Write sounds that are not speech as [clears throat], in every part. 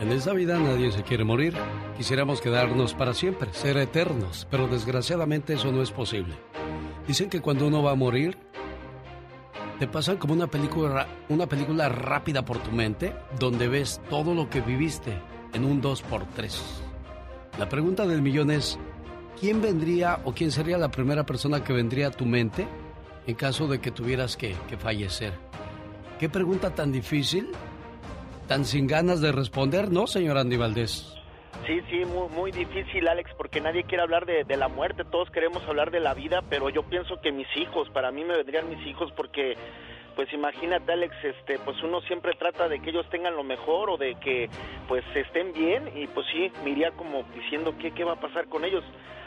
En esta vida nadie se quiere morir. Quisiéramos quedarnos para siempre, ser eternos, pero desgraciadamente eso no es posible. Dicen que cuando uno va a morir, te pasan como una película, una película rápida por tu mente, donde ves todo lo que viviste en un 2x3. La pregunta del millón es, ¿quién vendría o quién sería la primera persona que vendría a tu mente en caso de que tuvieras que, que fallecer? ¿Qué pregunta tan difícil tan sin ganas de responder, ¿no, señor Andy Valdés? Sí, sí, muy, muy difícil, Alex, porque nadie quiere hablar de, de, la muerte, todos queremos hablar de la vida, pero yo pienso que mis hijos, para mí me vendrían mis hijos porque, pues imagínate, Alex, este, pues uno siempre trata de que ellos tengan lo mejor o de que, pues, estén bien y pues sí, me como diciendo qué, qué va a pasar con ellos.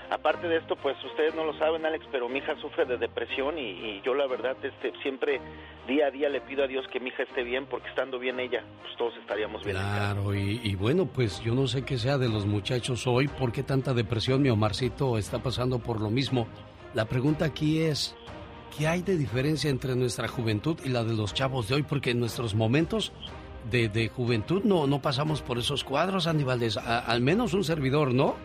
Aparte de esto, pues ustedes no lo saben, Alex, pero mi hija sufre de depresión y, yo la verdad este, siempre día a día le pido a Dios que mi hija esté bien porque estando bien ella, pues todos estaríamos bien. Claro, y, y, bueno, pues yo no sé qué sea de los muchachos hoy, por qué tanta depresión, mi Omarcito está pasando por lo mismo. La pregunta aquí es, ¿qué hay de diferencia entre nuestra juventud y la de los chavos de hoy? Porque en nuestros momentos de, de juventud no, no pasamos por esos cuadros, Aníbal, al menos un servidor, ¿no?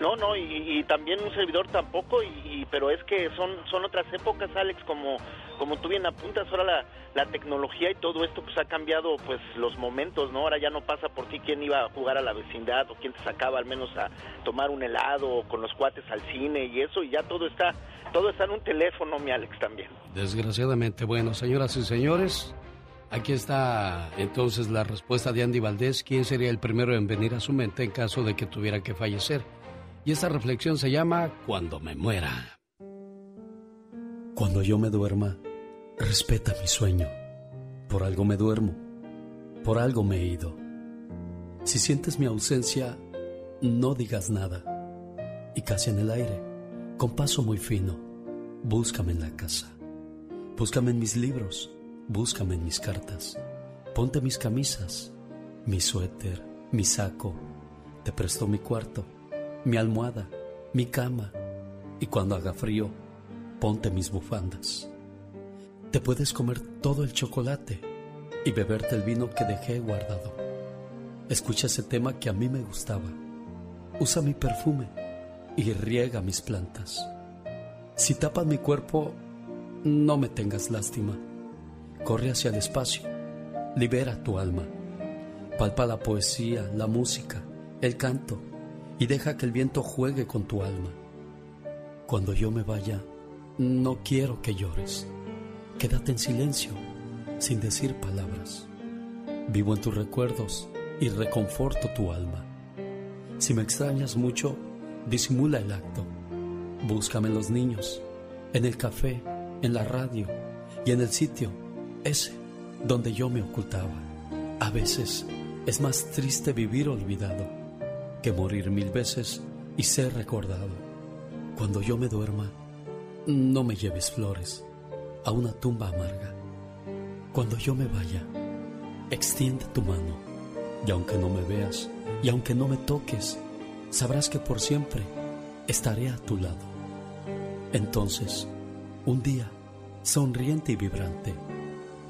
No, no, y, también un servidor tampoco, y, pero es que son son otras épocas, Alex, como como tú bien apuntas, ahora la, la tecnología y todo esto pues ha cambiado pues los momentos, ¿no? Ahora ya no pasa por ti quién iba a jugar a la vecindad o quién te sacaba al menos a tomar un helado o con los cuates al cine y eso, y ya todo está todo está en un teléfono, mi Alex, también. Desgraciadamente, bueno, señoras y señores, Aquí está entonces la respuesta de Andy Valdés. ¿Quién sería el primero en venir a su mente en caso de que tuviera que fallecer? Y esta reflexión se llama Cuando me muera. Cuando yo me duerma, respeta mi sueño. Por algo me duermo, por algo me he ido. Si sientes mi ausencia, no digas nada. Y casi en el aire, con paso muy fino, búscame en la casa. Búscame en mis libros, búscame en mis cartas. Ponte mis camisas, mi suéter, mi saco. Te presto mi cuarto mi almohada, mi cama y cuando haga frío, ponte mis bufandas. Te puedes comer todo el chocolate y beberte el vino que dejé guardado. Escucha ese tema que a mí me gustaba. Usa mi perfume y riega mis plantas. Si tapas mi cuerpo, no me tengas lástima. Corre hacia el espacio, libera tu alma. Palpa la poesía, la música, el canto y deja que el viento juegue con tu alma. Cuando yo me vaya, no quiero que llores. Quédate en silencio, sin decir palabras. Vivo en tus recuerdos y reconforto tu alma. Si me extrañas mucho, disimula el acto. Búscame en los niños, en el café, en la radio y en el sitio, ese donde yo me ocultaba. A veces es más triste vivir olvidado que morir mil veces y ser recordado. Cuando yo me duerma, no me lleves flores a una tumba amarga. Cuando yo me vaya, extiende tu mano y aunque no me veas y aunque no me toques, sabrás que por siempre estaré a tu lado. Entonces, un día, sonriente y vibrante,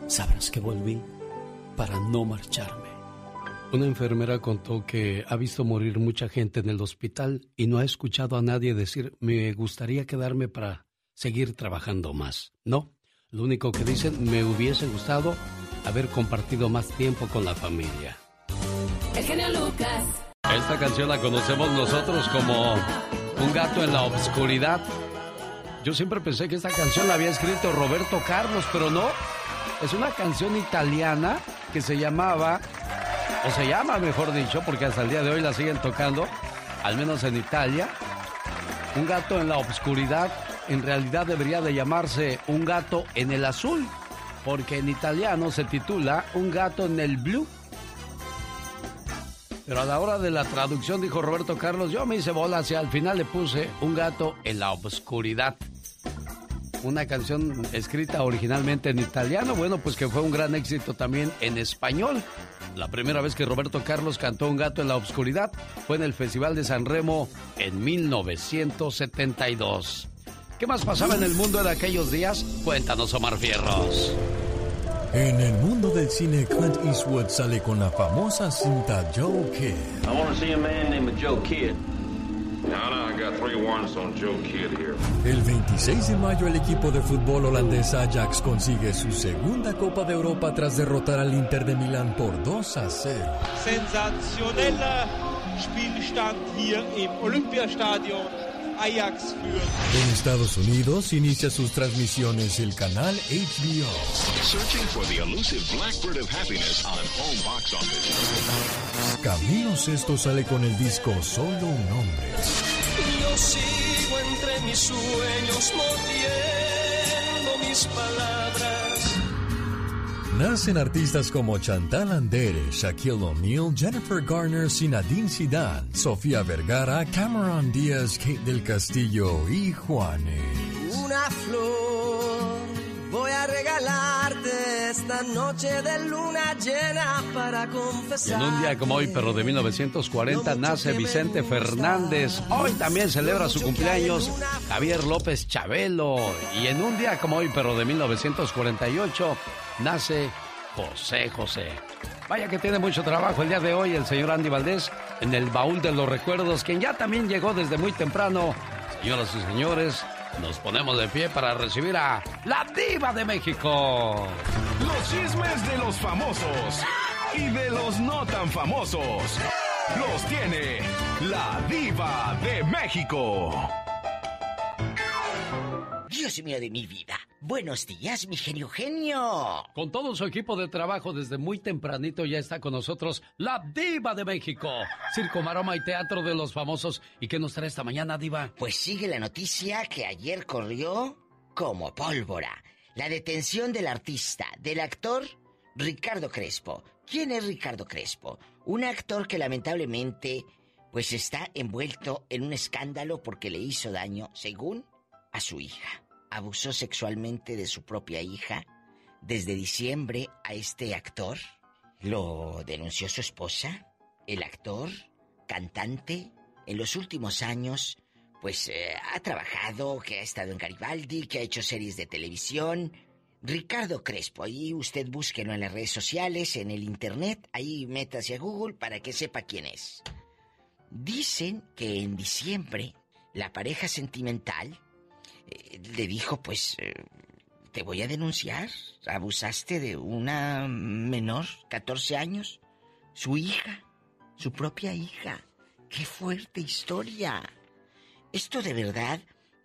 sabrás que volví para no marcharme. Una enfermera contó que ha visto morir mucha gente en el hospital y no ha escuchado a nadie decir me gustaría quedarme para seguir trabajando más. No, lo único que dicen me hubiese gustado haber compartido más tiempo con la familia. El genio Lucas. Esta canción la conocemos nosotros como Un gato en la obscuridad. Yo siempre pensé que esta canción la había escrito Roberto Carlos, pero no. Es una canción italiana que se llamaba o se llama, mejor dicho, porque hasta el día de hoy la siguen tocando, al menos en Italia. Un gato en la obscuridad en realidad debería de llamarse un gato en el azul, porque en italiano se titula Un gato en el blue. Pero a la hora de la traducción dijo Roberto Carlos, yo me hice bola hacia al final le puse un gato en la obscuridad una canción escrita originalmente en italiano, bueno, pues que fue un gran éxito también en español. La primera vez que Roberto Carlos cantó Un gato en la oscuridad fue en el Festival de San Remo en 1972. ¿Qué más pasaba en el mundo de aquellos días? Cuéntanos, Omar Fierros. En el mundo del cine, Clint Eastwood sale con la famosa cinta Joe Kidd. I want to see a man named Joe here. El 26 de mayo el equipo de fútbol holandés Ajax consigue su segunda Copa de Europa tras derrotar al Inter de Milán por 2 a 0. Sensationeller Spielstand hier im Olympiastadion. Ajax führt. En Estados Unidos inicia sus transmisiones el canal HBO. Searching for the elusive blackbird of happiness on home box office. Camilo Sesto sale con el disco Solo un hombre. Yo sigo entre mis sueños mordiendo mis palabras. Nacen artistas como Chantal Andere, Shaquille O'Neal, Jennifer Garner, Zinedine Zidane, Sofía Vergara, Cameron Díaz, Kate del Castillo y Juanes. Una flor voy a regalarte esta noche de luna llena para confesar. en un día como hoy, pero de 1940, nace Vicente Fernández. Hoy también celebra su cumpleaños Javier López Chabelo. Y en un día como hoy, pero de 1948, nace José José. Vaya que tiene mucho trabajo el día de hoy el señor Andy Valdés en el baúl de los recuerdos, quien ya también llegó desde muy temprano. Señoras y señores, nos ponemos de pie para recibir a la diva de México. Los chismes de los famosos y de los no tan famosos. Los tiene la diva de México. Dios mío de mi vida. Buenos días, mi genio genio. Con todo su equipo de trabajo desde muy tempranito ya está con nosotros la diva de México. Circo, maroma y teatro de los famosos. ¿Y qué nos trae esta mañana, diva? Pues sigue la noticia que ayer corrió como pólvora. La detención del artista, del actor Ricardo Crespo. ¿Quién es Ricardo Crespo? Un actor que lamentablemente pues está envuelto en un escándalo porque le hizo daño, según a su hija. Abusó sexualmente de su propia hija. Desde diciembre a este actor lo denunció su esposa. El actor, cantante, en los últimos años, pues eh, ha trabajado, que ha estado en Garibaldi, que ha hecho series de televisión. Ricardo Crespo, ahí usted búsquelo en las redes sociales, en el internet, ahí métase a Google para que sepa quién es. Dicen que en diciembre la pareja sentimental le dijo, pues, eh, te voy a denunciar. Abusaste de una menor, 14 años, su hija, su propia hija. Qué fuerte historia. Esto de verdad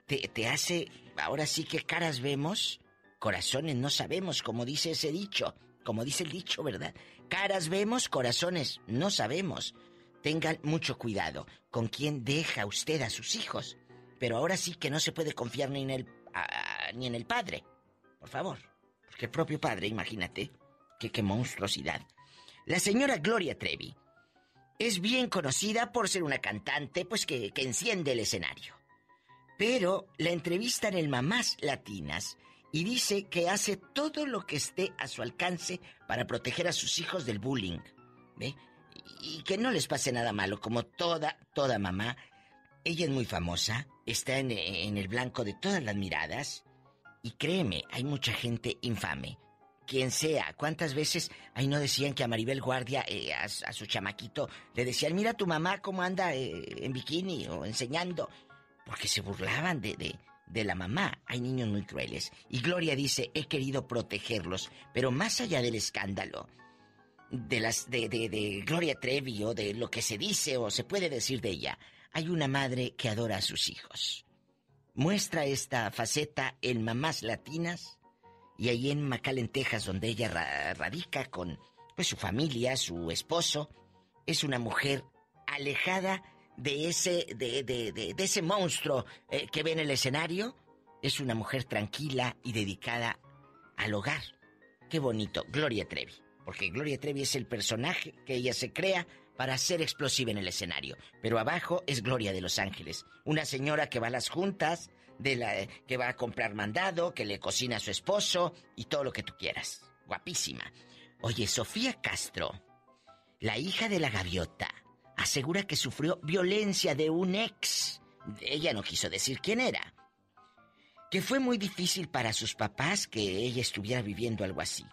te, te hace, ahora sí que caras vemos, corazones no sabemos, como dice ese dicho, como dice el dicho, ¿verdad? Caras vemos, corazones no sabemos. Tengan mucho cuidado con quién deja usted a sus hijos. Pero ahora sí que no se puede confiar ni en el, ni en el padre. Por favor. Porque el propio padre, imagínate. Qué monstruosidad. La señora Gloria Trevi es bien conocida por ser una cantante, pues que, que enciende el escenario. Pero la entrevistan en Mamás Latinas y dice que hace todo lo que esté a su alcance para proteger a sus hijos del bullying. ¿Ve? Y que no les pase nada malo, como toda, toda mamá. Ella es muy famosa, está en, el blanco de todas las miradas. Y créeme, hay mucha gente infame. Quien sea, ¿cuántas veces ahí no decían que a Maribel Guardia, eh, a, su chamaquito, le decían, mira tu mamá cómo anda eh, en bikini o enseñando? Porque se burlaban de, de, la mamá. Hay niños muy crueles. Y Gloria dice, he querido protegerlos, pero más allá del escándalo, de las de, de, de Gloria Trevi o de lo que se dice o se puede decir de ella, hay una madre que adora a sus hijos. Muestra esta faceta en Mamás Latinas y ahí en McAllen, Texas, donde ella ra- radica con pues, su familia, su esposo. Es una mujer alejada de ese, de, de, de, de ese monstruo eh, que ve en el escenario. Es una mujer tranquila y dedicada al hogar. Qué bonito, Gloria Trevi. Porque Gloria Trevi es el personaje que ella se crea para ser explosiva en el escenario. Pero abajo es Gloria de Los Ángeles. Una señora que va a las juntas, de la, que va a comprar mandado, que le cocina a su esposo y todo lo que tú quieras. Guapísima. Oye, Sofía Castro, la hija de la gaviota, asegura que sufrió violencia de un ex. Ella no quiso decir quién era. que fue muy difícil para sus papás que ella estuviera viviendo algo así.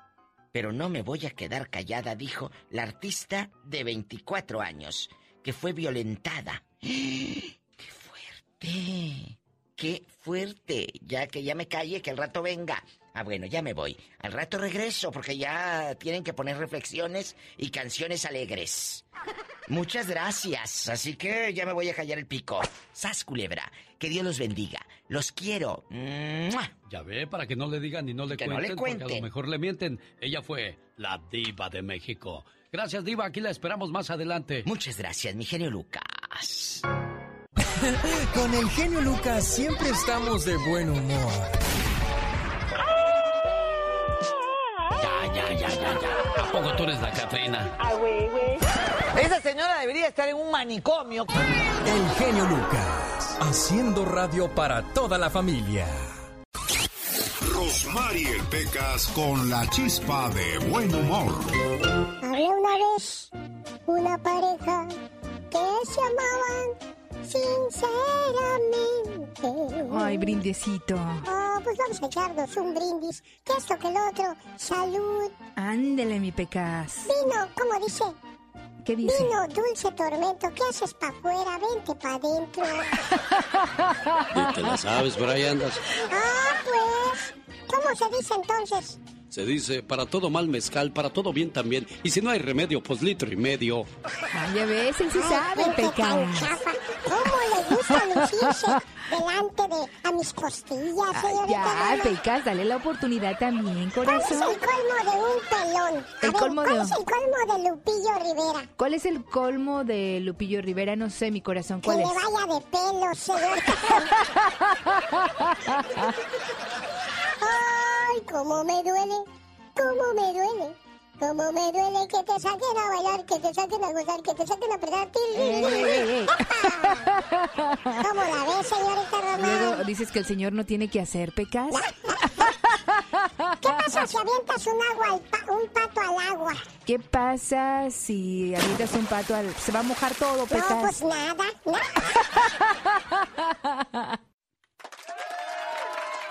Pero no me voy a quedar callada, dijo la artista de 24 años, que fue violentada. ¡Qué fuerte! ¡Qué fuerte! Ya que ya me calle, que el rato venga. Ah, bueno, ya me voy. Al rato regreso porque ya tienen que poner reflexiones y canciones alegres. Muchas gracias. Así que ya me voy a callar el pico. Sas culebra. Que Dios los bendiga. Los quiero. Ya ve, para que no le digan ni no le, cuenten, le porque a lo mejor le mienten. Ella fue la diva de México. Gracias, diva. Aquí la esperamos más adelante. Muchas gracias, mi genio Lucas. [laughs] Con el genio Lucas siempre estamos de buen humor. Poco tú eres la Catrina? Ah, güey, güey. Esa señora debería estar en un manicomio. El genio Lucas, haciendo radio para toda la familia. Rosmarie Pecas con la chispa de buen humor. Había una vez una pareja que se amaban sinceramente. Ay, brindecito. Oh, pues vamos a echarnos un brindis. Que esto que el otro. Salud. Ándele, mi pecas. Vino, ¿cómo dice? ¿Qué dice? Vino, dulce tormento. ¿Qué haces para afuera? Vente para adentro. [laughs] te la sabes, por ahí andas. Ah, pues. ¿Cómo se dice entonces? Se dice, para todo mal mezcal, para todo bien también. Y si no hay remedio, pues litro y medio. Ay, ya ves, él sí sabe, Pecas. ¿Cómo le gusta lucirse delante de a mis costillas, señorita? Ya, Pecas, dale la oportunidad también, corazón. ¿Cuál es el colmo de un pelón? A El ver, colmo ¿Cuál de- es el colmo de Lupillo Rivera? ¿Cuál es el colmo de Lupillo Rivera? No sé, mi corazón, Que ¿cuál le es? vaya de pelo, señorita. [laughs] [laughs] Ay, cómo me duele, cómo me duele. Cómo me duele que te saquen a bailar, que te saquen a gozar, que te saquen a apretar. Eh, [laughs] ¿Cómo la ves, señorita Román? Luego dices que el señor no tiene que hacer, Pecas. ¿Qué pasa si avientas un, agua pa- un pato al agua? ¿Qué pasa si avientas un pato al... Se va a mojar todo, No, Pecas. pues nada, nada. [laughs]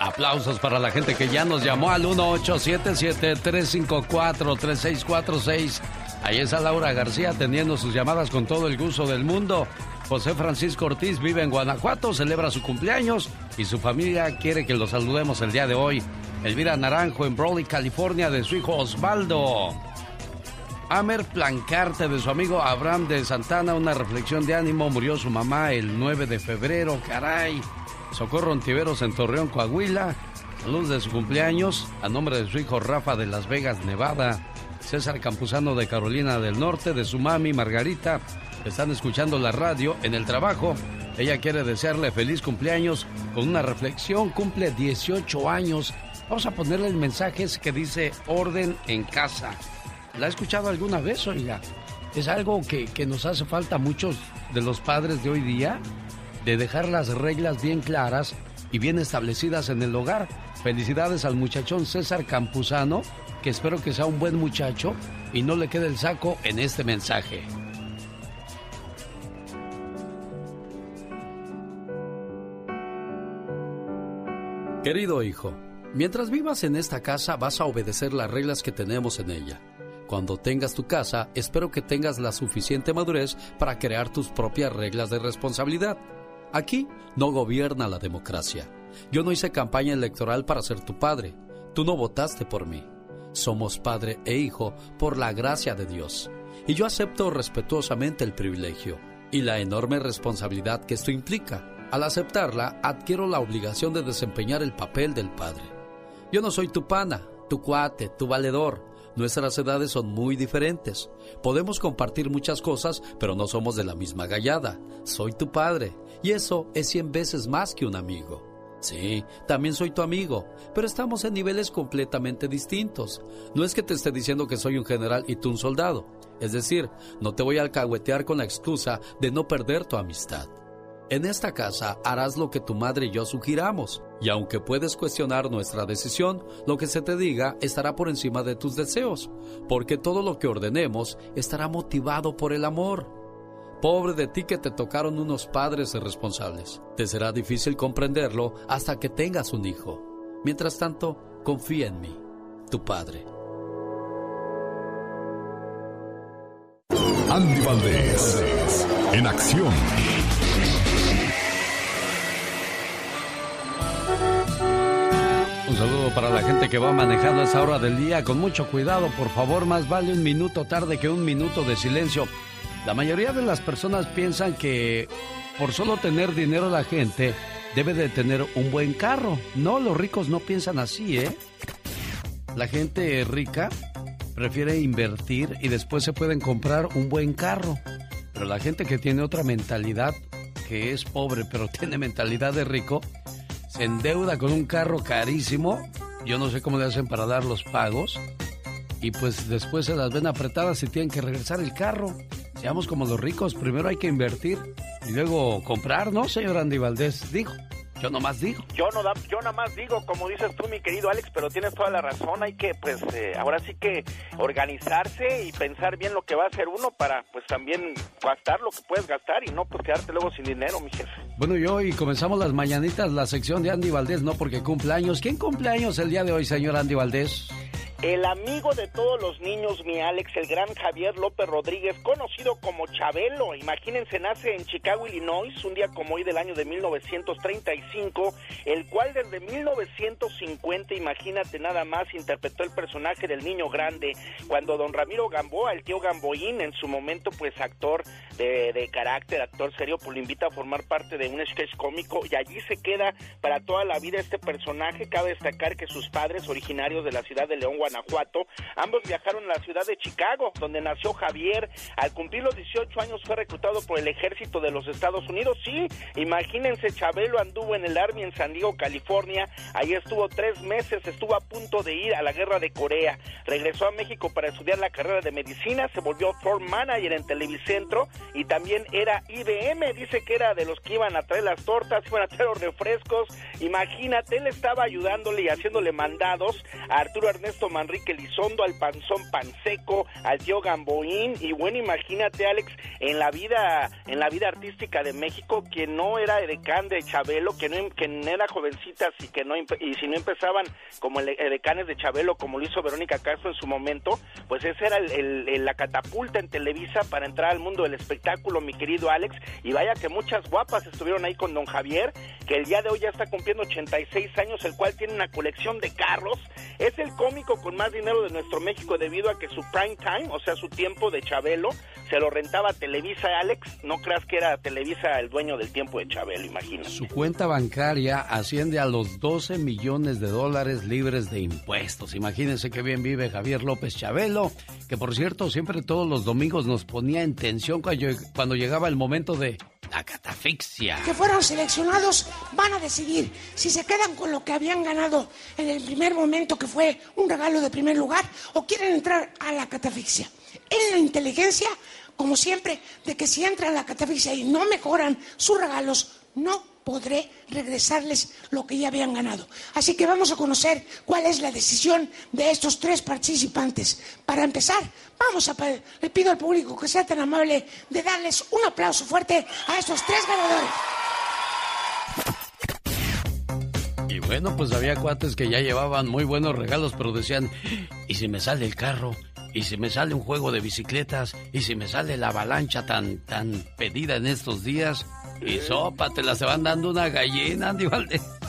Aplausos para la gente que ya nos llamó al 1877-354-3646. Ahí está Laura García atendiendo sus llamadas con todo el gusto del mundo. José Francisco Ortiz vive en Guanajuato, celebra su cumpleaños y su familia quiere que lo saludemos el día de hoy. Elvira Naranjo en Brawley, California, de su hijo Osvaldo. Amer Plancarte de su amigo Abraham de Santana, una reflexión de ánimo, murió su mamá el 9 de febrero, caray. Socorro Ontiveros en Torreón, Coahuila, luz de su cumpleaños, a nombre de su hijo Rafa de Las Vegas, Nevada. César Campuzano de Carolina del Norte, de su mami Margarita, están escuchando la radio en el trabajo. Ella quiere desearle feliz cumpleaños con una reflexión, cumple 18 años. Vamos a ponerle el mensaje que dice orden en casa. ¿La ha escuchado alguna vez, oiga? Es algo que, que nos hace falta a muchos de los padres de hoy día, de dejar las reglas bien claras y bien establecidas en el hogar. Felicidades al muchachón César Campuzano, que espero que sea un buen muchacho y no le quede el saco en este mensaje. Querido hijo, mientras vivas en esta casa vas a obedecer las reglas que tenemos en ella. Cuando tengas tu casa, espero que tengas la suficiente madurez para crear tus propias reglas de responsabilidad. Aquí no gobierna la democracia. Yo no hice campaña electoral para ser tu padre. Tú no votaste por mí. Somos padre e hijo por la gracia de Dios. Y yo acepto respetuosamente el privilegio y la enorme responsabilidad que esto implica. Al aceptarla, adquiero la obligación de desempeñar el papel del padre. Yo no soy tu pana, tu cuate, tu valedor. Nuestras edades son muy diferentes. Podemos compartir muchas cosas, pero no somos de la misma gallada. Soy tu padre, y eso es cien veces más que un amigo. Sí, también soy tu amigo, pero estamos en niveles completamente distintos. No es que te esté diciendo que soy un general y tú un soldado. Es decir, no te voy a alcahuetear con la excusa de no perder tu amistad. En esta casa harás lo que tu madre y yo sugiramos, y aunque puedes cuestionar nuestra decisión, lo que se te diga estará por encima de tus deseos, porque todo lo que ordenemos estará motivado por el amor. Pobre de ti que te tocaron unos padres irresponsables. Te será difícil comprenderlo hasta que tengas un hijo. Mientras tanto, confía en mí, tu padre. Andy Valdés, en acción. Un saludo para la gente que va manejando a esa hora del día. Con mucho cuidado, por favor, más vale un minuto tarde que un minuto de silencio. La mayoría de las personas piensan que por solo tener dinero la gente debe de tener un buen carro. No, los ricos no piensan así, ¿eh? La gente rica prefiere invertir y después se pueden comprar un buen carro. Pero la gente que tiene otra mentalidad, que es pobre pero [laughs] tiene mentalidad de rico, se endeuda con un carro carísimo. Yo no sé cómo le hacen para dar los pagos. Y pues después se las ven apretadas y tienen que regresar el carro. Seamos como los ricos, primero hay que invertir y luego comprar, ¿no, señor Andy Valdés? Dijo. Yo nomás digo. Yo no yo nada más digo, como dices tú, mi querido Alex, pero tienes toda la razón. Hay que, pues, eh, ahora sí que organizarse y pensar bien lo que va a hacer uno para, pues, también gastar lo que puedes gastar y no, pues, quedarte luego sin dinero, mi jefe. Bueno, yo y comenzamos las mañanitas, la sección de Andy Valdés, no porque cumpleaños. ¿Quién cumpleaños el día de hoy, señor Andy Valdés? El amigo de todos los niños, mi Alex, el gran Javier López Rodríguez, conocido como Chabelo. Imagínense, nace en Chicago, Illinois, un día como hoy del año de 1935, el cual desde 1950, imagínate nada más, interpretó el personaje del niño grande, cuando don Ramiro Gamboa, el tío Gamboín, en su momento, pues actor de, de carácter, actor serio, pues lo invita a formar parte de un sketch cómico y allí se queda para toda la vida este personaje. Cabe destacar que sus padres, originarios de la ciudad de León, Guanajuato, Ambos viajaron a la ciudad de Chicago, donde nació Javier. Al cumplir los 18 años fue reclutado por el ejército de los Estados Unidos. Sí, imagínense, Chabelo anduvo en el Army en San Diego, California. Ahí estuvo tres meses, estuvo a punto de ir a la guerra de Corea. Regresó a México para estudiar la carrera de medicina, se volvió floor manager en Televicentro y también era IBM. Dice que era de los que iban a traer las tortas, iban a traer los refrescos. Imagínate, él estaba ayudándole y haciéndole mandados a Arturo Ernesto Manrique Elizondo, al Panzón Panseco, al tío Gamboín y bueno, imagínate Alex, en la vida en la vida artística de México que no era edecán de Chabelo, que no que era jovencitas y que no y si no empezaban como el, edecanes de Chabelo como lo hizo Verónica Castro en su momento, pues esa era el, la catapulta en Televisa para entrar al mundo del espectáculo, mi querido Alex, y vaya que muchas guapas estuvieron ahí con don Javier, que el día de hoy ya está cumpliendo 86 años, el cual tiene una colección de carros, es el cómico con más dinero de nuestro México debido a que su prime time, o sea, su tiempo de Chabelo, se lo rentaba Televisa Alex. No creas que era Televisa el dueño del tiempo de Chabelo, imagínate. Su cuenta bancaria asciende a los 12 millones de dólares libres de impuestos. Imagínense qué bien vive Javier López Chabelo, que por cierto siempre todos los domingos nos ponía en tensión cuando llegaba el momento de la catafixia. Que fueron seleccionados van a decidir si se quedan con lo que habían ganado en el primer momento, que fue un regalo de primer lugar, o quieren entrar a la catafixia. En la inteligencia, como siempre, de que si entran a la catafixia y no mejoran sus regalos, no podré regresarles lo que ya habían ganado. Así que vamos a conocer cuál es la decisión de estos tres participantes. Para empezar, vamos a le pido al público que sea tan amable de darles un aplauso fuerte a estos tres ganadores. Bueno, pues había cuates que ya llevaban muy buenos regalos, pero decían, ¿y si me sale el carro? ¿Y si me sale un juego de bicicletas? ¿Y si me sale la avalancha tan, tan pedida en estos días? Y sopa, te la se van dando una gallina, [laughs] Andy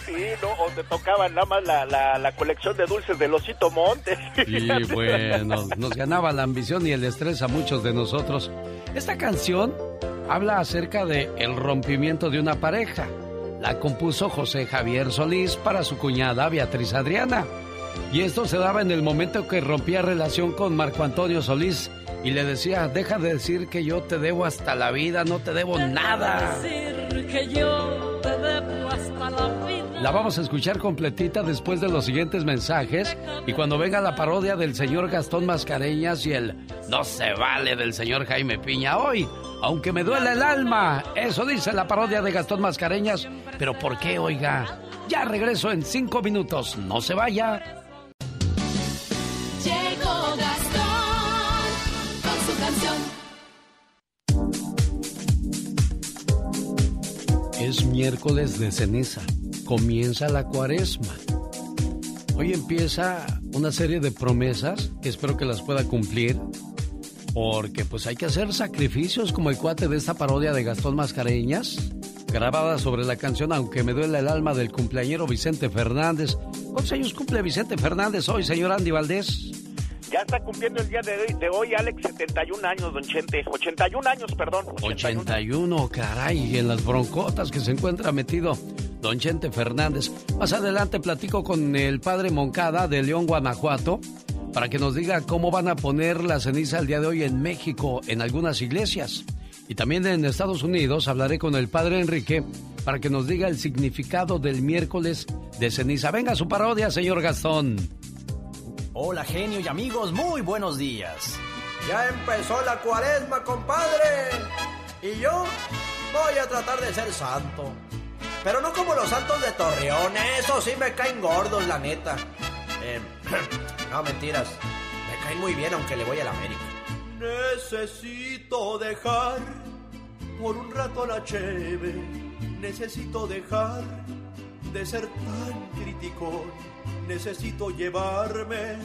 Sí, no, o te tocaban nada más la, la, colección de dulces de Losito Montes. Y bueno, nos ganaba la ambición y el estrés a muchos de nosotros. Esta canción habla acerca de el rompimiento de una pareja. La compuso José Javier Solís para su cuñada Beatriz Adriana. Y esto se daba en el momento que rompía relación con Marco Antonio Solís y le decía, deja de decir que yo te debo hasta la vida, no te debo nada. La vamos a escuchar completita después de los siguientes mensajes y cuando venga la parodia del señor Gastón Mascareñas y el no se vale del señor Jaime Piña hoy, aunque me duele el alma. Eso dice la parodia de Gastón Mascareñas, pero ¿por qué, oiga? Ya regreso en cinco minutos, no se vaya. es miércoles de ceniza. Comienza la cuaresma. Hoy empieza una serie de promesas que espero que las pueda cumplir. Porque pues hay que hacer sacrificios como el cuate de esta parodia de Gastón Mascareñas, grabada sobre la canción Aunque me duele el alma del cumpleañero Vicente Fernández. ¿Cuántos años cumple Vicente Fernández hoy, señor Andy Valdés? Ya está cumpliendo el día de hoy, de hoy, Alex, 71 años, don Chente. 81 años, perdón. 81, caray, y en las broncotas que se encuentra metido don Chente Fernández. Más adelante platico con el padre Moncada de León, Guanajuato, para que nos diga cómo van a poner la ceniza el día de hoy en México, en algunas iglesias. Y también en Estados Unidos hablaré con el padre Enrique para que nos diga el significado del miércoles de ceniza. Venga su parodia, señor Gastón. Hola genio y amigos, muy buenos días. Ya empezó la cuaresma, compadre. Y yo voy a tratar de ser santo. Pero no como los santos de Torreón, eso sí me caen gordos, la neta. Eh, [clears throat] no, mentiras. Me caen muy bien aunque le voy a la América. Necesito dejar por un rato la cheve. Necesito dejar de ser tan crítico necesito llevarme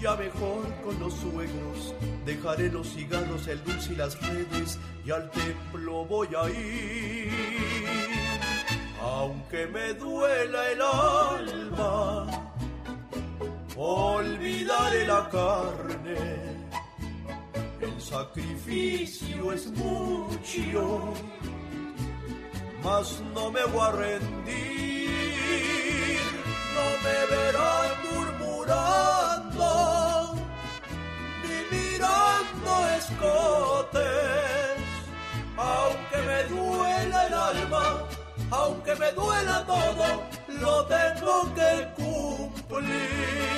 ya mejor con los suegros. Dejaré los cigarros, el dulce y las redes y al templo voy a ir. Aunque me duela el alma, olvidaré la carne. El sacrificio es mucho, mas no me voy a rendir no me verán murmurando ni mirando escotes, aunque me duela el alma, aunque me duela todo, lo tengo que cumplir.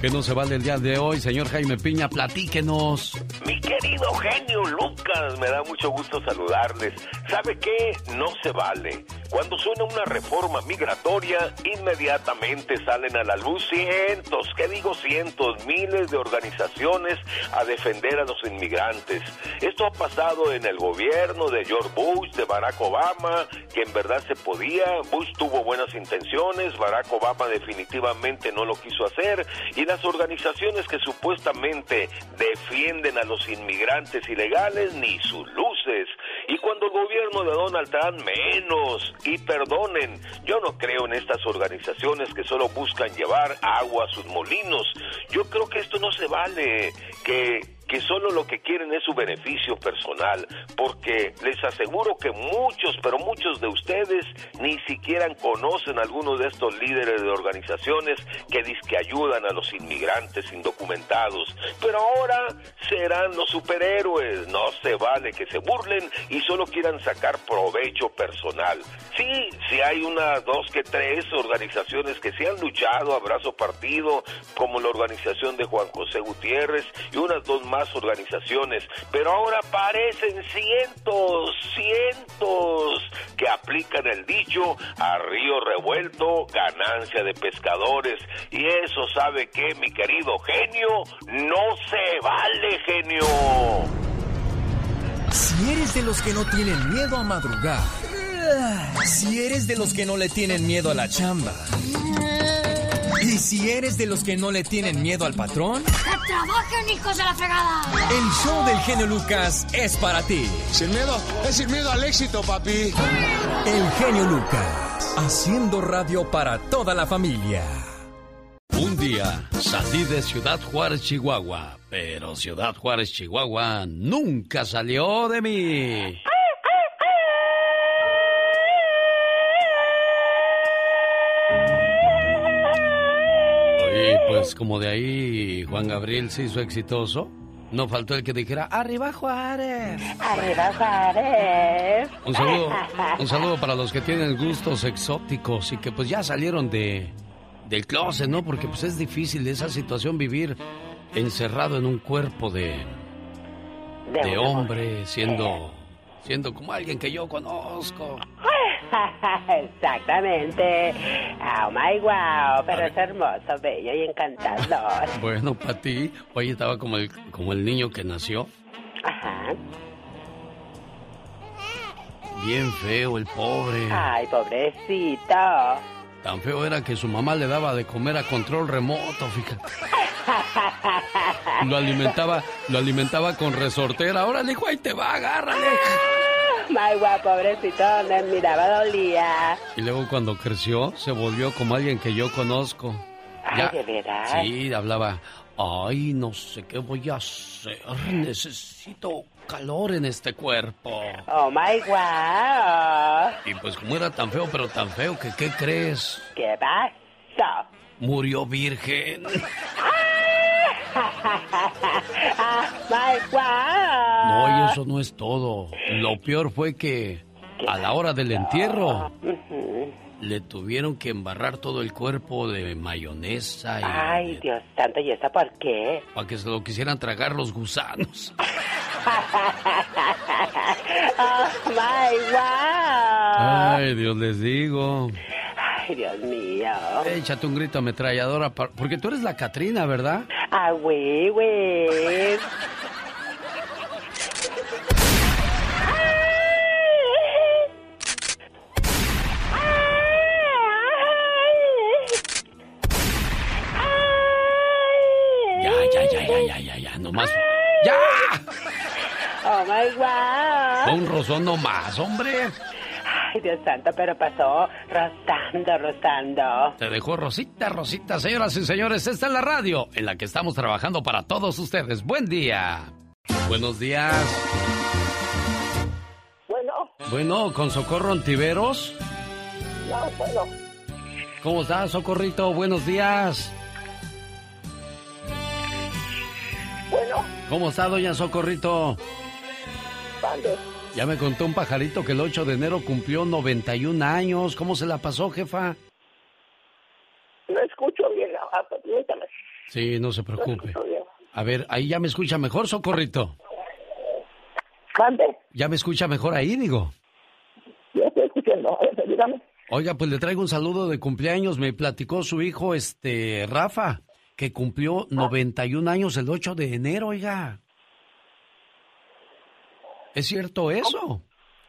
Que no se vale el día de hoy, señor Jaime Piña, platíquenos. Mi querido genio Lucas, me da mucho gusto saludarles. ¿Sabe qué? No se vale. Cuando suena una reforma migratoria, inmediatamente salen a la luz cientos, ¿qué digo cientos? Miles de organizaciones a defender a los inmigrantes. Esto ha pasado en el gobierno de George Bush, de Barack Obama, que en verdad se podía. Bush tuvo buenas intenciones, Barack Obama definitivamente no lo quiso hacer. Y las organizaciones que supuestamente defienden a los inmigrantes ilegales, ni sus luces. Y cuando el gobierno de Donald Trump menos, y perdonen, yo no creo en estas organizaciones que solo buscan llevar agua a sus molinos. Yo creo que esto no se vale, que que solo lo que quieren es su beneficio personal, porque les aseguro que muchos, pero muchos de ustedes ni siquiera conocen a algunos de estos líderes de organizaciones que que ayudan a los inmigrantes indocumentados. Pero ahora serán los superhéroes, no se vale que se burlen y solo quieran sacar provecho personal. Sí, sí hay una, dos que tres organizaciones que se han luchado a brazo partido, como la organización de Juan José Gutiérrez y unas dos más organizaciones, pero ahora parecen cientos, cientos que aplican el dicho a río revuelto, ganancia de pescadores. Y eso sabe que, mi querido genio, no se vale, genio. Si eres de los que no tienen miedo a madrugar, si eres de los que no le tienen miedo a la chamba, y si eres de los que no le tienen miedo al patrón, ¡que trabajen, hijos de la fregada! El show del genio Lucas es para ti. Sin miedo, es sin miedo al éxito, papi. El genio Lucas, haciendo radio para toda la familia. Un día salí de Ciudad Juárez, Chihuahua, pero Ciudad Juárez, Chihuahua nunca salió de mí. Pues como de ahí Juan Gabriel se hizo exitoso, no faltó el que dijera, arriba Juárez. Arriba Juárez. Un saludo, un saludo para los que tienen gustos exóticos y que pues ya salieron de, del closet, ¿no? Porque pues es difícil esa situación vivir encerrado en un cuerpo de, de hombre, siendo siendo como alguien que yo conozco. [laughs] Exactamente. Oh my wow, pero es hermoso, bello y encantador. [laughs] Bueno, para ti, oye, estaba como el, como el niño que nació. Ajá. Bien feo el pobre. Ay, pobrecito. Tan feo era que su mamá le daba de comer a control remoto, fíjate. Lo alimentaba, lo alimentaba con resortera. Ahora hijo, ahí te va, agárrale. Ay, guau, pobrecito, me miraba dolía. Y luego cuando creció, se volvió como alguien que yo conozco. Ay, ¿de veras? Sí, hablaba. Ay, no sé qué voy a hacer. Necesito calor en este cuerpo. Oh my wow. Y pues como era tan feo, pero tan feo, que ¿qué crees? ¿Qué pasa? Murió virgen. [laughs] Ah. No, y eso no es todo. Lo peor fue que a la hora del entierro le tuvieron que embarrar todo el cuerpo de mayonesa y Ay, Dios santo, ¿y eso por qué? para que se lo quisieran tragar los gusanos. [laughs] oh my wow. Ay, Dios les digo. Ay, Dios mío. Échate un grito ametralladora, porque tú eres la Catrina, ¿verdad? Ah, güey, güey. Ya, nomás. ¡Ya! Oh my. Fue un rozón nomás, hombre. Ay, Dios santo, pero pasó rozando, rozando. Te dejó Rosita, Rosita, señoras y señores. Esta es la radio en la que estamos trabajando para todos ustedes. Buen día. Buenos días. Bueno, Bueno, con Socorro Ontiveros. no, bueno. ¿Cómo estás, Socorrito? Buenos días. Bueno, ¿Cómo está, doña Socorrito? ¿dónde? Ya me contó un pajarito que el 8 de enero cumplió 91 años. ¿Cómo se la pasó, jefa? No escucho bien, ah, permítame. Sí, no se preocupe. A ver, ahí ya me escucha mejor, Socorrito. ¿Dónde? Ya me escucha mejor ahí, digo. Yo estoy escuchando, dígame. Oiga, pues le traigo un saludo de cumpleaños. Me platicó su hijo, este, Rafa, que cumplió 91 años el 8 de enero, oiga. ¿Es cierto eso?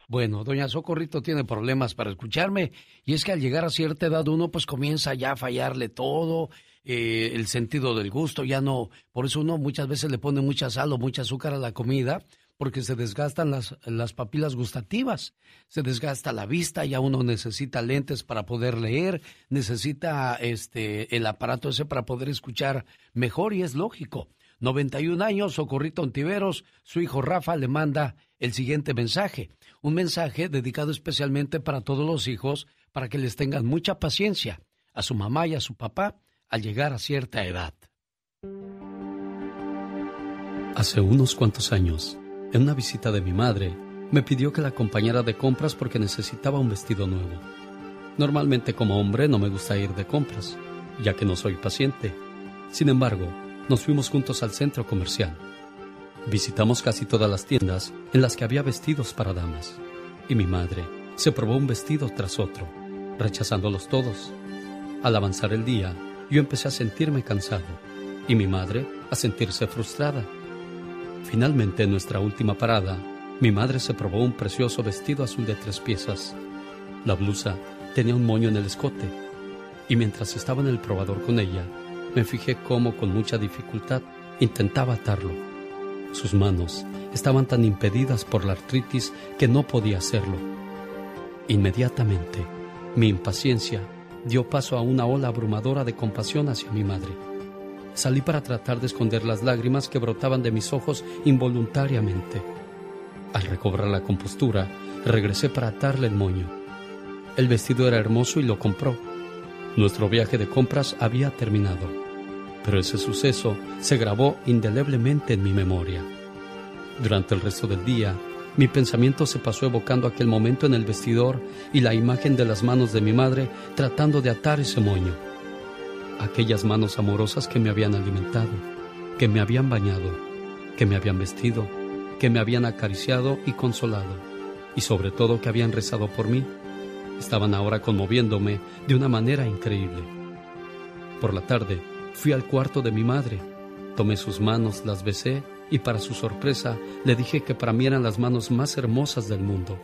Bueno, doña Socorrito tiene problemas para escucharme y es que al llegar a cierta edad uno pues comienza ya a fallarle todo, eh, el sentido del gusto ya no, por eso uno muchas veces le pone mucha sal o mucha azúcar a la comida porque se desgastan las, las papilas gustativas, se desgasta la vista, ya uno necesita lentes para poder leer, necesita este el aparato ese para poder escuchar mejor y es lógico. 91 años, Socorrito Ontiveros, su hijo Rafa le manda el siguiente mensaje, un mensaje dedicado especialmente para todos los hijos, para que les tengan mucha paciencia a su mamá y a su papá al llegar a cierta edad. Hace unos cuantos años, en una visita de mi madre, me pidió que la acompañara de compras porque necesitaba un vestido nuevo. Normalmente como hombre no me gusta ir de compras, ya que no soy paciente. Sin embargo, nos fuimos juntos al centro comercial. Visitamos casi todas las tiendas en las que había vestidos para damas, y mi madre se probó un vestido tras otro, rechazándolos todos. Al avanzar el día, yo empecé a sentirme cansado, y mi madre a sentirse frustrada. Finalmente, en nuestra última parada, mi madre se probó un precioso vestido azul de tres piezas. La blusa tenía un moño en el escote, y mientras estaba en el probador con ella, me fijé cómo con mucha dificultad intentaba atarlo. Sus manos estaban tan impedidas por la artritis que no podía hacerlo. Inmediatamente, mi impaciencia dio paso a una ola abrumadora de compasión hacia mi madre. Salí para tratar de esconder las lágrimas que brotaban de mis ojos involuntariamente. Al recobrar la compostura, regresé para atarle el moño. El vestido era hermoso y lo compró. Nuestro viaje de compras había terminado, pero ese suceso se grabó indeleblemente en mi memoria. Durante el resto del día, mi pensamiento se pasó evocando aquel momento en el vestidor y la imagen de las manos de mi madre tratando de atar ese moño. Aquellas manos amorosas que me habían alimentado, que me habían bañado, que me habían vestido, que me habían acariciado y consolado. y sobre todo que habían rezado por mí. Estaban ahora conmoviéndome de una manera increíble. Por la tarde fui al cuarto de mi madre, tomé sus manos, las besé y para su sorpresa le dije que para mí eran las manos más hermosas del mundo.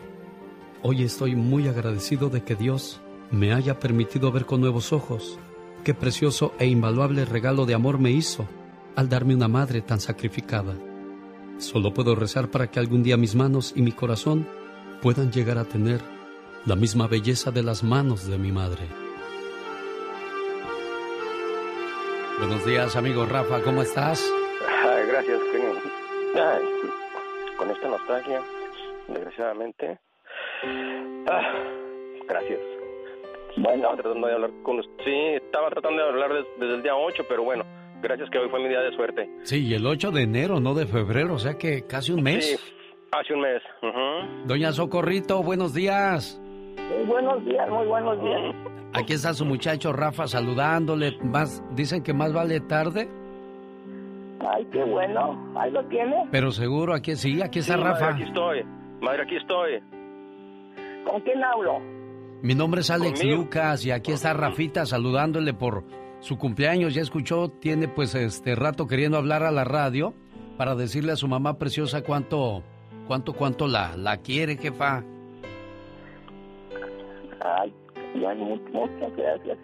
Hoy estoy muy agradecido de que Dios me haya permitido ver con nuevos ojos qué precioso e invaluable regalo de amor me hizo al darme una madre tan sacrificada. Solo puedo rezar para que algún día mis manos y mi corazón puedan llegar a tener la misma belleza de las manos de mi madre. Buenos días, amigo Rafa, ¿cómo estás? Ay, gracias, genio. Ay, con esta nostalgia, desgraciadamente. Ah, gracias. Bueno, tratando de hablar con usted. Sí, estaba tratando de hablar desde el día 8, pero bueno, gracias que hoy fue mi día de suerte. Sí, y el 8 de enero, no de febrero, o sea que casi un mes. Sí, hace un mes. Doña Socorrito, buenos días. Muy buenos días, muy buenos días. Aquí está su muchacho Rafa saludándole. Más, dicen que más vale tarde. Ay, qué bueno. Ahí lo tiene. Pero seguro, aquí sí, aquí está Sí, Rafa. Madre, aquí estoy. Madre, aquí estoy. ¿Con quién hablo? Mi nombre es Alex Conmigo. Lucas y aquí está Rafita saludándole por su cumpleaños. Ya escuchó, tiene pues este rato queriendo hablar a la radio para decirle a su mamá preciosa cuánto, cuánto, cuánto la, la quiere, jefa. Ay, ya mu- muchas gracias.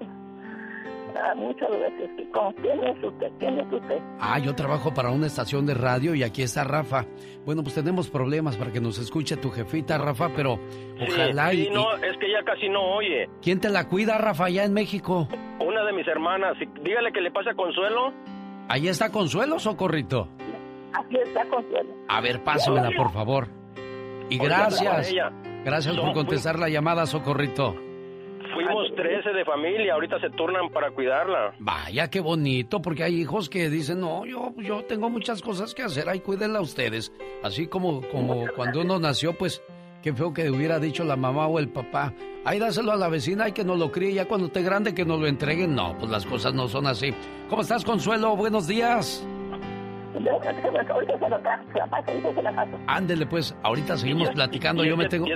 Ah, muchas. ¿Con quién es usted? ¿Quién es usted? Ah, yo trabajo para una estación de radio y aquí está Rafa. Bueno, pues tenemos problemas para que nos escuche tu jefita, Rafa, pero ojalá Sí, y, sí, no, es que ella casi no oye. ¿Quién te la cuida, Rafa, allá en México? Una de mis hermanas, dígale que le pasa Consuelo. Ahí está Consuelo, Socorrito. Aquí está Consuelo. A ver, pásamela, por favor. Y gracias. Gracias por contestar la llamada, Socorrito. Fuimos 13 de familia, ahorita se turnan para cuidarla. Vaya, qué bonito, porque hay hijos que dicen, no, yo, yo tengo muchas cosas que hacer, ahí cuídenla ustedes. Así como, como cuando uno nació, pues, qué feo que hubiera dicho la mamá o el papá, ahí dáselo a la vecina y que nos lo críe, ya cuando esté grande que nos lo entreguen. No, pues las cosas no son así. ¿Cómo estás, Consuelo? Buenos días. [laughs] Ándele, pues, ahorita seguimos platicando, Y yo es me que- tengo...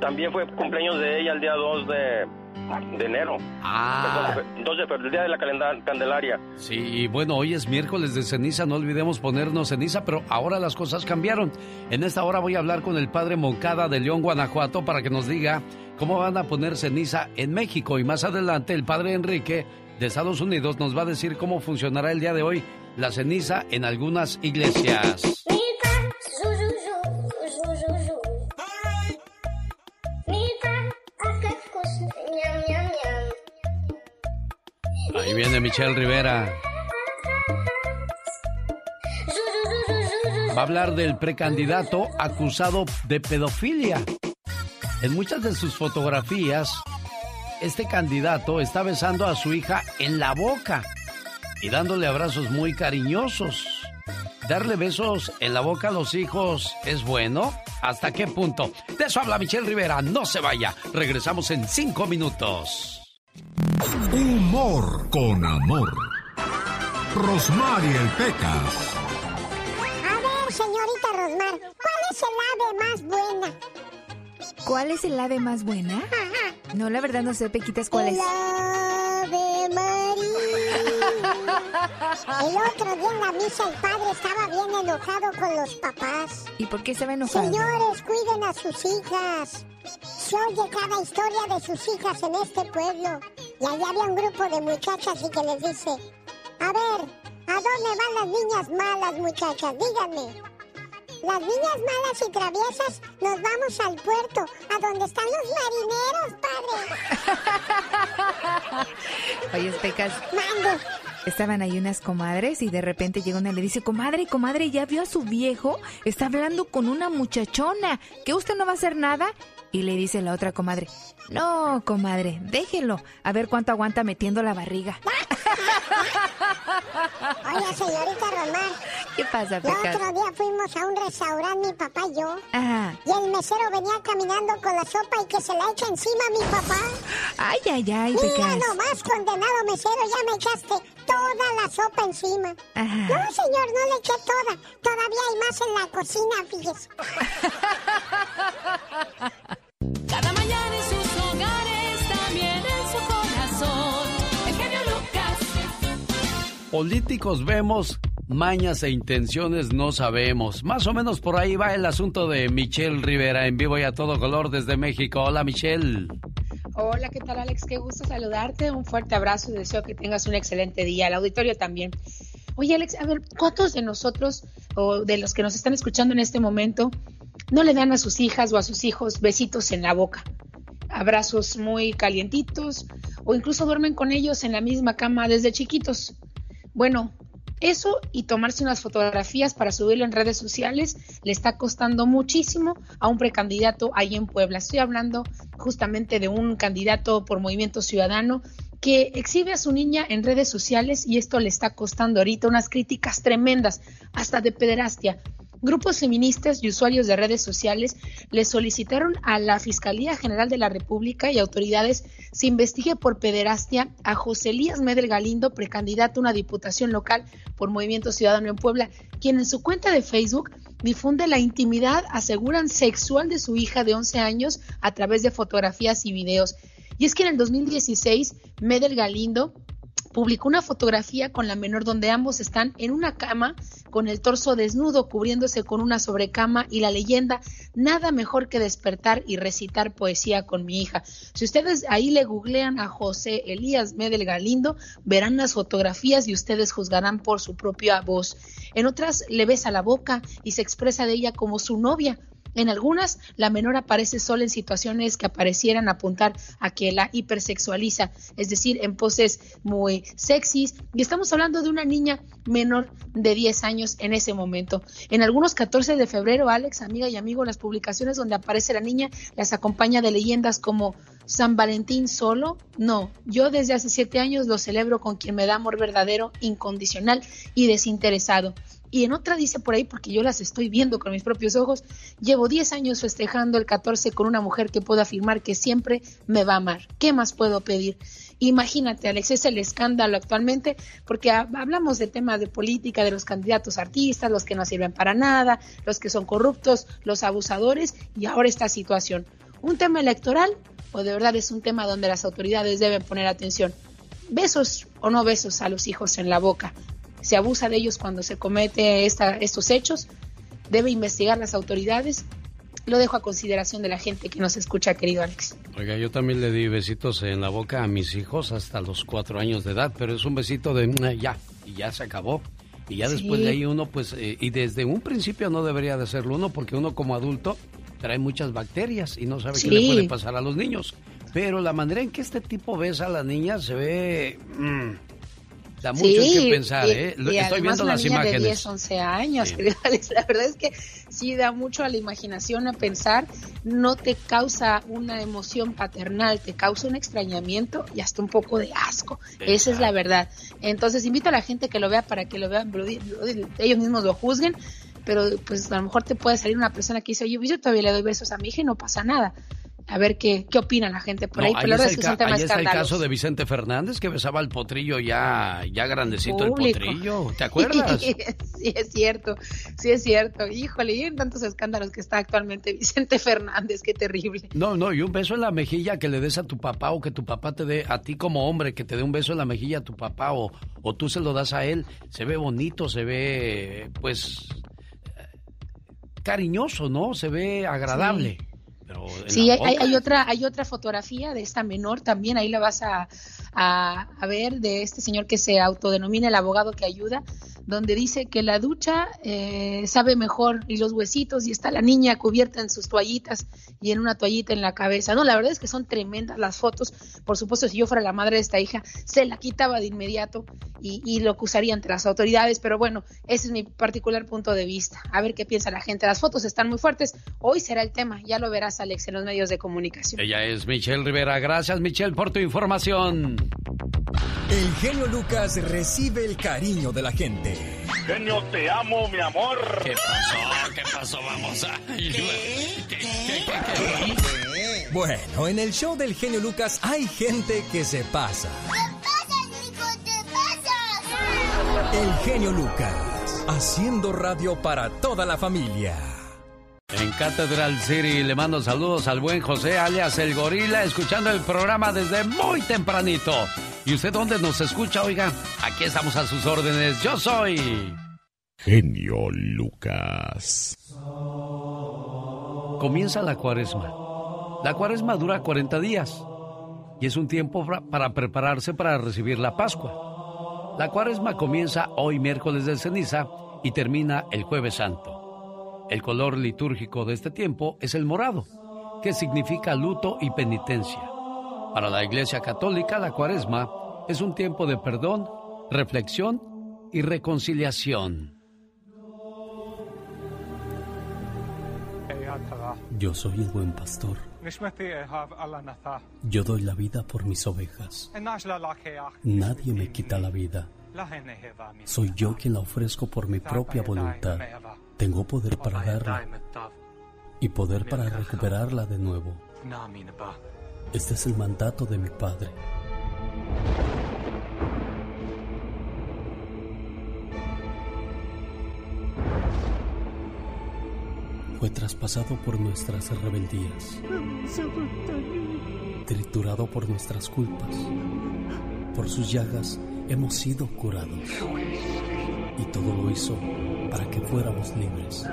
También fue cumpleaños de ella el día 2 de, de enero. Ah. Perdón, 2 de febrero, el día de la calenda- Candelaria. Sí, y bueno, hoy es miércoles de ceniza, no olvidemos ponernos ceniza, pero ahora las cosas cambiaron. En esta hora voy a hablar con el padre Moncada de León, Guanajuato, para que nos diga cómo van a poner ceniza en México. Y más adelante el padre Enrique de Estados Unidos nos va a decir cómo funcionará el día de hoy la ceniza en algunas iglesias. Ahí viene Michelle Rivera. Va a hablar del precandidato acusado de pedofilia. En muchas de sus fotografías, este candidato está besando a su hija en la boca y dándole abrazos muy cariñosos. ¿Darle besos en la boca a los hijos es bueno? ¿Hasta qué punto? De eso habla Michelle Rivera. No se vaya. Regresamos en cinco minutos. Humor con amor. Rosmarie el Pecas. A ver, señorita Rosmar, ¿cuál es el ave más buena? ¿Cuál es el ave más buena? No, la verdad no sé, Pequitas, ¿cuál es? El ave María. El otro día en la misa el padre estaba bien enojado con los papás. ¿Y por qué estaba enojado? Señores, cuiden a sus hijas. Se oye cada historia de sus hijas en este pueblo. Y allá había un grupo de muchachas y que les dice, a ver, ¿a dónde van las niñas malas, muchachas? Díganme. Las niñas malas y traviesas nos vamos al puerto, a donde están los marineros, padre. [laughs] Oye, Pecas. Mande. Estaban ahí unas comadres y de repente llega una y le dice, comadre, comadre, ¿ya vio a su viejo? Está hablando con una muchachona. ¿Que usted no va a hacer nada? Y le dice la otra comadre, no, comadre, déjelo. A ver cuánto aguanta metiendo la barriga. [laughs] Oye, señorita Román. ¿Qué pasa, El Pecas? otro día fuimos a un restaurante, mi papá y yo. Ajá. Y el mesero venía caminando con la sopa y que se la echa encima a mi papá. Ay, ay, ay, Mira Pecas. nomás, condenado mesero, ya me echaste toda la sopa encima. No, señor, no le eché toda. Todavía hay más en la cocina, fíjese. [laughs] Cada Políticos vemos, mañas e intenciones no sabemos. Más o menos por ahí va el asunto de Michelle Rivera en vivo y a todo color desde México. Hola Michelle. Hola, ¿qué tal Alex? Qué gusto saludarte. Un fuerte abrazo y deseo que tengas un excelente día. El auditorio también. Oye Alex, a ver, ¿cuántos de nosotros o de los que nos están escuchando en este momento no le dan a sus hijas o a sus hijos besitos en la boca? Abrazos muy calientitos o incluso duermen con ellos en la misma cama desde chiquitos. Bueno, eso y tomarse unas fotografías para subirlo en redes sociales le está costando muchísimo a un precandidato ahí en Puebla. Estoy hablando justamente de un candidato por Movimiento Ciudadano que exhibe a su niña en redes sociales y esto le está costando ahorita unas críticas tremendas, hasta de pederastia. Grupos feministas y usuarios de redes sociales le solicitaron a la Fiscalía General de la República y autoridades se investigue por pederastia a José Elías Medel Galindo, precandidato a una diputación local por Movimiento Ciudadano en Puebla, quien en su cuenta de Facebook difunde la intimidad, aseguran, sexual de su hija de 11 años a través de fotografías y videos. Y es que en el 2016, Medel Galindo publicó una fotografía con la menor donde ambos están en una cama con el torso desnudo cubriéndose con una sobrecama y la leyenda nada mejor que despertar y recitar poesía con mi hija. Si ustedes ahí le googlean a José Elías Medel Galindo, verán las fotografías y ustedes juzgarán por su propia voz. En otras le besa la boca y se expresa de ella como su novia, en algunas, la menor aparece sola en situaciones que aparecieran apuntar a que la hipersexualiza, es decir, en poses muy sexys. Y estamos hablando de una niña menor de 10 años en ese momento. En algunos 14 de febrero, Alex, amiga y amigo, las publicaciones donde aparece la niña las acompaña de leyendas como San Valentín solo. No, yo desde hace siete años lo celebro con quien me da amor verdadero, incondicional y desinteresado. Y en otra dice por ahí, porque yo las estoy viendo con mis propios ojos, llevo 10 años festejando el 14 con una mujer que puedo afirmar que siempre me va a amar. ¿Qué más puedo pedir? Imagínate, Alex, es el escándalo actualmente, porque hablamos de temas de política, de los candidatos artistas, los que no sirven para nada, los que son corruptos, los abusadores, y ahora esta situación. ¿Un tema electoral o de verdad es un tema donde las autoridades deben poner atención? Besos o no besos a los hijos en la boca se abusa de ellos cuando se comete estos hechos, debe investigar las autoridades. Lo dejo a consideración de la gente que nos escucha, querido Alex. Oiga, yo también le di besitos en la boca a mis hijos hasta los cuatro años de edad, pero es un besito de ya, y ya se acabó. Y ya después de ahí uno, pues, eh, y desde un principio no debería de hacerlo uno, porque uno como adulto trae muchas bacterias y no sabe qué le puede pasar a los niños. Pero la manera en que este tipo besa a la niña se ve... Mm, Da mucho que pensar, ¿eh? Estoy viendo las niña imágenes. de 10, 11 años, [laughs] La verdad es que sí da mucho a la imaginación a pensar. No te causa una emoción paternal, te causa un extrañamiento y hasta un poco de asco. Esa es la verdad. Entonces, invito a la gente que lo vea para que lo vean, ellos mismos lo juzguen pero pues a lo mejor te puede salir una persona que dice, oye, pues yo todavía le doy besos a mi hija y no pasa nada a ver qué, qué opina la gente por ahí. Pero ahí, está, el, ahí está el caso de Vicente Fernández que besaba al potrillo ya, ya grandecito el potrillo. ¿Te acuerdas? [laughs] sí, es cierto, sí es cierto. Híjole, y en tantos escándalos que está actualmente Vicente Fernández, qué terrible. No, no, y un beso en la mejilla que le des a tu papá o que tu papá te dé a ti como hombre, que te dé un beso en la mejilla a tu papá o, o tú se lo das a él, se ve bonito, se ve pues cariñoso, ¿no? Se ve agradable. sí, hay, hay, otra, hay otra fotografía de esta menor también, ahí la vas a, a, a, ver, de este señor que se autodenomina el abogado que ayuda, donde dice que la ducha eh, sabe mejor y los huesitos y está la niña cubierta en sus toallitas y en una toallita en la cabeza. No, la verdad es que son tremendas las fotos. Por supuesto, si yo fuera la madre de esta hija, se la quitaba de inmediato y, y lo acusaría ante las autoridades. Pero bueno, ese es mi particular punto de vista. A ver qué piensa la gente. Las fotos están muy fuertes. Hoy será el tema. Ya lo verás, Alex, en los medios de comunicación. Ella es Michelle Rivera. Gracias, Michelle, por tu información. El genio Lucas recibe el cariño de la gente. Genio, te amo, mi amor. ¿Qué pasó? ¿Qué pasó? Vamos a... Bueno, en el show del genio Lucas hay gente que se pasa. ¿Qué pasa, Nico? ¿Qué pasa? El genio Lucas, haciendo radio para toda la familia. En Catedral City le mando saludos al buen José alias El Gorila, escuchando el programa desde muy tempranito. ¿Y usted dónde nos escucha, oiga? Aquí estamos a sus órdenes. Yo soy... Genio Lucas. Comienza la cuaresma. La cuaresma dura 40 días y es un tiempo para prepararse para recibir la Pascua. La cuaresma comienza hoy miércoles de ceniza y termina el jueves santo. El color litúrgico de este tiempo es el morado, que significa luto y penitencia. Para la Iglesia Católica, la cuaresma es un tiempo de perdón, reflexión y reconciliación. Yo soy el buen pastor. Yo doy la vida por mis ovejas. Nadie me quita la vida. Soy yo quien la ofrezco por mi propia voluntad. Tengo poder para darla y poder para recuperarla de nuevo. Este es el mandato de mi Padre. fue traspasado por nuestras rebeldías, triturado por nuestras culpas. Por sus llagas hemos sido curados. Y todo lo hizo para que fuéramos libres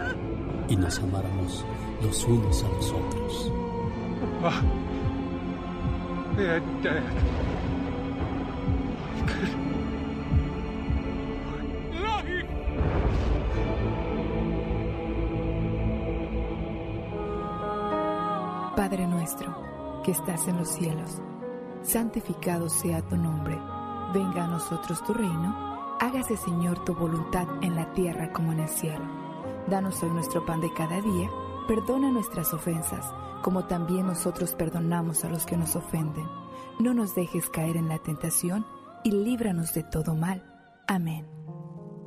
y nos amáramos los unos a los otros. Padre nuestro, que estás en los cielos, santificado sea tu nombre, venga a nosotros tu reino, hágase Señor tu voluntad en la tierra como en el cielo. Danos hoy nuestro pan de cada día, perdona nuestras ofensas, como también nosotros perdonamos a los que nos ofenden. No nos dejes caer en la tentación y líbranos de todo mal. Amén.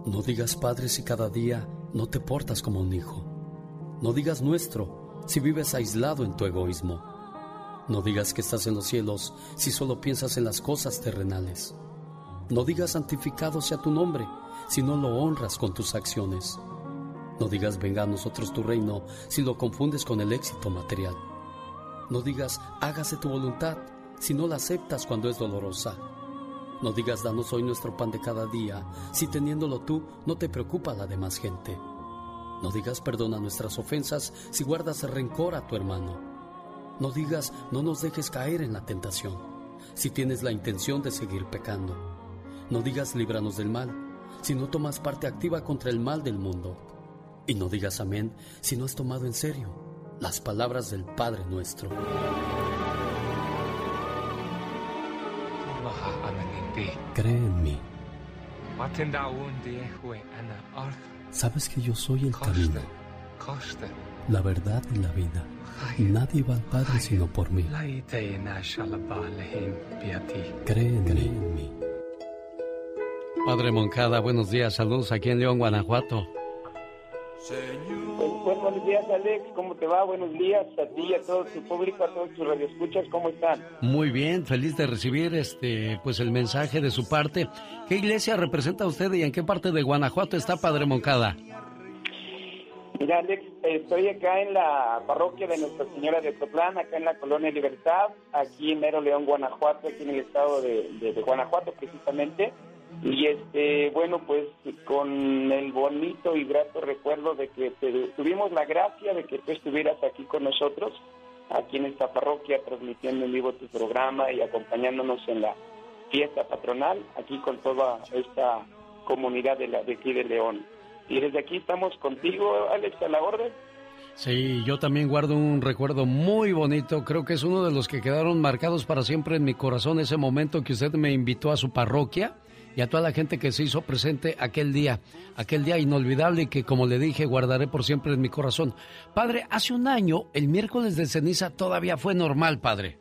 No digas Padre si cada día no te portas como un hijo. No digas nuestro si vives aislado en tu egoísmo. No digas que estás en los cielos si solo piensas en las cosas terrenales. No digas santificado sea tu nombre si no lo honras con tus acciones. No digas venga a nosotros tu reino si lo confundes con el éxito material. No digas hágase tu voluntad si no la aceptas cuando es dolorosa. No digas danos hoy nuestro pan de cada día si teniéndolo tú no te preocupa la demás gente. No digas perdona nuestras ofensas si guardas rencor a tu hermano. No digas no nos dejes caer en la tentación si tienes la intención de seguir pecando. No digas líbranos del mal si no tomas parte activa contra el mal del mundo. Y no digas amén si no has tomado en serio las palabras del Padre nuestro. Cree en mí. Sabes que yo soy el camino, la verdad y la vida. Nadie va al Padre sino por mí. Cree en mí. Padre Moncada, buenos días. Saludos aquí en León, Guanajuato. Pues, buenos días, Alex. ¿Cómo te va? Buenos días a ti y a todo tu público, a todos tus radioescuchas. ¿Cómo están? Muy bien, feliz de recibir este, pues el mensaje de su parte. ¿Qué iglesia representa usted y en qué parte de Guanajuato está Padre Moncada? Mira, Alex, estoy acá en la parroquia de Nuestra Señora de Totlán, acá en la Colonia Libertad, aquí en Mero León, Guanajuato, aquí en el estado de, de Guanajuato precisamente. Y este, bueno, pues con el bonito y grato recuerdo de que tuvimos la gracia de que tú estuvieras aquí con nosotros, aquí en esta parroquia, transmitiendo en vivo tu programa y acompañándonos en la fiesta patronal, aquí con toda esta comunidad de, la, de aquí de León. Y desde aquí estamos contigo, Alex, a la orden. Sí, yo también guardo un recuerdo muy bonito. Creo que es uno de los que quedaron marcados para siempre en mi corazón ese momento que usted me invitó a su parroquia y a toda la gente que se hizo presente aquel día, aquel día inolvidable que, como le dije, guardaré por siempre en mi corazón. Padre, hace un año, el miércoles de ceniza todavía fue normal, padre.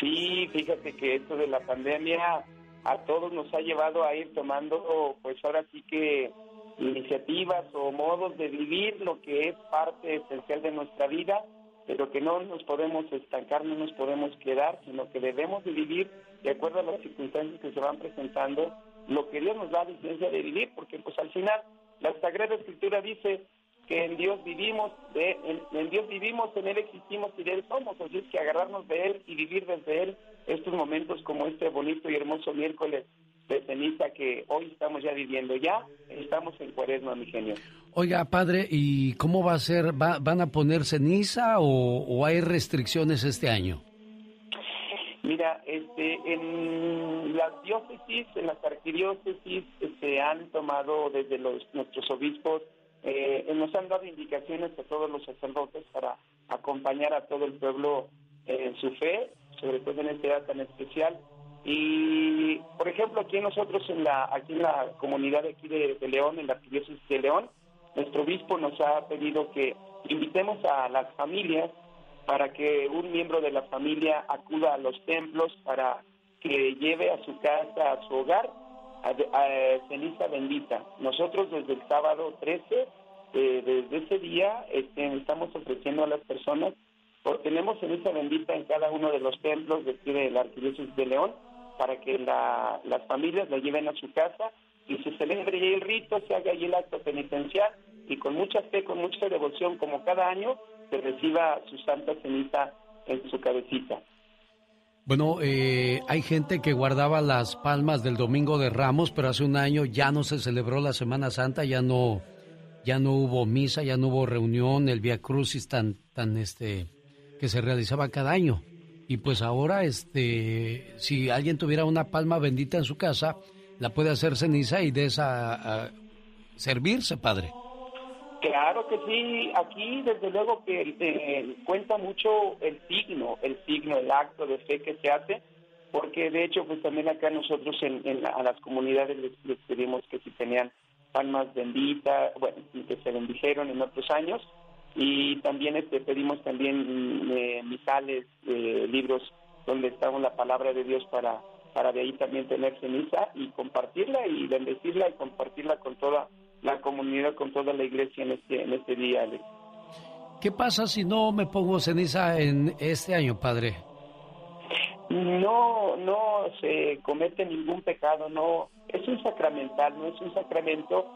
Sí, fíjate que esto de la pandemia a todos nos ha llevado a ir tomando, pues ahora sí que iniciativas o modos de vivir lo que es parte esencial de nuestra vida, pero que no nos podemos estancar, no nos podemos quedar, sino que debemos de vivir de acuerdo a las circunstancias que se van presentando lo que Dios nos da licencia de vivir, porque pues al final la Sagrada Escritura dice que en Dios vivimos, de, en, en Dios vivimos, en Él existimos y de Él somos, así es que agarrarnos de Él y vivir desde Él estos momentos como este bonito y hermoso miércoles de ceniza que hoy estamos ya viviendo. Ya estamos en cuaresma, mi genio. Oiga, padre, ¿y cómo va a ser? ¿Va- ¿Van a poner ceniza o, hay restricciones este año? Mira, este, en las diócesis, en las arquidiócesis, se han tomado desde los nuestros obispos, eh, nos han dado indicaciones a todos los sacerdotes para acompañar a todo el pueblo en su fe, sobre todo en esta edad tan especial. Y, por ejemplo, aquí nosotros en la, aquí en la comunidad de aquí de, de León, en la arquidiócesis de León, nuestro obispo nos ha pedido que invitemos a las familias para que un miembro de la familia acuda a los templos para que lleve a su casa, a su hogar, a, a ceniza bendita. Nosotros desde el sábado 13, eh, desde ese día, este, estamos ofreciendo a las personas, o tenemos ceniza bendita en cada uno de los templos de aquí de la Arquidiócesis de León, para que la- las familias la lleven a su casa y se celebre el rito, se haga ahí el acto penitencial y con mucha fe, con mucha devoción, como cada año, se reciba su santa ceniza en su cabecita. Bueno, eh, hay gente que guardaba las palmas del Domingo de Ramos, pero hace un año ya no se celebró la Semana Santa, ya no, ya no hubo misa, ya no hubo reunión, el Via Crucis tan, tan este, que se realizaba cada año. Y pues ahora, este, si alguien tuviera una palma bendita en su casa, la puede hacer ceniza y de a servirse, padre. Claro que sí, aquí desde luego que eh, cuenta mucho el signo, el signo, el acto de fe que se hace, porque de hecho pues también acá nosotros en, en la- a las comunidades les, pedimos que si tenían palmas benditas, bueno, que se bendijeron en otros años, y también este, pedimos también mm, eh, misales, eh, libros donde está la palabra de Dios para, para de ahí también tener ceniza y compartirla y bendecirla y compartirla con toda la comunidad, con toda la iglesia en este, en este día, Alex. ¿Qué pasa si no me pongo ceniza en este año, padre? No, no se comete ningún pecado, no, es un sacramental, no es un sacramento,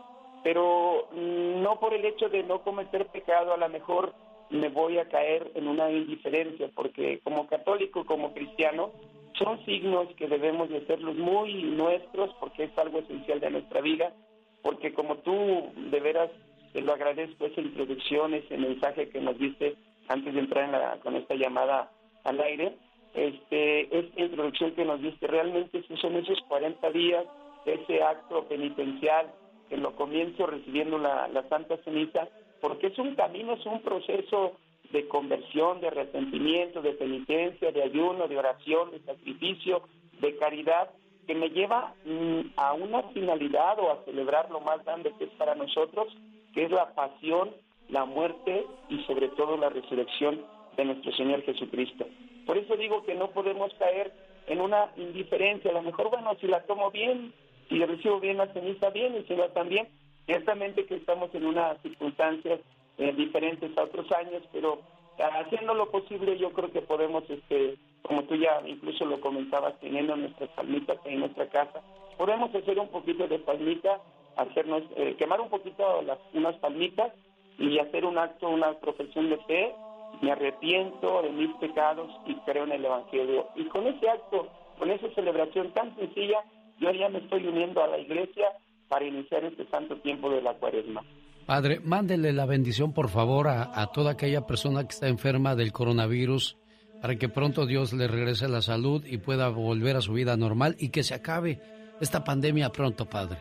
pero no por el hecho de no cometer pecado, a lo mejor me voy a caer en una indiferencia, porque como católico, como cristiano, son signos que debemos de hacerlos muy nuestros, porque es algo esencial de nuestra vida, porque como tú de veras te lo agradezco esa introducción, ese mensaje que nos diste antes de entrar en la- con esta llamada al aire, este, esta introducción que nos diste, realmente son esos 40 días, ese acto penitencial, que lo comienzo recibiendo la, la Santa Ceniza, porque es un camino, es un proceso de conversión, de arrepentimiento, de penitencia, de ayuno, de oración, de sacrificio, de caridad, que me lleva mm, a una finalidad o a celebrar lo más grande que es para nosotros, que es la pasión, la muerte y sobre todo la resurrección de nuestro Señor Jesucristo. Por eso digo que no podemos caer en una indiferencia. A lo mejor, bueno, si la tomo bien, si recibo bien la ceniza, bien, y si no también. Ciertamente que estamos en unas circunstancias eh, diferentes a otros años, pero ah, haciendo lo posible yo creo que podemos, este, como tú ya incluso lo comentabas, teniendo nuestras palmitas en nuestra casa, podemos hacer un poquito de palmita, hacernos, eh, quemar un poquito las, unas palmitas y hacer un acto, una profesión de fe, me arrepiento de mis pecados y creo en el Evangelio. Y con ese acto, con esa celebración tan sencilla, yo ya me estoy uniendo a la iglesia para iniciar este santo tiempo de la cuaresma. Padre, mándele la bendición, por favor, a, a toda aquella persona que está enferma del coronavirus, para que pronto Dios le regrese la salud y pueda volver a su vida normal y que se acabe esta pandemia pronto, Padre.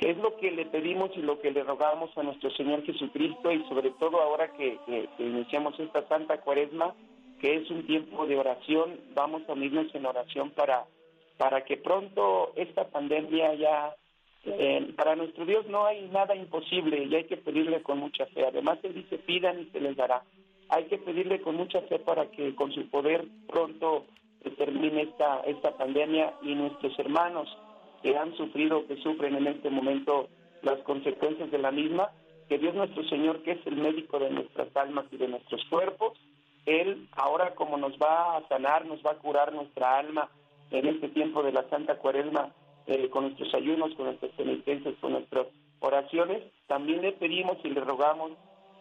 Es lo que le pedimos y lo que le rogamos a nuestro Señor Jesucristo y sobre todo ahora que, iniciamos esta santa cuaresma, que es un tiempo de oración, vamos a unirnos en oración para, para que pronto esta pandemia ya, eh, para nuestro Dios no hay nada imposible y hay que pedirle con mucha fe. Además, Él dice, pidan y se les dará. Hay que pedirle con mucha fe para que con su poder pronto termine esta, esta pandemia y nuestros hermanos que han sufrido, que sufren en este momento las consecuencias de la misma, que Dios nuestro Señor, que es el médico de nuestras almas y de nuestros cuerpos, Él ahora como nos va a sanar, nos va a curar nuestra alma en este tiempo de la Santa Cuaresma, eh, con nuestros ayunos, con nuestras penitencias, con nuestras oraciones, también le pedimos y le rogamos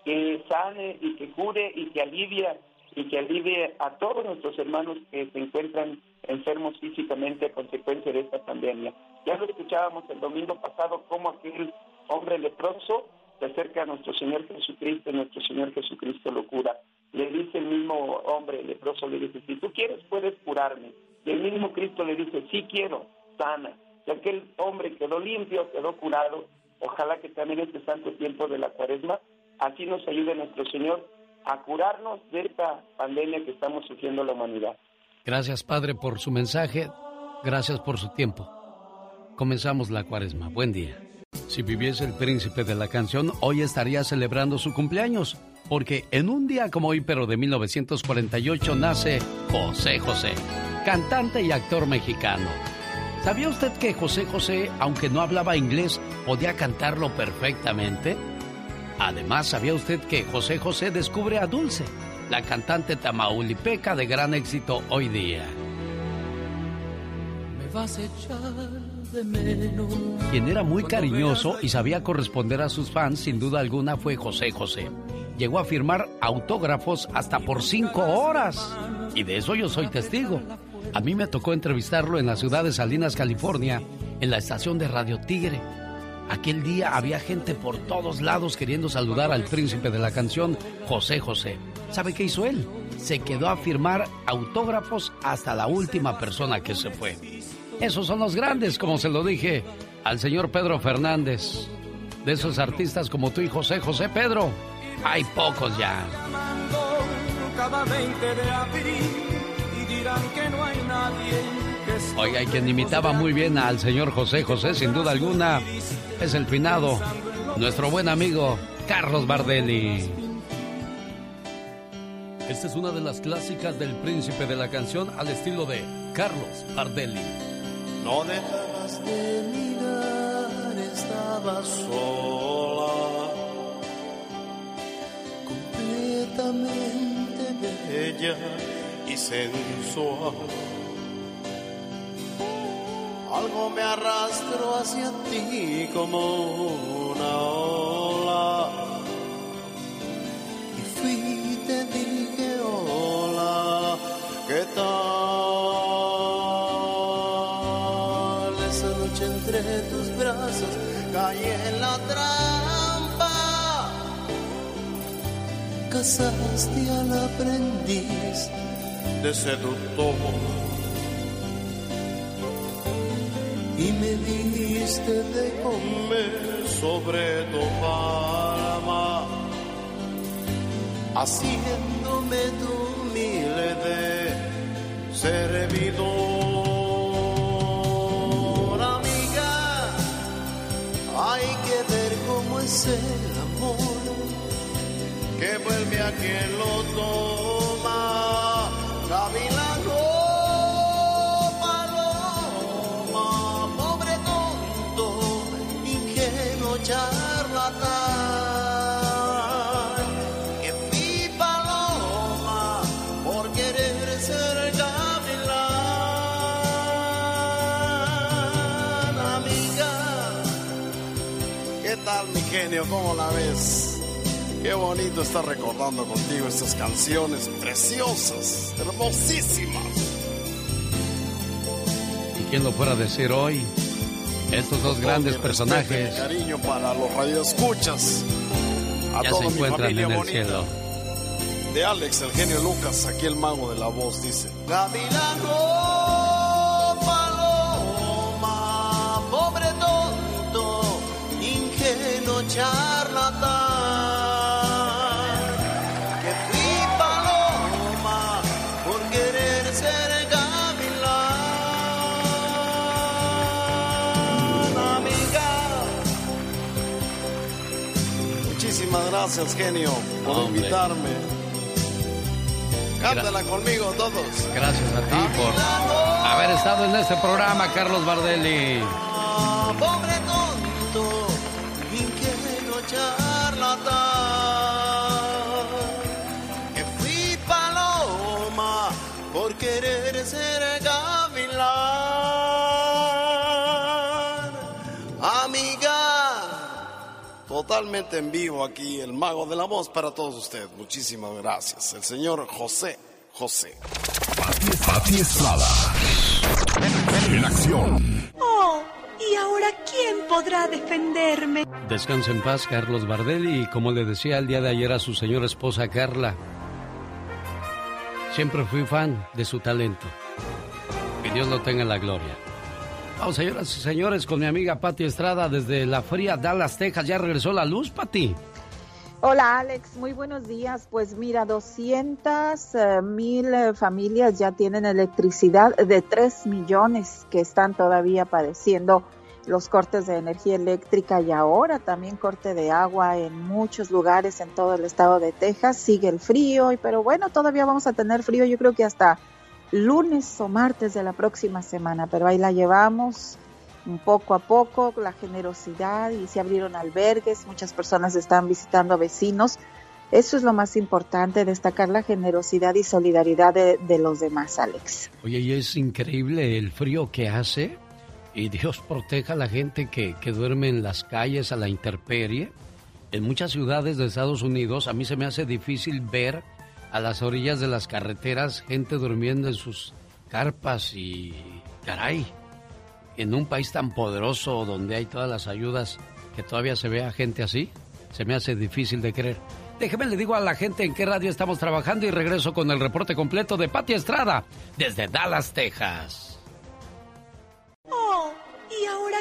que sane y que cure y que alivie y que alivie a todos nuestros hermanos que se encuentran enfermos físicamente a consecuencia de esta pandemia. Ya lo escuchábamos el domingo pasado, cómo aquel hombre leproso se acerca a nuestro Señor Jesucristo, y nuestro Señor Jesucristo lo cura. Le dice el mismo hombre leproso, le dice, si tú quieres, puedes curarme. Y el mismo Cristo le dice, sí quiero, sana. Y aquel hombre quedó limpio, quedó curado. Ojalá que también este santo tiempo de la cuaresma, así nos ayude nuestro Señor a curarnos de esta pandemia que estamos sufriendo la humanidad. Gracias, Padre, por su mensaje. Gracias por su tiempo. Comenzamos la cuaresma. Buen día. Si viviese el príncipe de la canción, hoy estaría celebrando su cumpleaños, porque en un día como hoy, pero de 1948, nace José José, cantante y actor mexicano. ¿Sabía usted que José José, aunque no hablaba inglés, podía cantarlo perfectamente? Además, ¿sabía usted que José José descubre a Dulce, la cantante tamaulipeca de gran éxito hoy día? Me vas a echar de menos. Quien era muy cariñoso y sabía corresponder a sus fans, sin duda alguna, fue José José. Llegó a firmar autógrafos hasta por cinco horas. Y de eso yo soy testigo. A mí me tocó entrevistarlo en la ciudad de Salinas, California, en la estación de Radio Tigre. Aquel día había gente por todos lados queriendo saludar al príncipe de la canción, José José. ¿Sabe qué hizo él? Se quedó a firmar autógrafos hasta la última persona que se fue. Esos son los grandes, como se lo dije al señor Pedro Fernández. De esos artistas como tú y José José Pedro, hay pocos ya. Cada 20 de abril y dirán que no hay quien imitaba muy bien al señor José José, sin duda alguna, es el finado, nuestro buen amigo Carlos Bardelli. Esta es una de las clásicas del príncipe de la canción al estilo de Carlos Bardelli. No dejabas de mirar, estaba sola, completamente bella y sensual. Algo me arrastró hacia ti como una ola. Y fui y te dije hola, ¿qué tal? Esa noche entre tus brazos caí en la trampa. Casaste al aprendiz de seductor. Y me diste de comer sobre tu palma, haciéndome tu humilde servidor. Amiga, hay que ver cómo es el amor que vuelve a quien lo toma. Gavilano. Genio? ¿Cómo la ves? Qué bonito estar recordando contigo estas canciones preciosas, hermosísimas. ¿Y quién lo fuera a decir hoy? Estos dos grandes personajes cariño para los radioescuchas. A ya toda se mi encuentran familia en el bonita. cielo. De Alex, el genio Lucas, aquí el mago de la voz, dice. Gavilano, paloma, pobre ingenuo charlatán. Que fui paloma por querer ser gavilán, amiga. Muchísimas gracias, genio, por Hombre. invitarme. Cántala conmigo todos. Gracias a ti por haber estado en este programa, Carlos Bardelli. pobre tonto, por querer ser gavilán. amiga. Totalmente en vivo aquí, el mago de la voz para todos ustedes. Muchísimas gracias. El señor José José. Pati Estrada. En acción. Oh, ¿y ahora quién podrá defenderme? Descansa en paz, Carlos Bardelli, y como le decía el día de ayer a su señora esposa Carla, siempre fui fan de su talento. Que Dios lo tenga en la gloria. Vamos, señoras y señores, con mi amiga Pati Estrada desde la fría Dallas, Texas. Ya regresó la luz, Pati. Hola Alex, muy buenos días. Pues mira, 200 eh, mil eh, familias ya tienen electricidad de 3 millones que están todavía padeciendo los cortes de energía eléctrica y ahora también corte de agua en muchos lugares en todo el estado de Texas. Sigue el frío, pero bueno, todavía vamos a tener frío yo creo que hasta lunes o martes de la próxima semana, pero ahí la llevamos poco a poco, la generosidad y se abrieron albergues, muchas personas están visitando vecinos. Eso es lo más importante, destacar la generosidad y solidaridad de los demás, Alex. Oye, y es increíble el frío que hace y Dios [laughs] proteja a la gente que, que duerme en las calles a la intemperie. En muchas ciudades de Estados Unidos a mí se me hace difícil ver a las orillas de las carreteras gente durmiendo en sus carpas y caray, en un país tan poderoso donde hay todas las ayudas que todavía se vea gente así, se me hace difícil de creer. Déjeme le digo a la gente en qué radio estamos trabajando y regreso con el reporte completo de Pati Estrada desde Dallas, Texas.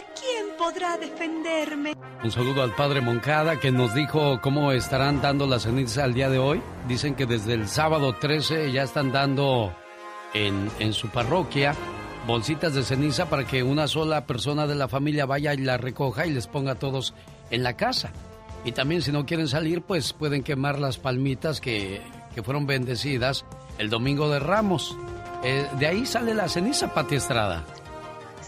Oh, ¿y ahora quién podrá defenderme? Un saludo al padre Moncada que nos dijo cómo estarán dando la ceniza al día de hoy. Dicen que desde el sábado 13 ya están dando en, en su parroquia bolsitas de ceniza para que una sola persona de la familia vaya y la recoja y les ponga a todos en la casa. Y también si no quieren salir, pues pueden quemar las palmitas que, que fueron bendecidas el domingo de Ramos. Eh, de ahí sale la ceniza, Pati Estrada.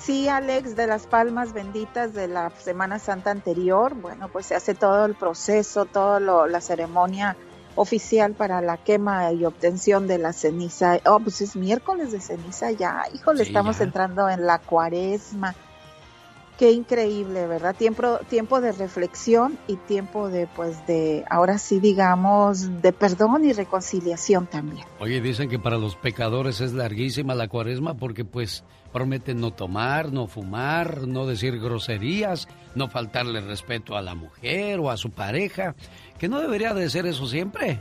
Sí, Alex, de las palmas benditas de la Semana Santa anterior, bueno, pues se hace todo el proceso, toda la ceremonia oficial para la quema y obtención de la ceniza. Oh, pues es miércoles de ceniza ya. Híjole, estamos entrando en la cuaresma. Qué increíble, ¿verdad? Tiempo, tiempo de reflexión y tiempo de, pues, de, ahora sí digamos, de perdón y reconciliación también. Oye, dicen que para los pecadores es larguísima la cuaresma porque, pues, prometen no tomar, no fumar, no decir groserías, no faltarle respeto a la mujer o a su pareja, que no debería de ser eso siempre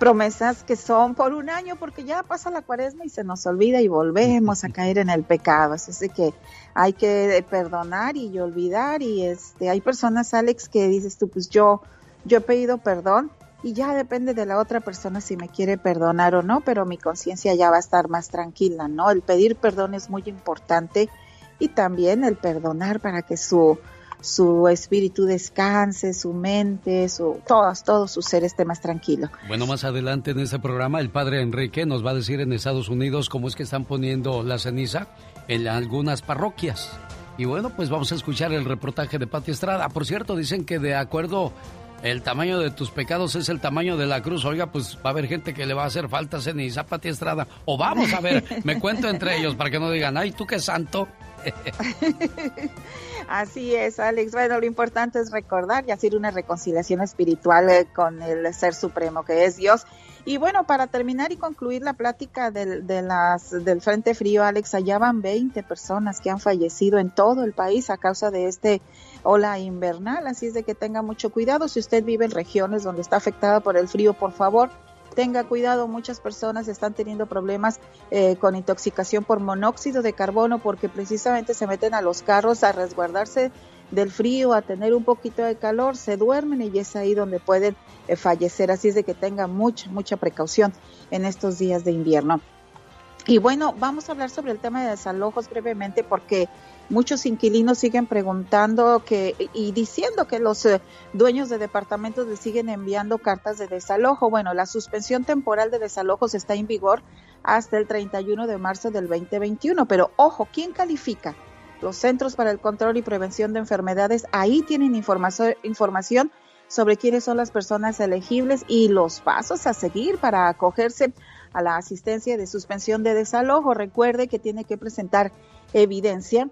promesas que son por un año porque ya pasa la cuaresma y se nos olvida y volvemos a caer en el pecado. Así que hay que perdonar y olvidar y este hay personas Alex que dices tú pues yo yo he pedido perdón y ya depende de la otra persona si me quiere perdonar o no, pero mi conciencia ya va a estar más tranquila, ¿no? El pedir perdón es muy importante y también el perdonar para que su su espíritu descanse, su mente, su todos, todo su ser esté más tranquilo. Bueno, más adelante en este programa el padre Enrique nos va a decir en Estados Unidos cómo es que están poniendo la ceniza en algunas parroquias. Y bueno, pues vamos a escuchar el reportaje de Pati Estrada. Por cierto, dicen que de acuerdo el tamaño de tus pecados es el tamaño de la cruz. Oiga, pues va a haber gente que le va a hacer falta ceniza, Pati Estrada. O vamos a ver, [laughs] me cuento entre ellos para que no digan, ay, tú qué santo. [laughs] Así es, Alex. Bueno, lo importante es recordar y hacer una reconciliación espiritual eh, con el Ser Supremo que es Dios. Y bueno, para terminar y concluir la plática del, de las, del Frente Frío, Alex, allá van 20 personas que han fallecido en todo el país a causa de este ola invernal. Así es de que tenga mucho cuidado. Si usted vive en regiones donde está afectada por el frío, por favor, tenga cuidado, muchas personas están teniendo problemas eh, con intoxicación por monóxido de carbono porque precisamente se meten a los carros a resguardarse del frío, a tener un poquito de calor, se duermen y es ahí donde pueden eh, fallecer. Así es de que tenga mucha, mucha precaución en estos días de invierno. Y bueno, vamos a hablar sobre el tema de desalojos brevemente porque muchos inquilinos siguen preguntando que y diciendo que los eh, dueños de departamentos les siguen enviando cartas de desalojo. Bueno, la suspensión temporal de desalojos está en vigor hasta el 31 de marzo del 2021, pero ojo, ¿quién califica? Los Centros para el Control y Prevención de Enfermedades, ahí tienen información sobre quiénes son las personas elegibles y los pasos a seguir para acogerse a la asistencia de suspensión de desalojo. Recuerde que tiene que presentar evidencia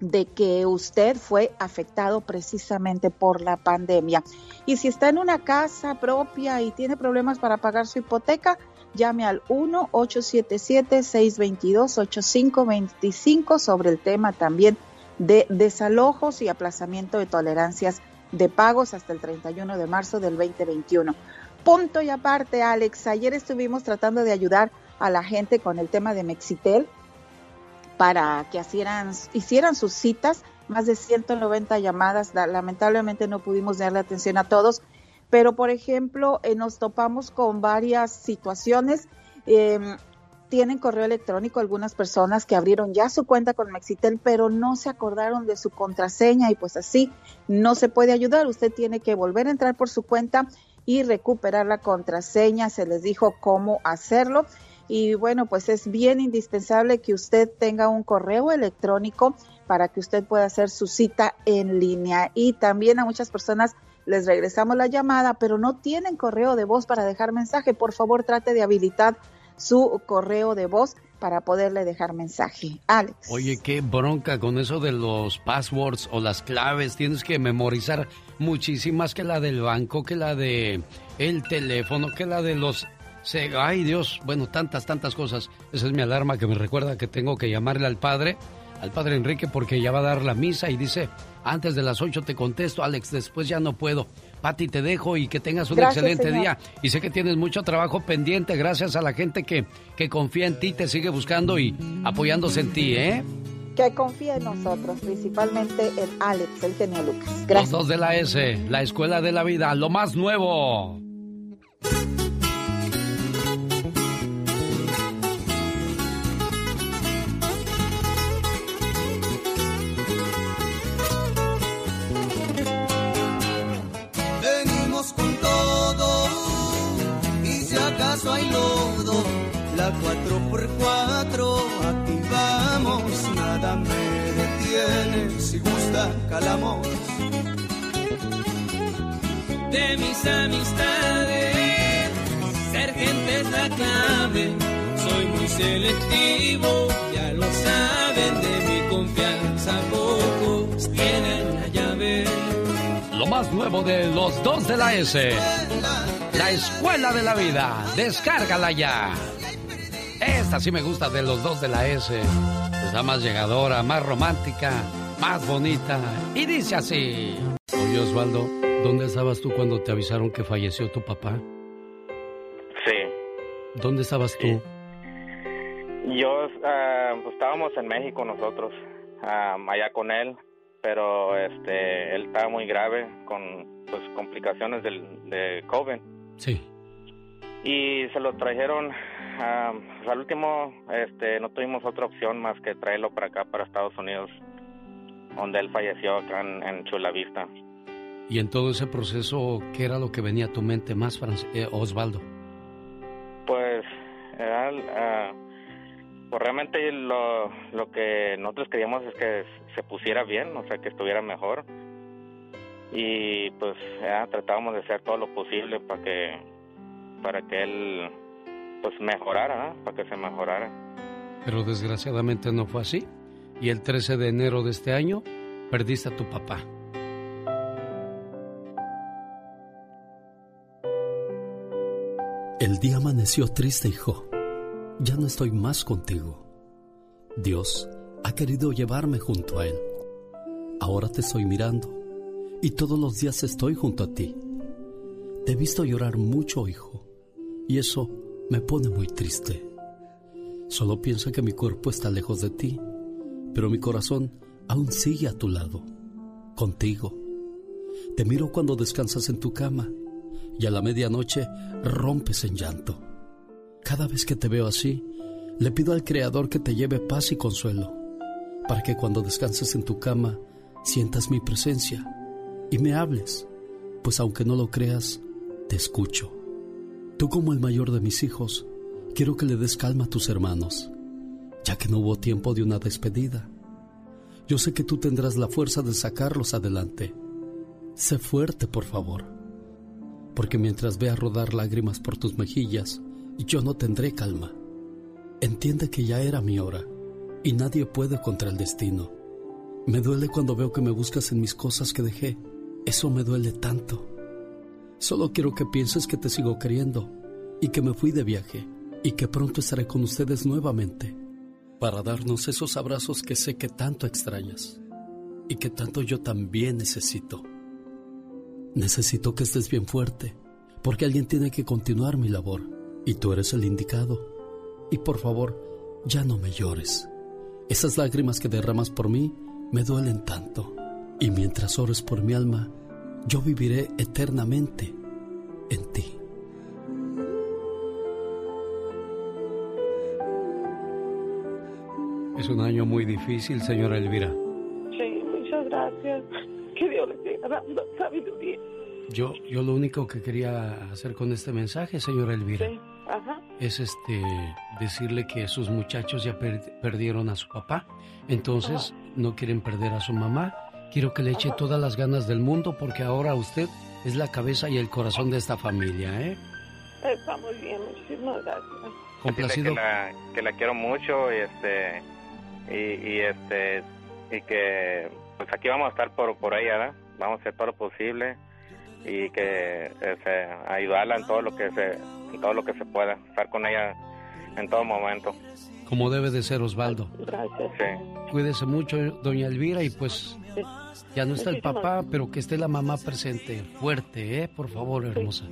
de que usted fue afectado precisamente por la pandemia. Y si está en una casa propia y tiene problemas para pagar su hipoteca, llame al 1-877-622-8525 sobre el tema también de desalojos y aplazamiento de tolerancias de pagos hasta el 31 de marzo del 2021. Punto y aparte, Alex, ayer estuvimos tratando de ayudar a la gente con el tema de Mexitel para que hicieran, sus citas, más de 190 llamadas, lamentablemente no pudimos darle atención a todos, pero por ejemplo eh, nos topamos con varias situaciones. Em, tienen correo electrónico algunas personas que abrieron ya su cuenta con Mexitel, pero no se acordaron de su contraseña y pues así no se puede ayudar. Usted tiene que volver a entrar por su cuenta y recuperar la contraseña. Se les dijo cómo hacerlo. Y bueno, pues es bien indispensable que usted tenga un correo electrónico para que usted pueda hacer su cita en línea. Y también a muchas personas les regresamos la llamada, pero no tienen correo de voz para dejar mensaje. Por favor, trate de habilitar su correo de voz para poderle dejar mensaje. Alex. Oye, qué bronca con eso de los passwords o las claves. Tienes que memorizar muchísimas que la del banco, que la de el teléfono, que la de los ay Dios, bueno, tantas, tantas cosas. Esa es mi alarma que me recuerda que tengo que llamarle al padre, al padre Enrique, porque ya va a dar la misa y dice, antes de las 8 te contesto, Alex, después ya no puedo. Pati, te dejo y que tengas un excelente día. Y sé que tienes mucho trabajo pendiente gracias a la gente que, que confía en ti, te sigue buscando y apoyándose en ti, ¿eh? Que confía en nosotros, principalmente en Alex, el genio Lucas. Gracias. Los dos de la S, la escuela de la vida, lo más nuevo. La 4x4, aquí vamos, nada me detiene, si gusta calamos. De mis amistades, ser gente es la clave, soy muy selectivo, ya lo saben, de mi confianza pocos tienen la llave. Lo más nuevo de los dos de la S la escuela de la vida. Descárgala ya. Esta sí me gusta de los dos de la S. Está más llegadora, más romántica, más bonita. Y dice así. Oye Osvaldo, ¿dónde estabas tú cuando te avisaron que falleció tu papá? Sí. ¿Dónde estabas tú? Yo, ah, pues estábamos en México nosotros, ah, allá con él, pero este, él estaba muy grave con pues, complicaciones del, de COVID. Sí. Y se lo trajeron, al último, este, no tuvimos otra opción más que traerlo para acá, para Estados Unidos, donde él falleció acá en, Chula Vista. Y en todo ese proceso, ¿qué era lo que venía a tu mente más, eh, Osvaldo? Pues, era, pues realmente lo, lo que nosotros queríamos es que se pusiera bien, o sea, que estuviera mejor y pues ya tratábamos de hacer todo lo posible para que para que él pues mejorara, para que se mejorara. Pero desgraciadamente no fue así y el 13 de enero de este año perdiste a tu papá. El día amaneció triste, hijo. Ya no estoy más contigo. Dios ha querido llevarme junto a Él. Ahora te estoy mirando y todos los días estoy junto a ti. Te he visto llorar mucho, hijo, y eso me pone muy triste. Solo pienso que mi cuerpo está lejos de ti, pero mi corazón aún sigue a tu lado, contigo. Te miro cuando descansas en tu cama y a la medianoche rompes en llanto. Cada vez que te veo así, le pido al Creador que te lleve paz y consuelo, para que cuando descanses en tu cama sientas mi presencia y me hables, pues aunque no lo creas, te escucho. Tú como el mayor de mis hijos, quiero que le des calma a tus hermanos, ya que no hubo tiempo de una despedida. Yo sé que tú tendrás la fuerza de sacarlos adelante. Sé fuerte, por favor, porque mientras vea rodar lágrimas por tus mejillas, yo no tendré calma. Entiende que ya era mi hora y nadie puede contra el destino. Me duele cuando veo que me buscas en mis cosas que dejé. Eso me duele tanto. Solo quiero que pienses que te sigo queriendo y que me fui de viaje y que pronto estaré con ustedes nuevamente para darnos esos abrazos que sé que tanto extrañas y que tanto yo también necesito. Necesito que estés bien fuerte, porque alguien tiene que continuar mi labor y tú eres el indicado. Y por favor, ya no me llores. Esas lágrimas que derramas por mí me duelen tanto. Y mientras ores por mi alma, yo viviré eternamente en ti. Es un año muy difícil, señora Elvira. Sí, muchas gracias. Que Dios le siga dando sabiduría. Yo, yo lo único que quería hacer con este mensaje, señora Elvira, Sí, ajá. es este decirle que sus muchachos ya per- perdieron a su papá, entonces no quieren perder a su mamá. Quiero que le eche todas las ganas del mundo porque ahora usted es la cabeza y el corazón de esta familia, ¿eh? Está muy bien, muchísimas gracias. Complacido. Que la, que la quiero mucho y este y, y, este y que pues aquí vamos a estar por por ella, ¿verdad? Vamos a hacer todo lo posible y que este, ayudarla en todo lo que se en todo lo que se pueda, estar con ella en todo momento. Como debe de ser Osvaldo. Gracias. Sí. Cuídese mucho, doña Elvira, y pues ya no está el papá, pero que esté la mamá presente, fuerte, ¿eh? Por favor, hermosa.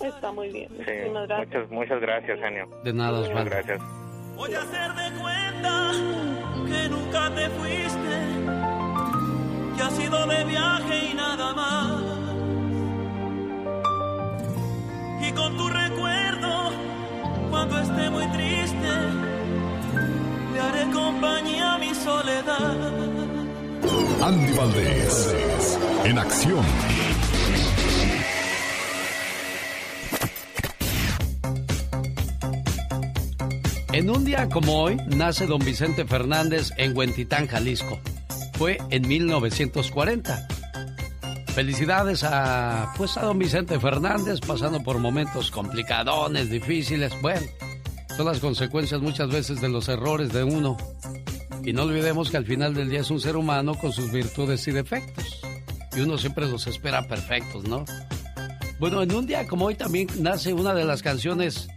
Está muy bien, Sí, muchísimas gracias. muchas muchas gracias, genio. De nada, Muchas Osvaldo. gracias. Voy a hacer de cuenta que nunca te fuiste, que has ido de viaje y nada más. Y con tu recuerdo, cuando esté muy triste, le haré compañía a mi soledad. Andy Valdés, en acción. En un día como hoy, nace don Vicente Fernández en Huentitán, Jalisco. Fue en 1940. Felicidades a, pues a don Vicente Fernández, pasando por momentos complicadones, difíciles. Bueno, son las consecuencias muchas veces de los errores de uno. Y no olvidemos que al final del día es un ser humano con sus virtudes y defectos. Y uno siempre los espera perfectos, ¿no? Bueno, en un día como hoy también nace una de las canciones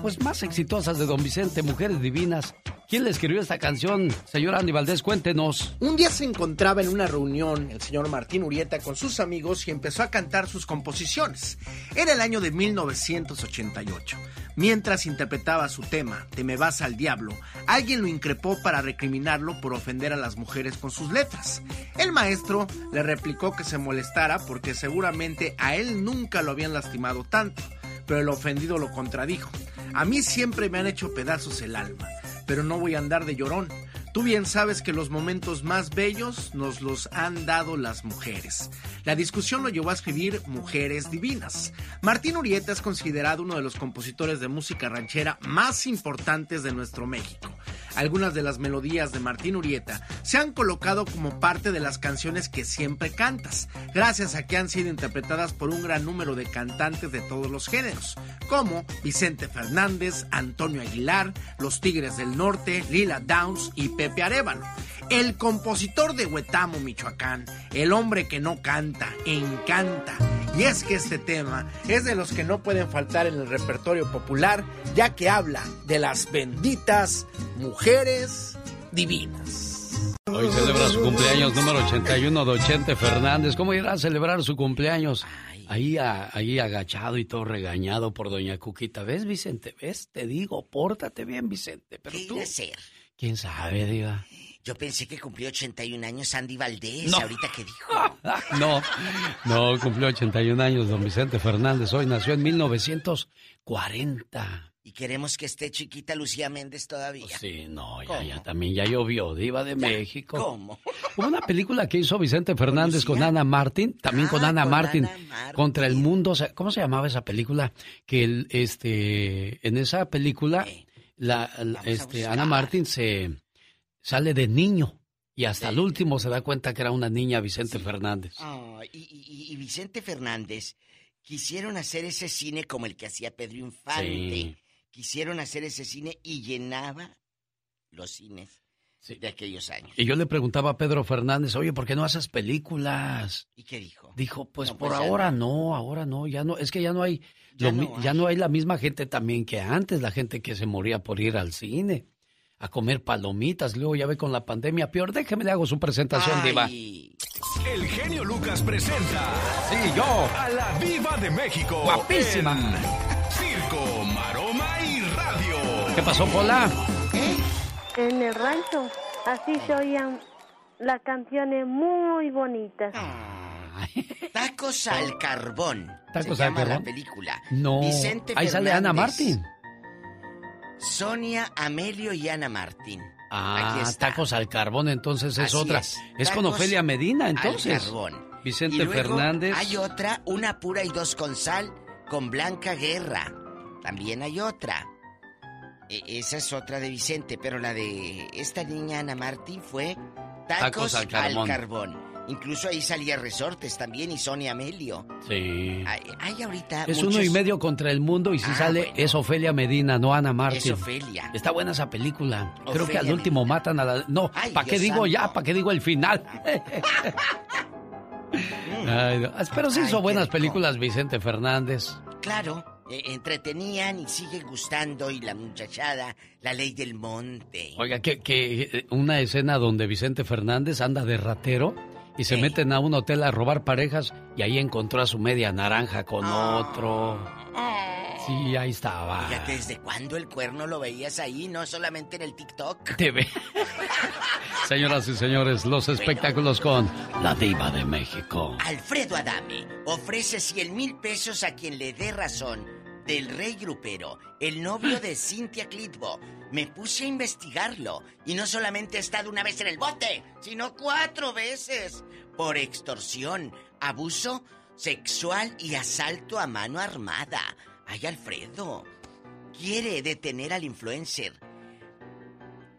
pues más exitosas de Don Vicente, Mujeres Divinas. ¿Quién le escribió esta canción? Señor Andy Valdés, cuéntenos. Un día se encontraba en una reunión el señor Martín Urieta con sus amigos y empezó a cantar sus composiciones. Era el año de 1988. Mientras interpretaba su tema, Te me vas al diablo, alguien lo increpó para recriminarlo por ofender a las mujeres con sus letras. El maestro le replicó que se molestara porque seguramente a él nunca lo habían lastimado tanto, pero el ofendido lo contradijo. A mí siempre me han hecho pedazos el alma pero no voy a andar de llorón. Tú bien sabes que los momentos más bellos nos los han dado las mujeres. La discusión lo llevó a escribir Mujeres Divinas. Martín Urieta es considerado uno de los compositores de música ranchera más importantes de nuestro México. Algunas de las melodías de Martín Urieta se han colocado como parte de las canciones que siempre cantas, gracias a que han sido interpretadas por un gran número de cantantes de todos los géneros, como Vicente Fernández, Antonio Aguilar, Los Tigres del Norte, Lila Downs y Pepe Arevalo. El compositor de Huetamo, Michoacán, el hombre que no canta, encanta. Y es que este tema es de los que no pueden faltar en el repertorio popular, ya que habla de las benditas mujeres divinas. Hoy celebra su cumpleaños número 81 de Ochente Fernández. ¿Cómo irá a celebrar su cumpleaños? Ahí, a- ahí agachado y todo regañado por doña Cuquita. ¿Ves, Vicente? ¿Ves? Te digo, pórtate bien, Vicente. Pero ¿Qué tú, ser? ¿Quién sabe, diga? Yo pensé que cumplió 81 años Andy Valdés, No. ahorita que dijo. [laughs] No, no, cumplió 81 años don Vicente Fernández. Hoy nació en 1940. Y queremos que esté chiquita Lucía Méndez todavía. Sí, no, ya, ya, también ya llovió, diva de México. ¿Cómo? Hubo una película que hizo Vicente Fernández con Ana Martín, también con Ah, Ana con Martín, Ana contra el mundo. ¿Cómo se llamaba esa película? Que el, este, en esa película, la, la- este, Ana Martín se sale de niño y hasta el último se da cuenta que era una niña Vicente Fernández. Ah, y, y- y Vicente Fernández quisieron hacer ese cine como el que hacía Pedro Infante. Sí. Quisieron hacer ese cine y llenaba los cines de aquellos años. Y yo le preguntaba a Pedro Fernández, oye, ¿por qué no haces películas? ¿Y qué dijo? Dijo, pues No, por pues ahora no. ahora no, ya no, es que ya no hay, Ya lo no ya no hay la misma gente también que antes, la gente que se moría por ir al cine, a comer palomitas, luego ya ve con la pandemia, peor, déjeme le hago su presentación, Diva. El genio Lucas presenta. Sí, yo. A la Viva de México. Guapísima. en Circo, Maroma y Radio. ¿Qué pasó, Pola? En el rancho, así se oían las canciones muy bonitas. [laughs] Tacos al carbón. Tacos se al llama la carbón. película. No, Vicente ahí sale Ana Martín. Sonia, Amelio y Ana Martín. Ah, Aquí está. tacos al carbón, entonces es Así otra. es. Es, con Ofelia Medina, al entonces. carbón. Vicente Y luego Fernández. Hay otra, una pura y dos con sal, con Blanca Guerra. También hay otra. E- esa es otra de Vicente, pero la de esta niña Ana Martín fue Tacos, Tacos al carbón. carbón. Incluso ahí salía Resortes también y Sonia Amelio. Sí. Hay, hay ahorita Es muchos- uno y medio contra el mundo y si Ah, sale bueno. es Ofelia Medina, no Ana Martín. Es Ofelia. Está buena esa película. Creo que al último matan a la... No, ¿para qué Dios digo ya? ¿Para qué digo el final? [laughs] [laughs] Ay, no. Pero sí hizo buenas películas Vicente Fernández. Claro, eh, entretenían y sigue gustando y la muchachada, la ley del monte. Oiga, que, que eh, una escena donde Vicente Fernández anda de ratero y se meten a un hotel a robar parejas y ahí encontró a su media naranja con otro. Sí, ahí estaba. Fíjate, ¿desde cuándo el cuerno lo veías ahí? No solamente en el TikTok. TV. [laughs] Señoras y señores, los espectáculos con la diva de México. Alfredo Adame ofrece 100 mil pesos a quien le dé razón del rey grupero, el novio de Cintia Clitbo. Me puse a investigarlo y no solamente ha estado una vez en el bote, sino cuatro veces por extorsión, abuso sexual y asalto a mano armada. Ay, Alfredo, quiere detener al influencer.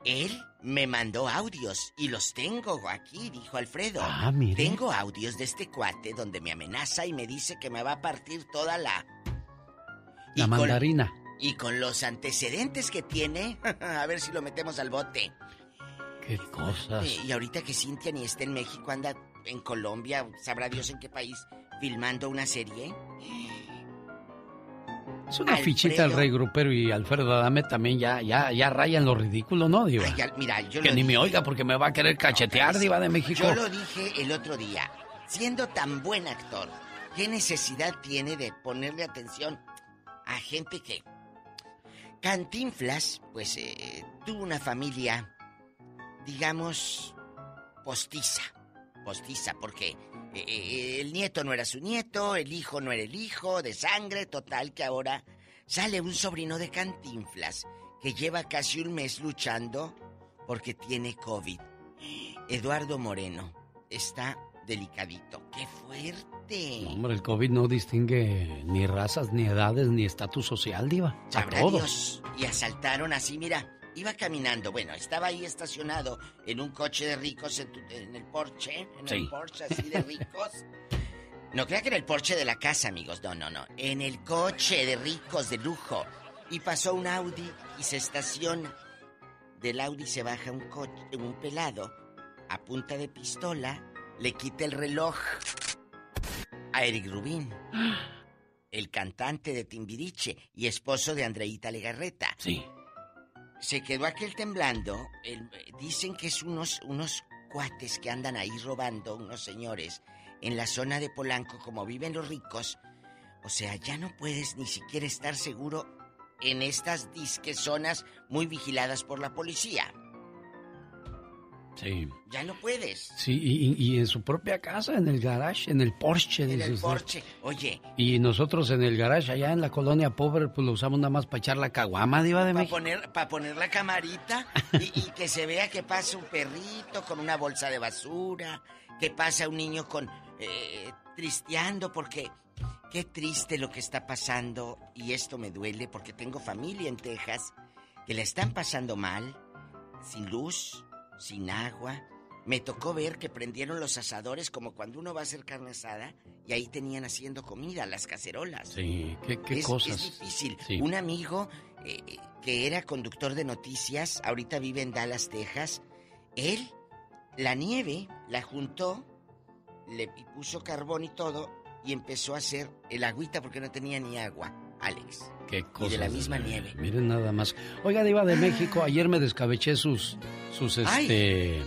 Él me mandó audios y los tengo aquí, dijo Alfredo. Ah, mire. Tengo audios de este cuate donde me amenaza y me dice que me va a partir toda la... La mandarina. Y con los antecedentes que tiene, [laughs] a ver si lo metemos al bote. Qué cosas. Eh, Y ahorita que Cintia ni está en México, anda en Colombia, sabrá Dios en qué país, filmando una serie. Es una Alfredo. fichita el rey grupero y Alfredo Adame también ya, ya, ya rayan lo ridículo, ¿no, Diva? Ay, ya- mira, yo que lo ni me oiga porque me va a querer cachetear, Diva de México. Yo lo dije el otro día. Siendo tan buen actor, ¿qué necesidad tiene de ponerle atención a gente que... Cantinflas, pues, eh, tuvo una familia, digamos, postiza. Postiza, porque eh, eh, el nieto no era su nieto, el hijo no era el hijo, de sangre, total, que ahora sale un sobrino de Cantinflas que lleva casi un mes luchando porque tiene COVID. Eduardo Moreno está delicadito. ¡Qué fuerte! Hombre, el COVID no distingue ni razas, ni edades, ni estatus social, Diva. A Sabrá todos. Dios. Y asaltaron así, mira, iba caminando. Bueno, estaba ahí estacionado en un coche de ricos en, tu- en el Porsche, en el. Porsche así de ricos. [laughs] No crea que en el Porsche de la casa, amigos. No, no, no. En el coche de ricos de lujo. Y pasó un Audi y se estaciona. Del Audi se baja un coche, un pelado, a punta de pistola, le quita el reloj a Eric Rubín, [gasps] el cantante de Timbiriche y esposo de Andreita Legarreta. Sí. Se quedó aquel temblando. el- dicen que es unos, unos cuates que andan ahí robando, unos señores, en la zona de Polanco, como viven los ricos. O sea, ya no puedes ni siquiera estar seguro en estas disque zonas muy vigiladas por la policía. Sí. Ya no puedes. Sí, y, y- en su propia casa, en el garage, en el Porsche. En el usted. Porsche. Oye, Y nosotros en el garage, allá en la colonia pobre, pues lo usamos nada más para echar la caguama, Diva de para México. poner, pa poner la camarita y, y que se vea que pasa un perrito con una bolsa de basura, que pasa un niño con eh, tristeando porque qué triste lo que está pasando y esto me duele porque tengo familia en Texas que la están pasando mal, sin luz, sin agua. Me tocó ver que prendieron los asadores como cuando uno va a hacer carne asada y ahí tenían haciendo comida, las cacerolas. Sí, qué, qué es, cosas. es difícil. Sí. Un amigo eh, que era conductor de noticias, ahorita vive en Dallas, Texas, Él, la nieve, la juntó, le puso carbón y todo, y empezó a hacer el agüita porque no tenía ni agua, Alex. Qué Y de la misma nieve. Miren nada más. Oiga, Diva de México, ayer me descabeché sus, sus, Ay. este,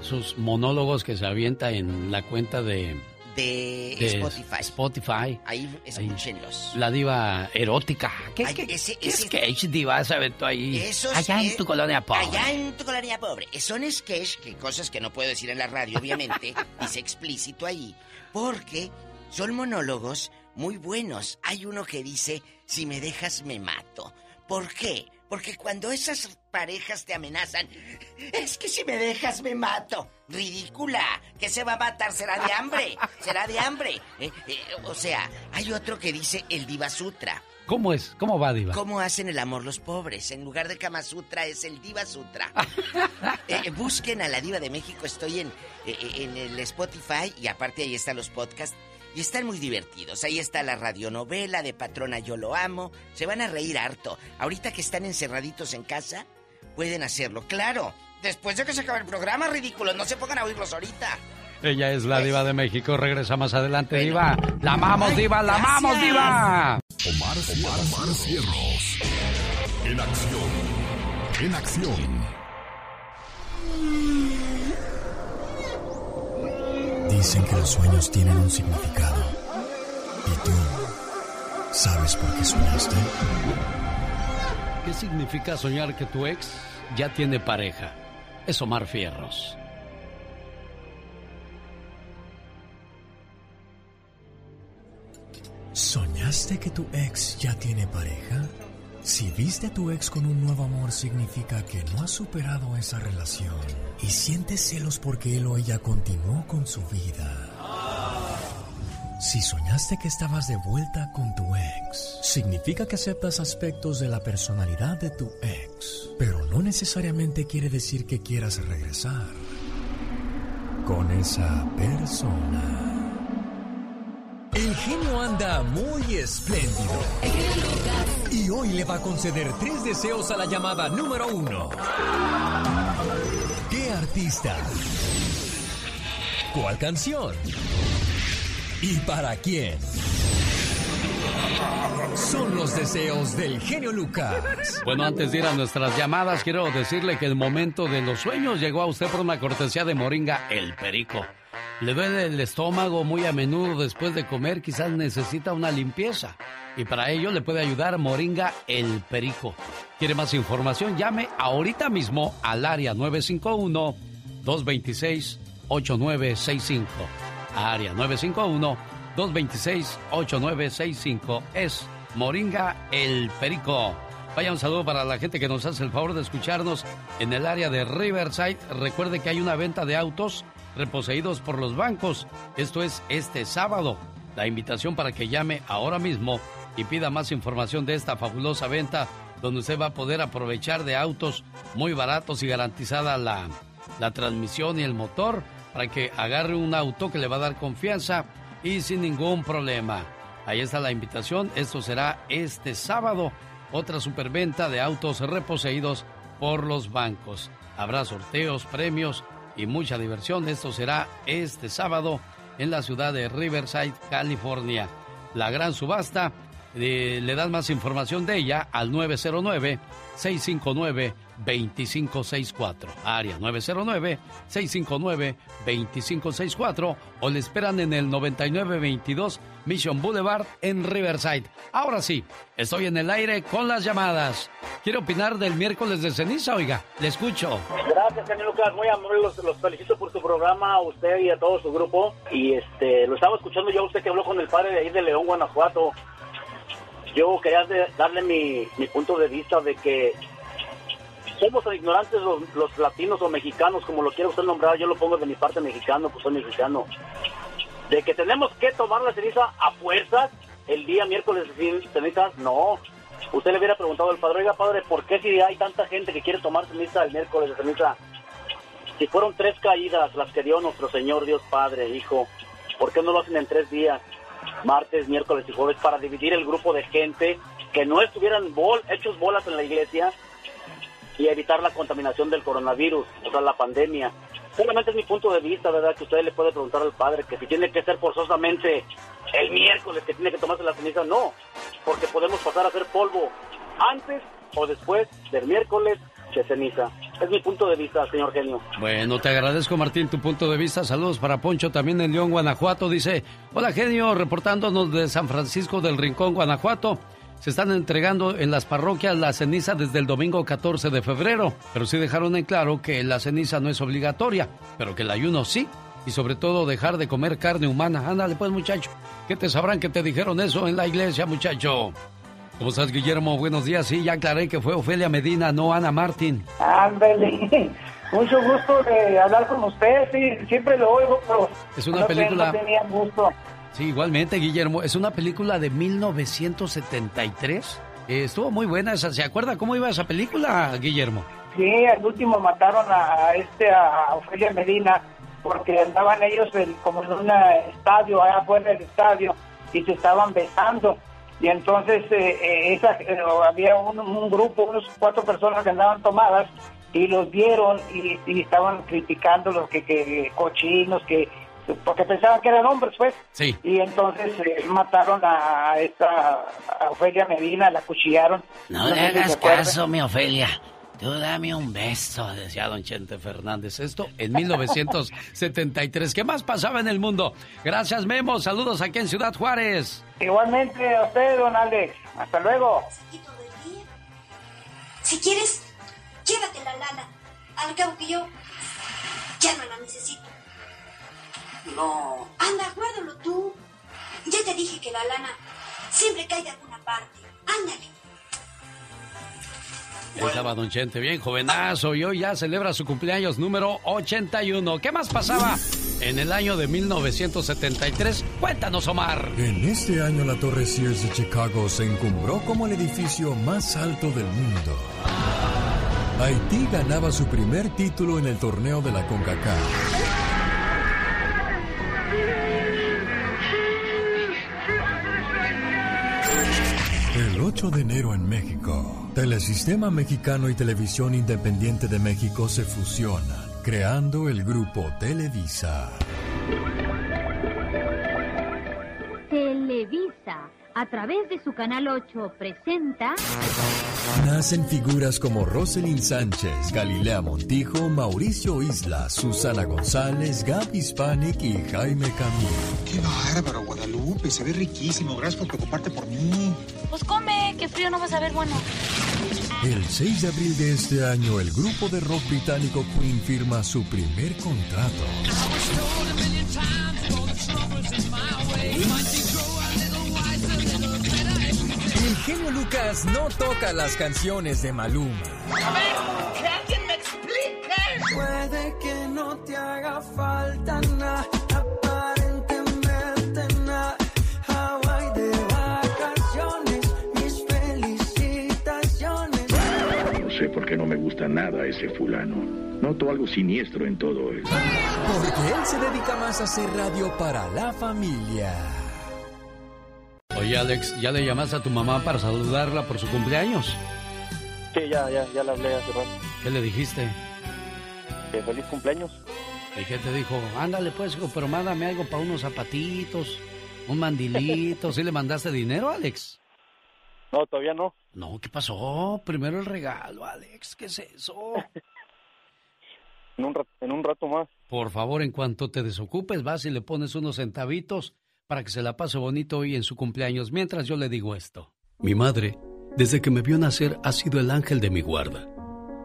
sus monólogos que se avienta en la cuenta de, De, de Spotify. Spotify. Ahí escúchenlos. La diva erótica. ¿Qué, Ay, qué, ese- qué ese- sketch, diva, se aventó ahí? Esos allá en tu colonia pobre. Allá en tu colonia pobre. Son sketch, que cosas que no puedo decir en la radio, obviamente. [laughs] dice explícito ahí. Porque son monólogos muy buenos. Hay uno que dice, si me dejas me mato. ¿Por qué? Porque cuando esas parejas te amenazan, es que si me dejas me mato. Ridícula. ¿Qué se va a matar? Será de hambre. Será de hambre. Eh, eh, o sea, hay otro que dice el Diva Sutra. ¿Cómo es? ¿Cómo va, diva? ¿Cómo hacen el amor los pobres? En lugar de Kama Sutra es el Diva Sutra. [laughs] Eh, busquen a la Diva de México, estoy en, en el Spotify y aparte ahí están los podcasts y están muy divertidos. Ahí está la radionovela de Patrona Yo Lo Amo. Se van a reír harto. Ahorita que están encerraditos en casa, pueden hacerlo. Claro, después de que se acabe el programa, ridículos, no se pongan a oírlos ahorita. Ella es la diva de México. Regresa más adelante, diva. La amamos, diva. La amamos, diva. Omar, Omar Cierros. En acción. En acción. Dicen que los sueños tienen un significado. ¿Y tú sabes por qué soñaste? ¿Qué significa soñar que tu ex ya tiene pareja? Es Omar Fierros. ¿Soñaste que tu ex ya tiene pareja? Si viste a tu ex con un nuevo amor significa que no has superado esa relación y sientes celos porque él o ella continuó con su vida. Si soñaste que estabas de vuelta con tu ex, significa que aceptas aspectos de la personalidad de tu ex, pero no necesariamente quiere decir que quieras regresar con esa persona. El genio anda muy espléndido. Y hoy le va a conceder tres deseos a la llamada número uno. ¿Qué artista? ¿Cuál canción? ¿Y para quién? Son los deseos del genio Lucas. Bueno, antes de ir a nuestras llamadas, quiero decirle que el momento de los sueños llegó a usted por una cortesía de Moringa El Perico. Le duele el estómago muy a menudo después de comer, quizás necesita una limpieza. Y para ello le puede ayudar Moringa El Perico. ¿Quiere más información? Llame ahorita mismo al área 951-226-8965. Área 951-226-8965. Es Moringa El Perico. Vaya un saludo para la gente que nos hace el favor de escucharnos en el área de Riverside. Recuerde que hay una venta de autos reposeídos por los bancos. Esto es este sábado. La invitación para que llame ahora mismo y pida más información de esta fabulosa venta donde usted va a poder aprovechar de autos muy baratos y garantizada la, la transmisión y el motor para que agarre un auto que le va a dar confianza y sin ningún problema. Ahí está la invitación. Esto será este sábado. Otra superventa de autos reposeídos por los bancos. Habrá sorteos, premios y mucha diversión. Esto será este sábado en la ciudad de Riverside, California. La gran subasta. eh, le dan más información de ella al 909-659-2564. Área 909-659-2564 o le esperan en el 9922 Mission Boulevard en Riverside. Ahora sí, estoy en el aire con las llamadas. ¿Quiere opinar del miércoles de ceniza? Oiga, le escucho. Gracias, señor Lucas. Muy amable, los, felicito por su programa, a usted y a todo su grupo. Y este, lo estaba escuchando yo usted que habló con el padre de ahí de León, Guanajuato. Yo quería darle mi punto de vista de que somos ignorantes los, los latinos o mexicanos, como lo quiera usted nombrar, yo lo pongo de mi parte mexicano, pues soy mexicano. De que tenemos que tomar la ceniza a fuerzas el día miércoles de cenizas, no. Usted le hubiera preguntado al padre, oiga padre, ¿por qué si hay tanta gente que quiere tomar ceniza el miércoles de ceniza? Si fueron tres caídas las que dio nuestro Señor Dios Padre, Hijo, ¿por qué no lo hacen en tres días? Martes, miércoles y jueves, para dividir el grupo de gente que no estuvieran bol hechos bolas en la iglesia y evitar la contaminación del coronavirus, o sea, la pandemia. Solamente es mi punto de vista, ¿verdad? Que usted le puede preguntar al padre que si tiene que ser forzosamente el miércoles que tiene que tomarse la ceniza, no, porque podemos pasar a hacer polvo antes o después del miércoles de ceniza. Es mi punto de vista, señor genio. Bueno, te agradezco Martín tu punto de vista. Saludos para Poncho también en León, Guanajuato. Dice, hola genio, reportándonos de San Francisco del Rincón, Guanajuato. Se están entregando en las parroquias la ceniza desde el domingo 14 de febrero, pero sí dejaron en claro que la ceniza no es obligatoria, pero que el ayuno sí. Y sobre todo dejar de comer carne humana. Ándale pues muchacho, ¿qué te sabrán que te dijeron eso en la iglesia muchacho? ¿Cómo estás Guillermo? Buenos días. Sí, ya aclaré que fue Ofelia Medina, no Ana Martín. Ándale. [laughs] Mucho gusto de hablar con usted, sí, siempre lo oigo, pero Es una no película- no tenía gusto. Sí, igualmente, Guillermo. Es una película de 1973. Eh, estuvo muy buena esa. ¿Se acuerda cómo iba esa película, Guillermo? Sí, al último mataron a, a este, a Ofelia Medina, porque andaban ellos en- como en un eh, estadio, allá afuera del estadio, y se estaban besando. Y entonces eh, eh, esa, eh, había un, grupo, unos cuatro personas que andaban tomadas, y los vieron y, y estaban criticando los que, que cochinos, que porque pensaban que eran hombres, pues. Sí. Y entonces eh, mataron a esta a Ofelia Medina, la cuchillaron. No sé le hagas caso, mi Ofelia. Tú dame un beso, decía don Chente Fernández. Esto en 1973. ¿Qué más pasaba en el mundo? Gracias, Memo. Saludos aquí en Ciudad Juárez. Igualmente a usted, don Alex. Hasta luego. Si quieres, llévate la lana. Al cabo que yo ya no la necesito. No. Anda, guárdalo tú. Ya te dije que la lana siempre cae de alguna parte. Ándale. Ahí estaba don Chente, bien jovenazo, y hoy ya celebra su cumpleaños número 81. ¿Qué más pasaba en el año de 1973? Cuéntanos, Omar. En este año la Torre Sears de Chicago se encumbró como el edificio más alto del mundo. Haití ganaba su primer título en el torneo de la CONCACAF. El 8 de enero en México, Telesistema Mexicano y Televisión Independiente de México se fusionan, creando el grupo Televisa. Televisa, a través de su canal 8, presenta Nacen figuras como Roselyn Sánchez, Galilea Montijo, Mauricio Isla, Susana González, Gaby Hispanic y Jaime Camilo. Qué bárbaro, Guadalupe. Se ve riquísimo. Gracias por preocuparte por mí. Pues come, que frío no vas a ver bueno. El 6 de abril de este año, el grupo de rock británico Queen firma su primer contrato. Genio Lucas no toca las canciones de Maluma. A ver, que alguien me explique. Puede que no te haga falta nada, aparentemente nada. Hawaii de vacaciones, mis felicitaciones. No sé por qué no me gusta nada ese fulano. Noto algo siniestro en todo eso. Porque él se dedica más a hacer radio para la familia. Oye, Alex, ¿ya le llamaste a tu mamá para saludarla por su cumpleaños? Sí, ya, ya, ya le hablé hace rato. ¿Qué le dijiste? Que feliz cumpleaños. ¿Y qué te dijo? Ándale pues, pero mándame algo para unos zapatitos, un mandilito. ¿Sí le mandaste dinero, Alex? No, todavía no. No, ¿qué pasó? Primero el regalo, Alex. ¿Qué es eso? [laughs] En un, rat- en un rato más. Por favor, en cuanto te desocupes, vas y le pones unos centavitos para que se la pase bonito hoy en su cumpleaños, mientras yo le digo esto. Mi madre, desde que me vio nacer, ha sido el ángel de mi guarda.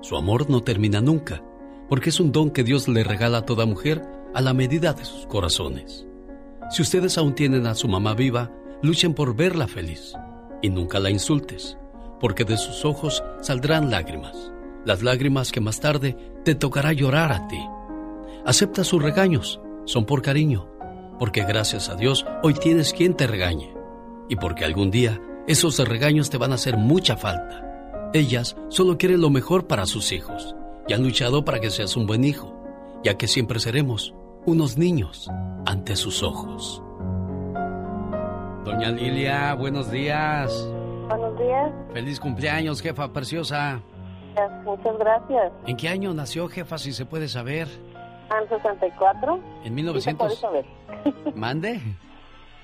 Su amor no termina nunca, porque es un don que Dios le regala a toda mujer a la medida de sus corazones. Si ustedes aún tienen a su mamá viva, luchen por verla feliz y nunca la insultes, porque de sus ojos saldrán lágrimas, las lágrimas que más tarde te tocará llorar a ti. Acepta sus regaños, son por cariño, porque gracias a Dios hoy tienes quien te regañe y porque algún día esos regaños te van a hacer mucha falta. Ellas solo quieren lo mejor para sus hijos y han luchado para que seas un buen hijo, ya que siempre seremos unos niños ante sus ojos. Doña Lilia, buenos días. Buenos días. Feliz cumpleaños, jefa preciosa. Muchas gracias. ¿En qué año nació, jefa, si se puede saber? ¿En 64? En 1900. Sí se puede saber. [laughs] ¿Mande?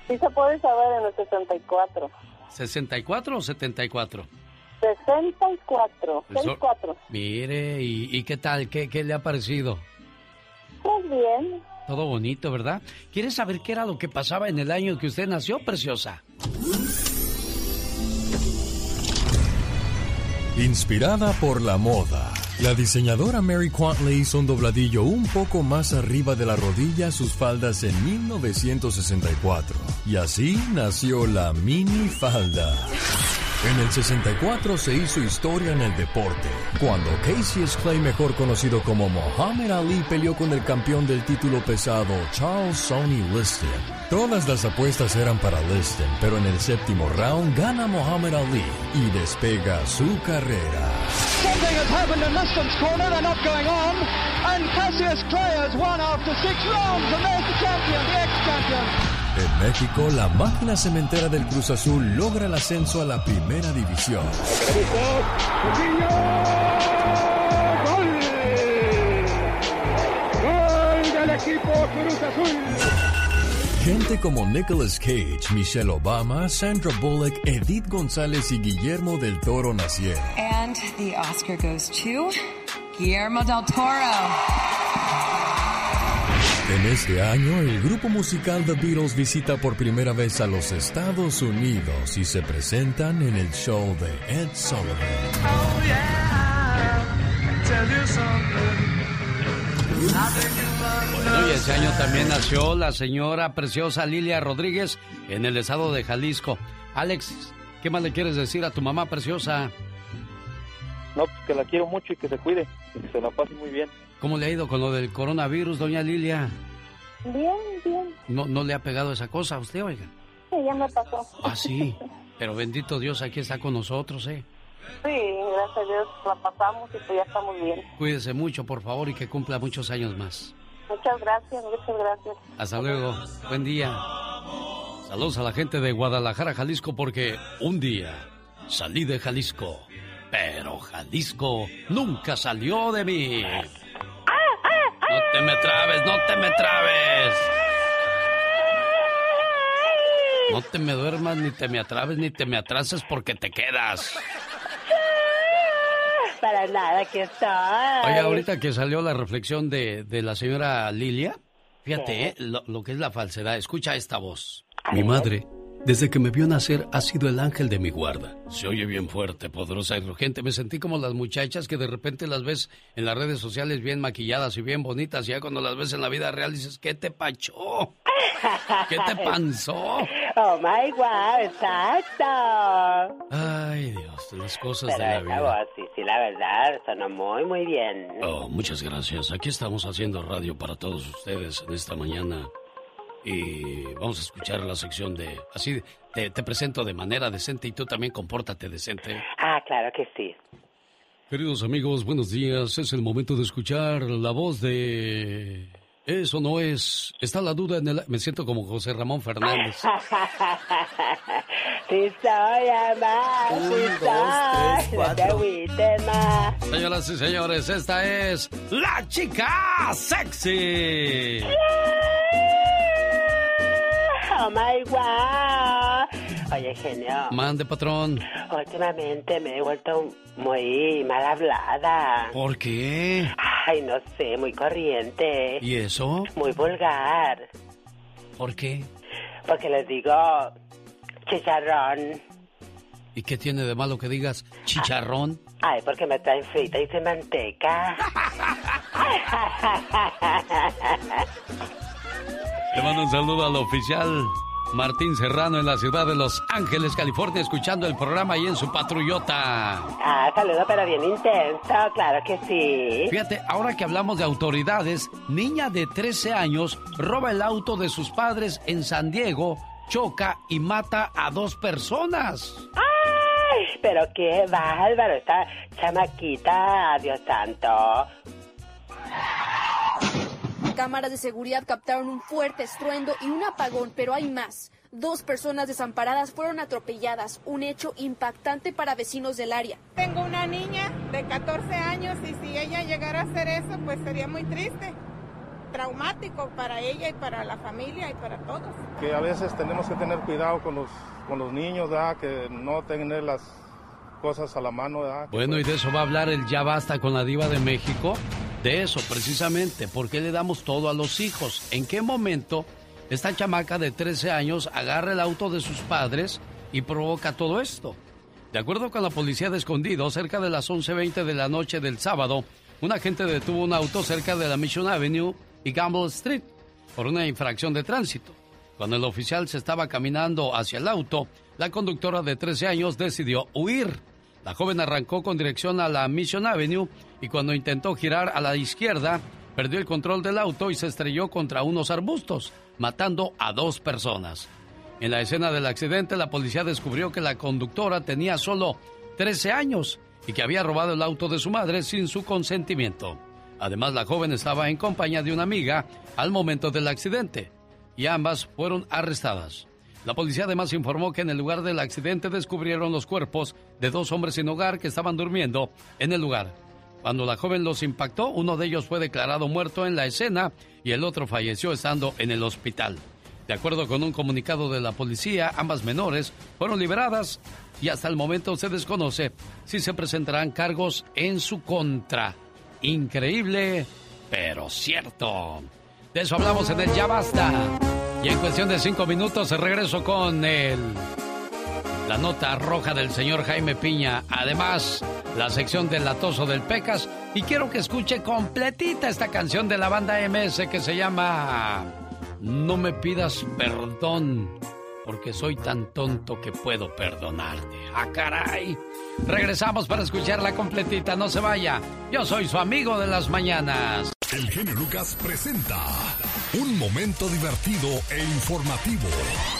Sí se puede saber en el 64. ¿64 o 74? 64. 64. Mire, ¿y, y qué tal? ¿Qué, ¿Qué le ha parecido? Pues bien. Todo bonito, ¿verdad? ¿Quieres saber qué era lo que pasaba en el año que usted nació, preciosa? Inspirada por la moda, la diseñadora Mary Quant le hizo un dobladillo un poco más arriba de la rodilla a sus faldas en 1964. Y así nació la mini falda. En el 64 se hizo historia en el deporte, cuando Cassius Clay, mejor conocido como Muhammad Ali, peleó con el campeón del título pesado, Charles Sonny Liston. Todas las apuestas eran para Liston, pero en el séptimo round gana Muhammad Ali y despega su carrera. Clay has won after six rounds. And there's the champion, the ex-champion. En México, la máquina cementera del Cruz Azul logra el ascenso a la primera división. ¡Gol! ¡Gol del equipo Cruz Azul! Gente como Nicolas Cage, Michelle Obama, Sandra Bullock, Edith González y Guillermo del Toro nacieron. And the Oscar goes to Guillermo del Toro. En este año, el grupo musical The Beatles visita por primera vez a los Estados Unidos y se presentan en el show de Ed Sullivan. Bueno, y ese año también nació la señora preciosa Lilia Rodríguez en el estado de Jalisco. Alex, ¿qué más le quieres decir a tu mamá preciosa? No, pues que la quiero mucho y que se cuide, y que se la pase muy bien. ¿Cómo le ha ido con lo del coronavirus, doña Lilia? Bien, bien. ¿No, no le ha pegado esa cosa a usted, oiga? Sí, ya me pasó. Ah, sí. [laughs] Pero bendito Dios, aquí está con nosotros, ¿eh? Sí, gracias a Dios la pasamos y pues ya estamos bien. Cuídese mucho, por favor, y que cumpla muchos años más. Muchas gracias, muchas gracias. Hasta luego. Buen día. Saludos a la gente de Guadalajara, Jalisco, porque un día salí de Jalisco, pero Jalisco nunca salió de mí. No te me trabes, no te me trabes. No te me duermas, ni te me atrabes, ni te me atrases porque te quedas. Para nada, que estoy. Oye, ahorita que salió la reflexión de, de la señora Lilia, fíjate eh, lo, lo que es la falsedad. Escucha esta voz. Mi madre, desde que me vio nacer, ha sido el ángel de mi guarda. Se oye bien fuerte, poderosa y urgente. Me sentí como las muchachas que de repente las ves en las redes sociales bien maquilladas y bien bonitas. Y ya cuando las ves en la vida real dices, ¿qué te pachó? [laughs] ¿Qué te panzó? Oh my God, exacto. Ay, Dios, las cosas Pero de la vida. voz, sí, sí, la verdad, sonó muy, muy bien. Oh, muchas gracias. Aquí estamos haciendo radio para todos ustedes en esta mañana. Y vamos a escuchar la sección de... Así, te, te presento de manera decente y tú también compórtate decente. Ah, claro que sí. Queridos amigos, buenos días. Es el momento de escuchar la voz de... Eso no es... Está la duda en el... Me siento como José Ramón Fernández. [laughs] Sí soy, amá, Un, sí dos, tres, soy. No te cuatro. agüites, ma. Señoras y señores, esta es... La chica sexy. Oh my God. Oye, genio. Mande, patrón. Últimamente me he vuelto muy mal hablada. ¿Por qué? Ay, no sé, muy corriente. ¿Y eso? Muy vulgar. ¿Por qué? Porque les digo chicharrón. ¿Y qué tiene de malo que digas chicharrón? Ay, porque me traen frita y sin manteca. [laughs] Le mando un saludo al oficial Martín Serrano en la ciudad de Los Ángeles, California, escuchando el programa y en su patrullota. Ah, saludo, pero bien intenso, claro que sí. Fíjate, ahora que hablamos de autoridades, niña de 13 años roba el auto de sus padres en San Diego, choca y mata a dos personas. Ay, pero qué bárbaro, esta chamaquita, Dios santo. Cámaras de seguridad captaron un fuerte estruendo y un apagón, pero hay más. Dos personas desamparadas fueron atropelladas, un hecho impactante para vecinos del área. Tengo una niña de 14 años y si ella llegara a hacer eso, pues sería muy triste, traumático para ella y para la familia y para todos. Que a veces tenemos que tener cuidado con los, con los niños, ¿verdad? que no tener las cosas a la mano. ¿verdad? Bueno, y de eso va a hablar el Ya Basta con la Diva de México. De eso, precisamente. ¿Por qué le damos todo a los hijos? ¿En qué momento esta chamaca de 13 años agarra el auto de sus padres y provoca todo esto? De acuerdo con la policía de escondido, cerca de las 11.20 de la noche del sábado, un agente detuvo un auto cerca de la Mission Avenue y Gamble Street por una infracción de tránsito. Cuando el oficial se estaba caminando hacia el auto, la conductora de 13 años decidió huir. La joven arrancó con dirección a la Mission Avenue y cuando intentó girar a la izquierda, perdió el control del auto y se estrelló contra unos arbustos, matando a dos personas. En la escena del accidente, la policía descubrió que la conductora tenía solo 13 años y que había robado el auto de su madre sin su consentimiento. Además, la joven estaba en compañía de una amiga al momento del accidente y ambas fueron arrestadas. La policía además informó que en el lugar del accidente descubrieron los cuerpos de dos hombres sin hogar que estaban durmiendo en el lugar. Cuando la joven los impactó, uno de ellos fue declarado muerto en la escena y el otro falleció estando en el hospital. De acuerdo con un comunicado de la policía, ambas menores fueron liberadas y hasta el momento se desconoce si se presentarán cargos en su contra. Increíble, pero cierto. De eso hablamos en el Ya Basta. Y en cuestión de cinco minutos regreso con el... La nota roja del señor Jaime Piña. Además, la sección del latoso del Pecas. Y quiero que escuche completita esta canción de la banda MS que se llama No me pidas perdón, porque soy tan tonto que puedo perdonarte. ¡Ah, caray! Regresamos para escucharla completita, no se vaya. Yo soy su amigo de las mañanas. El genio Lucas presenta un momento divertido e informativo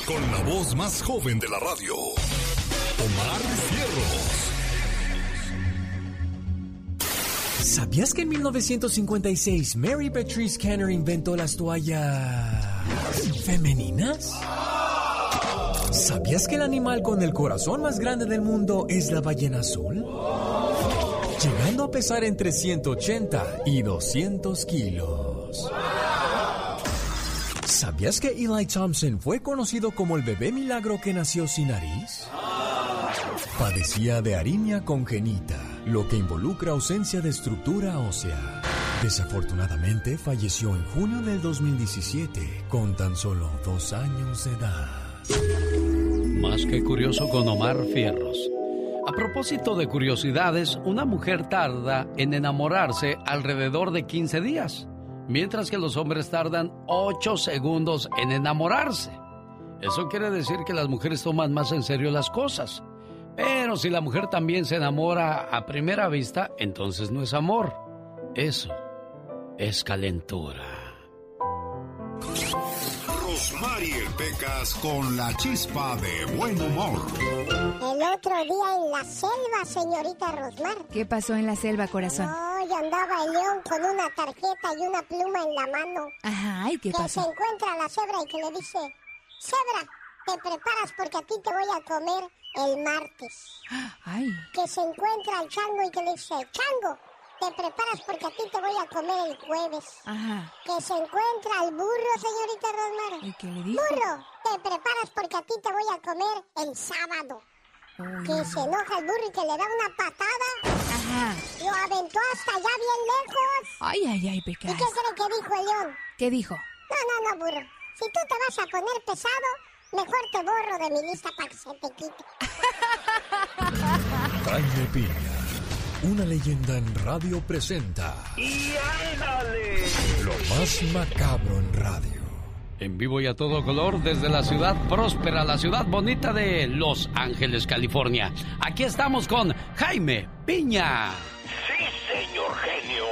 con la voz más joven de la radio, Omar Fierros. ¿Sabías que en 1956 Mary Patrice Canner inventó las toallas femeninas? ¿Sabías que el animal con el corazón más grande del mundo es la ballena azul? Llegando a pesar entre 180 y 200 kilos. ¿Sabías que Eli Thompson fue conocido como el bebé milagro que nació sin nariz? Padecía de arimia congénita, lo que involucra ausencia de estructura ósea. Desafortunadamente falleció en junio del 2017 con tan solo dos años de edad. Más que curioso con Omar Fierros. A propósito de curiosidades, una mujer tarda en enamorarse alrededor de 15 días, mientras que los hombres tardan 8 segundos en enamorarse. Eso quiere decir que las mujeres toman más en serio las cosas. Pero si la mujer también se enamora a primera vista, entonces no es amor. Eso es calentura. Rosmarie Pecas con la chispa de buen humor. El otro día en la selva, señorita Rosmar. ¿Qué pasó en la selva, corazón? No, y andaba el león con una tarjeta y una pluma en la mano. Ajá, ¿y qué que pasó? se encuentra a la cebra y que le dice, cebra, te preparas porque a ti te voy a comer el martes. [gasps] Ay. Que se encuentra al chango y que le dice, chango, te preparas porque a ti te voy a comer el jueves. Ajá. Que se encuentra al burro, señorita Rosmar. ¿Y qué le dijo? Burro, te preparas porque a ti te voy a comer el sábado. Que se enoja el burro y que le da una patada. Ajá. Lo aventó hasta allá bien lejos. Ay, ay, ay, ¿Y Pecas. qué cree que dijo el león? ¿Qué dijo? No, no, no, burro. Si tú te vas a poner pesado, mejor te borro de mi lista para que se te quite. [laughs] Jaime Piña, una leyenda en radio presenta ¡Y ándale! lo más macabro en radio. En vivo y a todo color desde la ciudad próspera, la ciudad bonita de Los Ángeles, California. Aquí estamos con Jaime Piña. Sí, señor genio.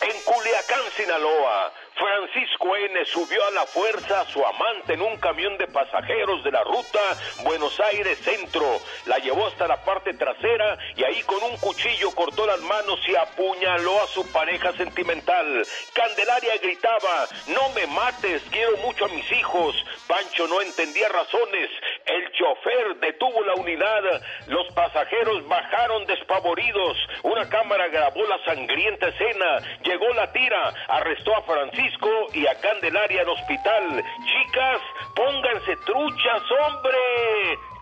En Culiacán, Sinaloa, Francisco N. subió a la fuerza a su amante en un camión de pasajeros de la ruta Buenos Aires Centro. La llevó hasta la parte trasera y ahí con un cuchillo cortó las manos y apuñaló a su pareja sentimental. Candelaria gritaba, no me mates, quiero mucho a mis hijos. Pancho no entendía razones. El chofer detuvo la unidad. Los pasajeros bajaron despavoridos. Una cámara grabó la sangrienta escena. Llegó la tira, arrestó a Francisco y a Candelaria al hospital. Chicas, pónganse truchas, hombre.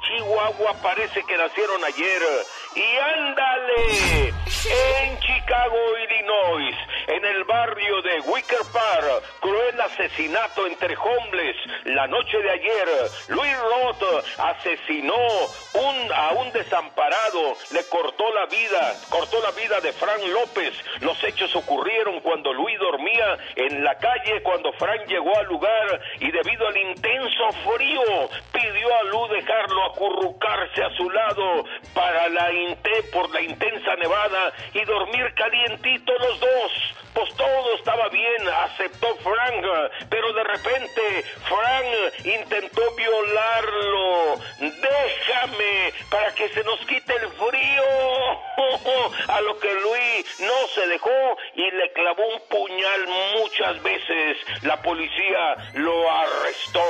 Chihuahua parece que nacieron ayer. Y ándale, en Chicago, Illinois, en el barrio de Wicker Park, cruel asesinato entre hombres. La noche de ayer, Luis Roth asesinó un, a un desamparado, le cortó la vida, cortó la vida de Frank López. Los hechos ocurrieron cuando Luis dormía en la calle, cuando Frank llegó al lugar y debido al intenso frío pidió a Luz dejarlo acurrucarse a su lado para la inte- por la intensa nevada y dormir calientito los dos. Pues todo estaba bien, aceptó Frank, pero de repente Frank intentó violarlo. Déjame para que se nos quite el frío. [laughs] A lo que Luis no se dejó y le clavó un puñal muchas veces. La policía lo arrestó.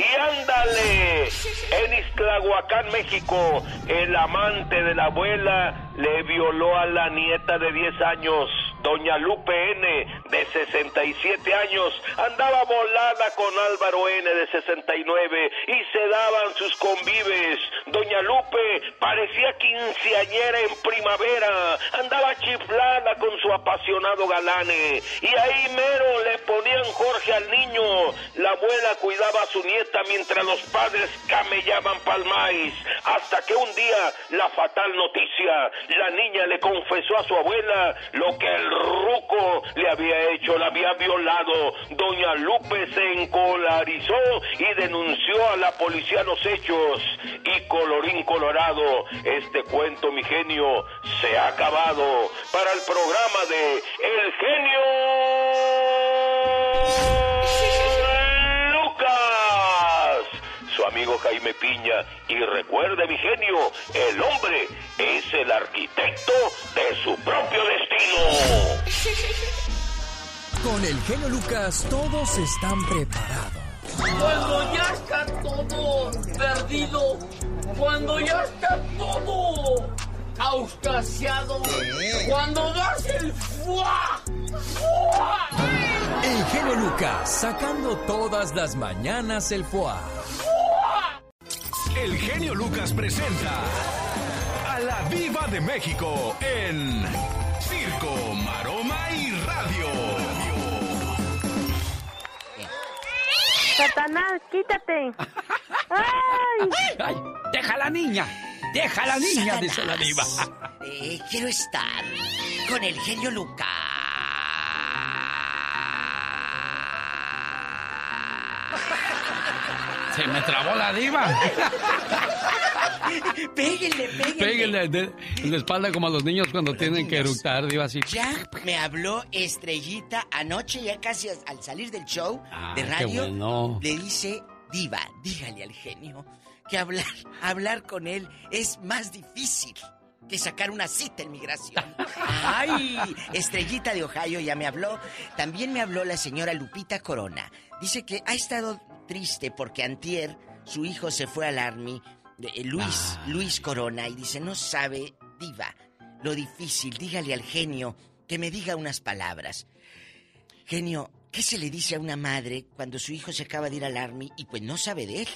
Y ándale, en Iztlahuacán, México, el amante de la abuela le violó a la nieta de 10 años. Doña Lupe N, de 67 años, andaba volada con Álvaro N, de 69, y se daban sus convives. Doña Lupe parecía quinceañera en primavera, andaba chiflada con su apasionado galane, y ahí mero le ponían Jorge al niño. La abuela cuidaba a su nieta mientras los padres camellaban palmáis, hasta que un día la fatal noticia, la niña le confesó a su abuela lo que el ruco le había hecho, la había violado. Doña Lupe se encolarizó y denunció a la policía los hechos. Y colorín colorado, este cuento, mi genio, se ha acabado. Para el programa de El Genio amigo Jaime Piña. Y recuerde, mi genio, el hombre es el arquitecto de su propio destino. [laughs] Con el genio Lucas todos están preparados. Cuando ya está todo perdido, cuando ya está todo auscasiado, cuando das el fuá, fuá. El genio Lucas sacando todas las mañanas el foie. El genio Lucas presenta a la Viva de México en Circo, Maroma y Radio. Satanás, quítate. ¡Ay! ¡Ay! ¡Deja a la niña! ¡Deja a la niña! Dice la diva. Eh, quiero estar con el genio Lucas. Se me trabó la diva. Péguenle, péguenle. Péguenle en la espalda como a los niños cuando tienen que eructar, diva, así. Ya me habló Estrellita anoche, ya casi al- al salir del show Ah, de radio. bueno. Le dice, Diva, dígale al genio que hablar, hablar con él es más difícil que sacar una cita en migración. [laughs] ¡Ay! Estrellita de Ohio ya me habló. También me habló la señora Lupita Corona. Dice que ha estado triste porque antier su hijo se fue al Army, eh, Luis, Luis Corona, y dice, no sabe, diva, lo difícil, dígale al genio que me diga unas palabras. Genio, ¿qué se le dice a una madre cuando su hijo se acaba de ir al Army y pues no sabe de él?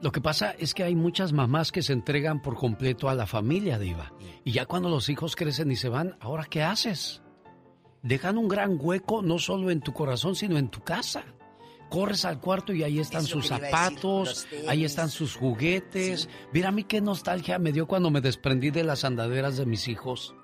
Lo que pasa es que hay muchas mamás que se entregan por completo a la familia, Diva. Y ya cuando los hijos crecen y se van, ¿ahora qué haces? Dejan un gran hueco no solo en tu corazón, sino en tu casa. Corres al cuarto y ahí están sus decir, zapatos, ahí están sus juguetes. Mira a mí qué nostalgia me dio cuando me desprendí de las andaderas de mis hijos.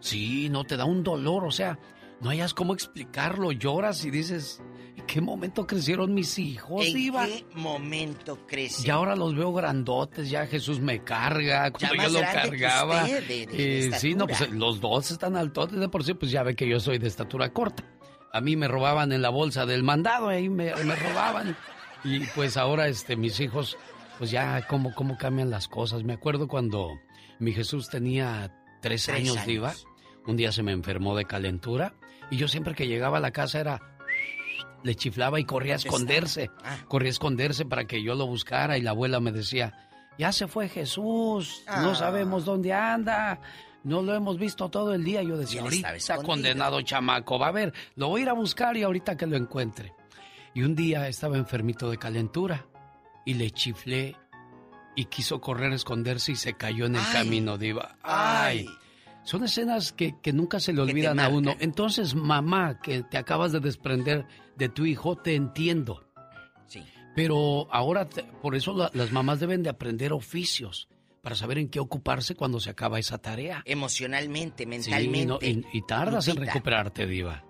Sí, no te da un dolor, o sea, no hayas cómo explicarlo, lloras y dices, ¿en qué momento crecieron mis hijos, ¿En Diva? qué momento crece? Y ahora los veo grandotes, ya Jesús me carga, cuando yo lo cargaba. usted, de- de- de Eh, sí, no, pues los dos están altotes de por sí, pues ya ve que yo soy de estatura corta. A mí me robaban en la bolsa del mandado, ahí me, me robaban. Y pues ahora este, mis hijos, pues ya cómo, cómo cambian las cosas. Me acuerdo cuando mi Jesús tenía tres, Tres años, años. diva. Un día se me enfermó de calentura y yo siempre que llegaba a la casa era le chiflaba y corría a esconderse. Ah. Corría a esconderse para que yo lo buscara y la abuela me decía, ya se fue Jesús, no Ah. sabemos dónde anda, no lo hemos visto todo el día. Yo decía, ahorita escondido". condenado chamaco, va a ver, lo voy a ir a buscar y ahorita que lo encuentre. Y un día estaba enfermito de calentura y le chiflé y quiso correr a esconderse y se cayó en el Ay. camino, diva. Ay. Son escenas que, que nunca se le olvidan a uno. Entonces, mamá, que te acabas de desprender de tu hijo, te entiendo. Sí. Pero ahora, te- por eso la- las mamás deben de aprender oficios para saber en qué ocuparse cuando se acaba esa tarea. Emocionalmente, Sí, mentalmente. no, y, y tardas en recuperarte, diva.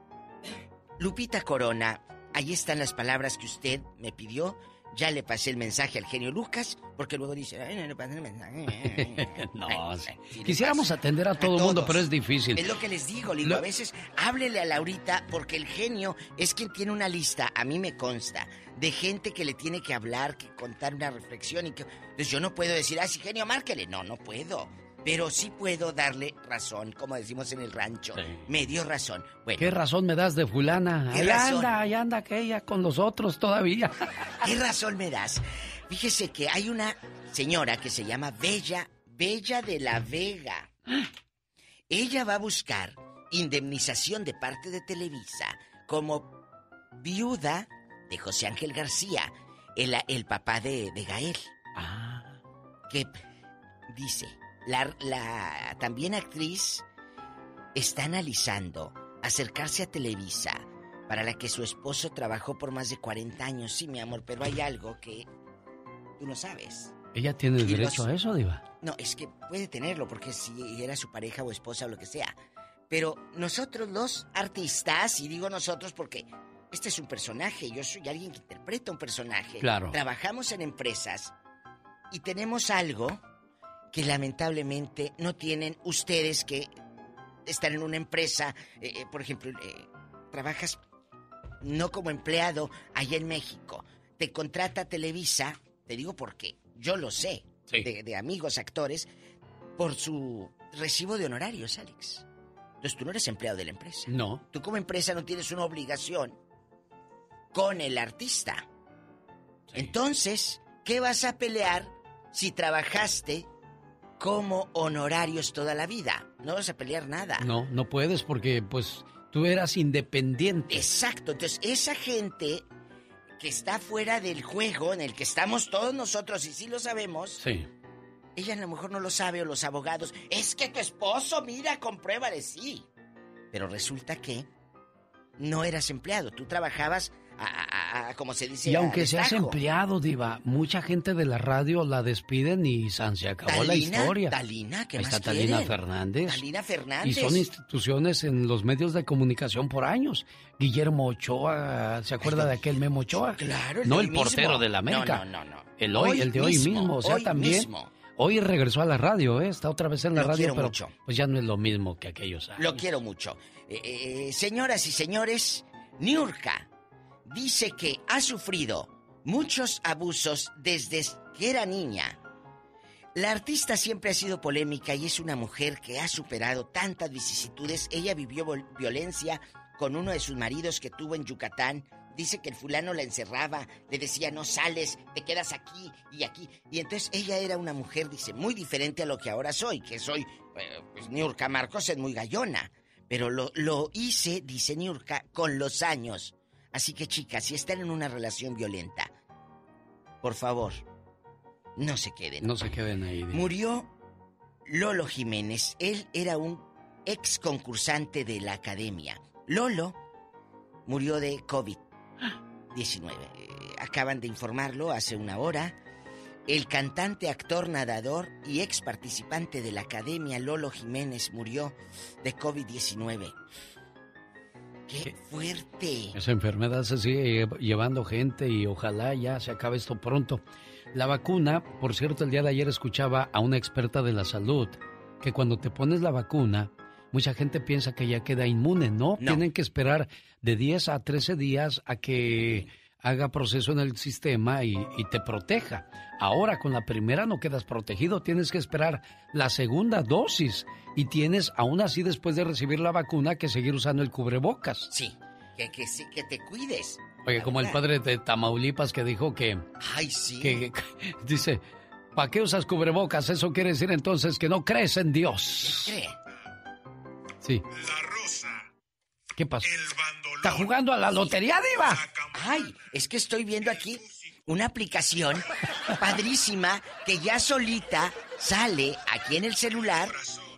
Lupita Corona, ahí están las palabras que usted me pidió. Ya le pasé el mensaje al genio Lucas, porque luego dice, ay, no le pasé el mensaje. [laughs] no, sí. quisiéramos atender a todo el mundo, pero es difícil. Es lo que les digo, le digo, Lo- a veces háblele a Laurita porque el genio es quien tiene una lista, a mí me consta, de gente que le tiene que hablar, que contar una reflexión y que... Entonces yo no puedo decir, ah, sí, genio, márquele. No, no puedo. Pero sí puedo darle razón, como decimos en el rancho. Me dio razón. Bueno, ¿Qué razón me das de fulana? ¿Qué Ahí razón? anda, ahí anda aquella con los otros todavía. [laughs] ¿Qué razón me das? Fíjese que hay una señora que se llama Bella, Bella de la Vega. Ella va a buscar indemnización de parte de Televisa como viuda de José Ángel García, el, el papá de, de Gael. Que dice, la, la también actriz está analizando acercarse a Televisa para la que su esposo trabajó por más de 40 años. Sí, mi amor, pero hay algo que tú no sabes. ¿Ella tiene Y derecho los- a eso, diva? No, es que puede tenerlo porque si era su pareja o esposa o lo que sea. Pero nosotros los artistas, y digo nosotros porque este es un personaje, yo soy alguien que interpreta un personaje. Claro. Trabajamos en empresas y tenemos algo que lamentablemente no tienen ustedes que están en una empresa, eh, eh, por ejemplo, eh, trabajas no como empleado allá en México, te contrata Televisa, te digo porque yo lo sé, de, de amigos actores, por su recibo de honorarios, Alex. Entonces tú no eres empleado de la empresa. No. Tú como empresa no tienes una obligación con el artista. Entonces, ¿qué vas a pelear si trabajaste como honorarios toda la vida? No vas a pelear nada. No, no puedes porque pues tú eras independiente. Exacto, entonces esa gente que está fuera del juego en el que estamos todos nosotros y sí lo sabemos, Sí. ella a lo mejor no lo sabe o los abogados, es que tu esposo, mira, compruébale, sí. Pero resulta que no eras empleado, tú trabajabas a, a- a- como se dice. Y aunque seas empleado, diva, mucha gente de la radio la despiden y san, se acabó la historia. Talina, ¿qué Ahí más está Talina? Fernández. Talina Y son instituciones en los medios de comunicación por años. Guillermo Ochoa, ¿se acuerda de aquel Memo Ochoa? Claro, el No el hoy mismo. portero de la América. No, no, no, no. El hoy, Hoy el de hoy mismo, mismo. O sea, hoy también. mismo. Hoy regresó a la radio, ¿eh? Está otra vez en la Lo radio, quiero pero mucho. pues ya no es lo mismo que aquellos años. Lo quiero mucho. Eh, eh, señoras y señores, Niurka dice que ha sufrido muchos abusos desde que era niña. La artista siempre ha sido polémica y es una mujer que ha superado tantas vicisitudes. Ella vivió violencia con uno de sus maridos que tuvo en Yucatán. Dice que el fulano la encerraba, le decía no sales, te quedas aquí y aquí. Y entonces ella era una mujer, dice, muy diferente a lo que ahora soy, que soy, eh, pues Niurka Marcos es muy gallona. Pero lo, lo hice, dice Niurka, con los años. Así que chicas, si están en una relación violenta, por favor, no se queden. No se queden ahí. Murió Lolo Jiménez. Él era un ex concursante de la academia. Lolo murió de COVID-19. Eh, acaban de informarlo hace una hora. El cantante, actor, nadador y ex participante de la academia Lolo Jiménez murió de COVID-19. ¡Qué fuerte! Esa enfermedad se sigue lle- llevando gente y ojalá ya se acabe esto pronto. La vacuna, por cierto, el día de ayer escuchaba a una experta de la salud que cuando te pones la vacuna, mucha gente piensa que ya queda inmune. No, tienen que esperar de 10 a 13 días a que haga proceso en el sistema y, y te proteja. Ahora con la primera no quedas protegido, tienes que esperar la segunda dosis y tienes aún así después de recibir la vacuna que seguir usando el cubrebocas. Sí. Que, que, sí, que te cuides. Oye, como el padre de Tamaulipas que dijo que... Ay, sí. Que, que- [laughs] dice, ¿para qué usas cubrebocas? Eso quiere decir entonces que no crees en Dios. ¿Cree? Sí. ¿Qué pasó? ¿Está jugando a la lotería, Diva? Ay, es que estoy viendo aquí una aplicación padrísima que ya solita sale aquí en el celular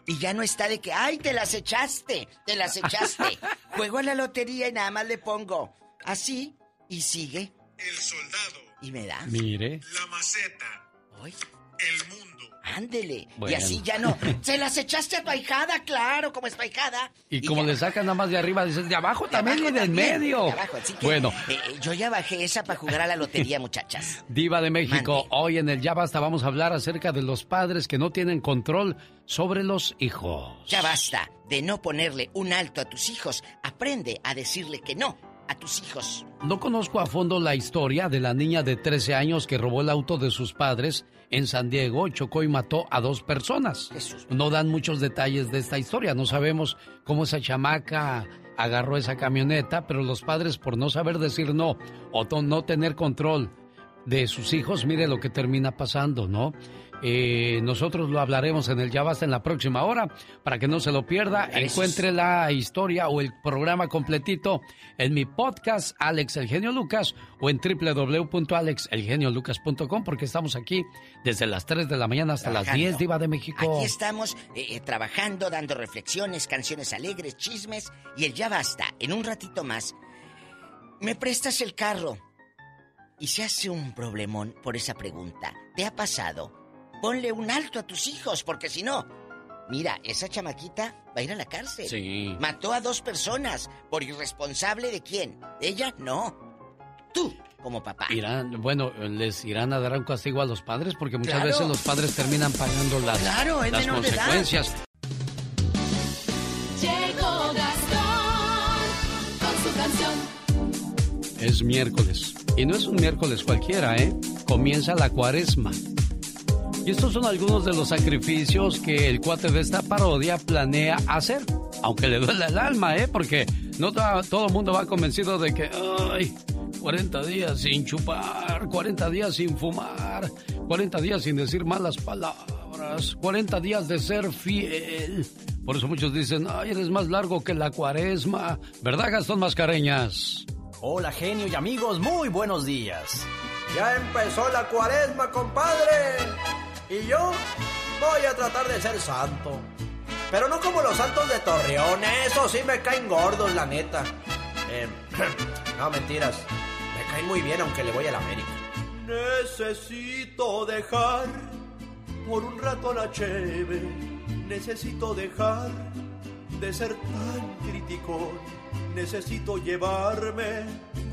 y ya no está de que, ay, te las echaste, te las echaste. [laughs] Juego a la lotería y nada más le pongo así y sigue. El soldado. Y me da. Mire. La maceta. Ay. El mundo. Ándele. Y así ya no. [laughs] Se las echaste a tu ahijada, claro, como es tu ahijada. Y como le sacan nada más de arriba, dices, de abajo también y del también, medio. de abajo, así que, Bueno, eh, eh, yo ya bajé esa para jugar a la lotería, muchachas. [laughs] Diva de México, hoy en el Ya Basta vamos a hablar acerca de los padres que no tienen control sobre los hijos. Ya basta de no ponerle un alto a tus hijos. Aprende a decirle que no a tus hijos. No conozco a fondo la historia de la niña de 13 años que robó el auto de sus padres en San Diego, chocó y mató a dos personas. No dan muchos detalles de esta historia, no sabemos cómo esa chamaca agarró esa camioneta, pero los padres por no saber decir no o no tener control de sus hijos, mire lo que termina pasando, ¿no? Eh, nosotros lo hablaremos en el Ya Basta en la próxima hora. Para que no se lo pierda, encuentre la historia o el programa completito en mi podcast Alex El Genio Lucas o en www.alexelgeniolucas.com porque estamos aquí desde las 3 de la mañana hasta las Trabajando. 10 Diva de México. Aquí estamos eh, eh, trabajando, dando reflexiones, canciones alegres, chismes y el ya basta. En un ratito más, ¿me prestas el carro? Y se hace un problemón por esa pregunta. ¿Te ha pasado? Ponle un alto a tus hijos, porque si no, mira, esa chamaquita va a ir a la cárcel. Sí. Mató a dos personas por irresponsable de quién. ¿Ella? No. Tú, como papá. Irán, bueno, les irán a dar un castigo a los padres porque muchas Claro. veces los padres terminan pagando las, Claro, es las menor de edad. consecuencias. Llegó Gastón con su canción. Es miércoles. Y no es un miércoles cualquiera, ¿eh? Comienza la cuaresma. Y estos son algunos de los sacrificios que el cuate de esta parodia planea hacer. Aunque le duele el alma, ¿eh? Porque no to- todo el mundo va convencido de que, ay, 40 días sin chupar, 40 días sin fumar, 40 días sin decir malas palabras, 40 días de ser fiel. Por eso muchos dicen, ay, eres más largo que la cuaresma. ¿Verdad, Gastón Mascareñas? Hola genio y amigos, muy buenos días. Ya empezó la cuaresma, compadre. Y yo voy a tratar de ser santo. Pero no como los santos de Torreón, eso sí me caen gordos, la neta. Eh, [clears throat] no, mentiras. Me caen muy bien aunque le voy a la América. Necesito dejar por un rato la cheve. Necesito dejar de ser tan crítico. Necesito llevarme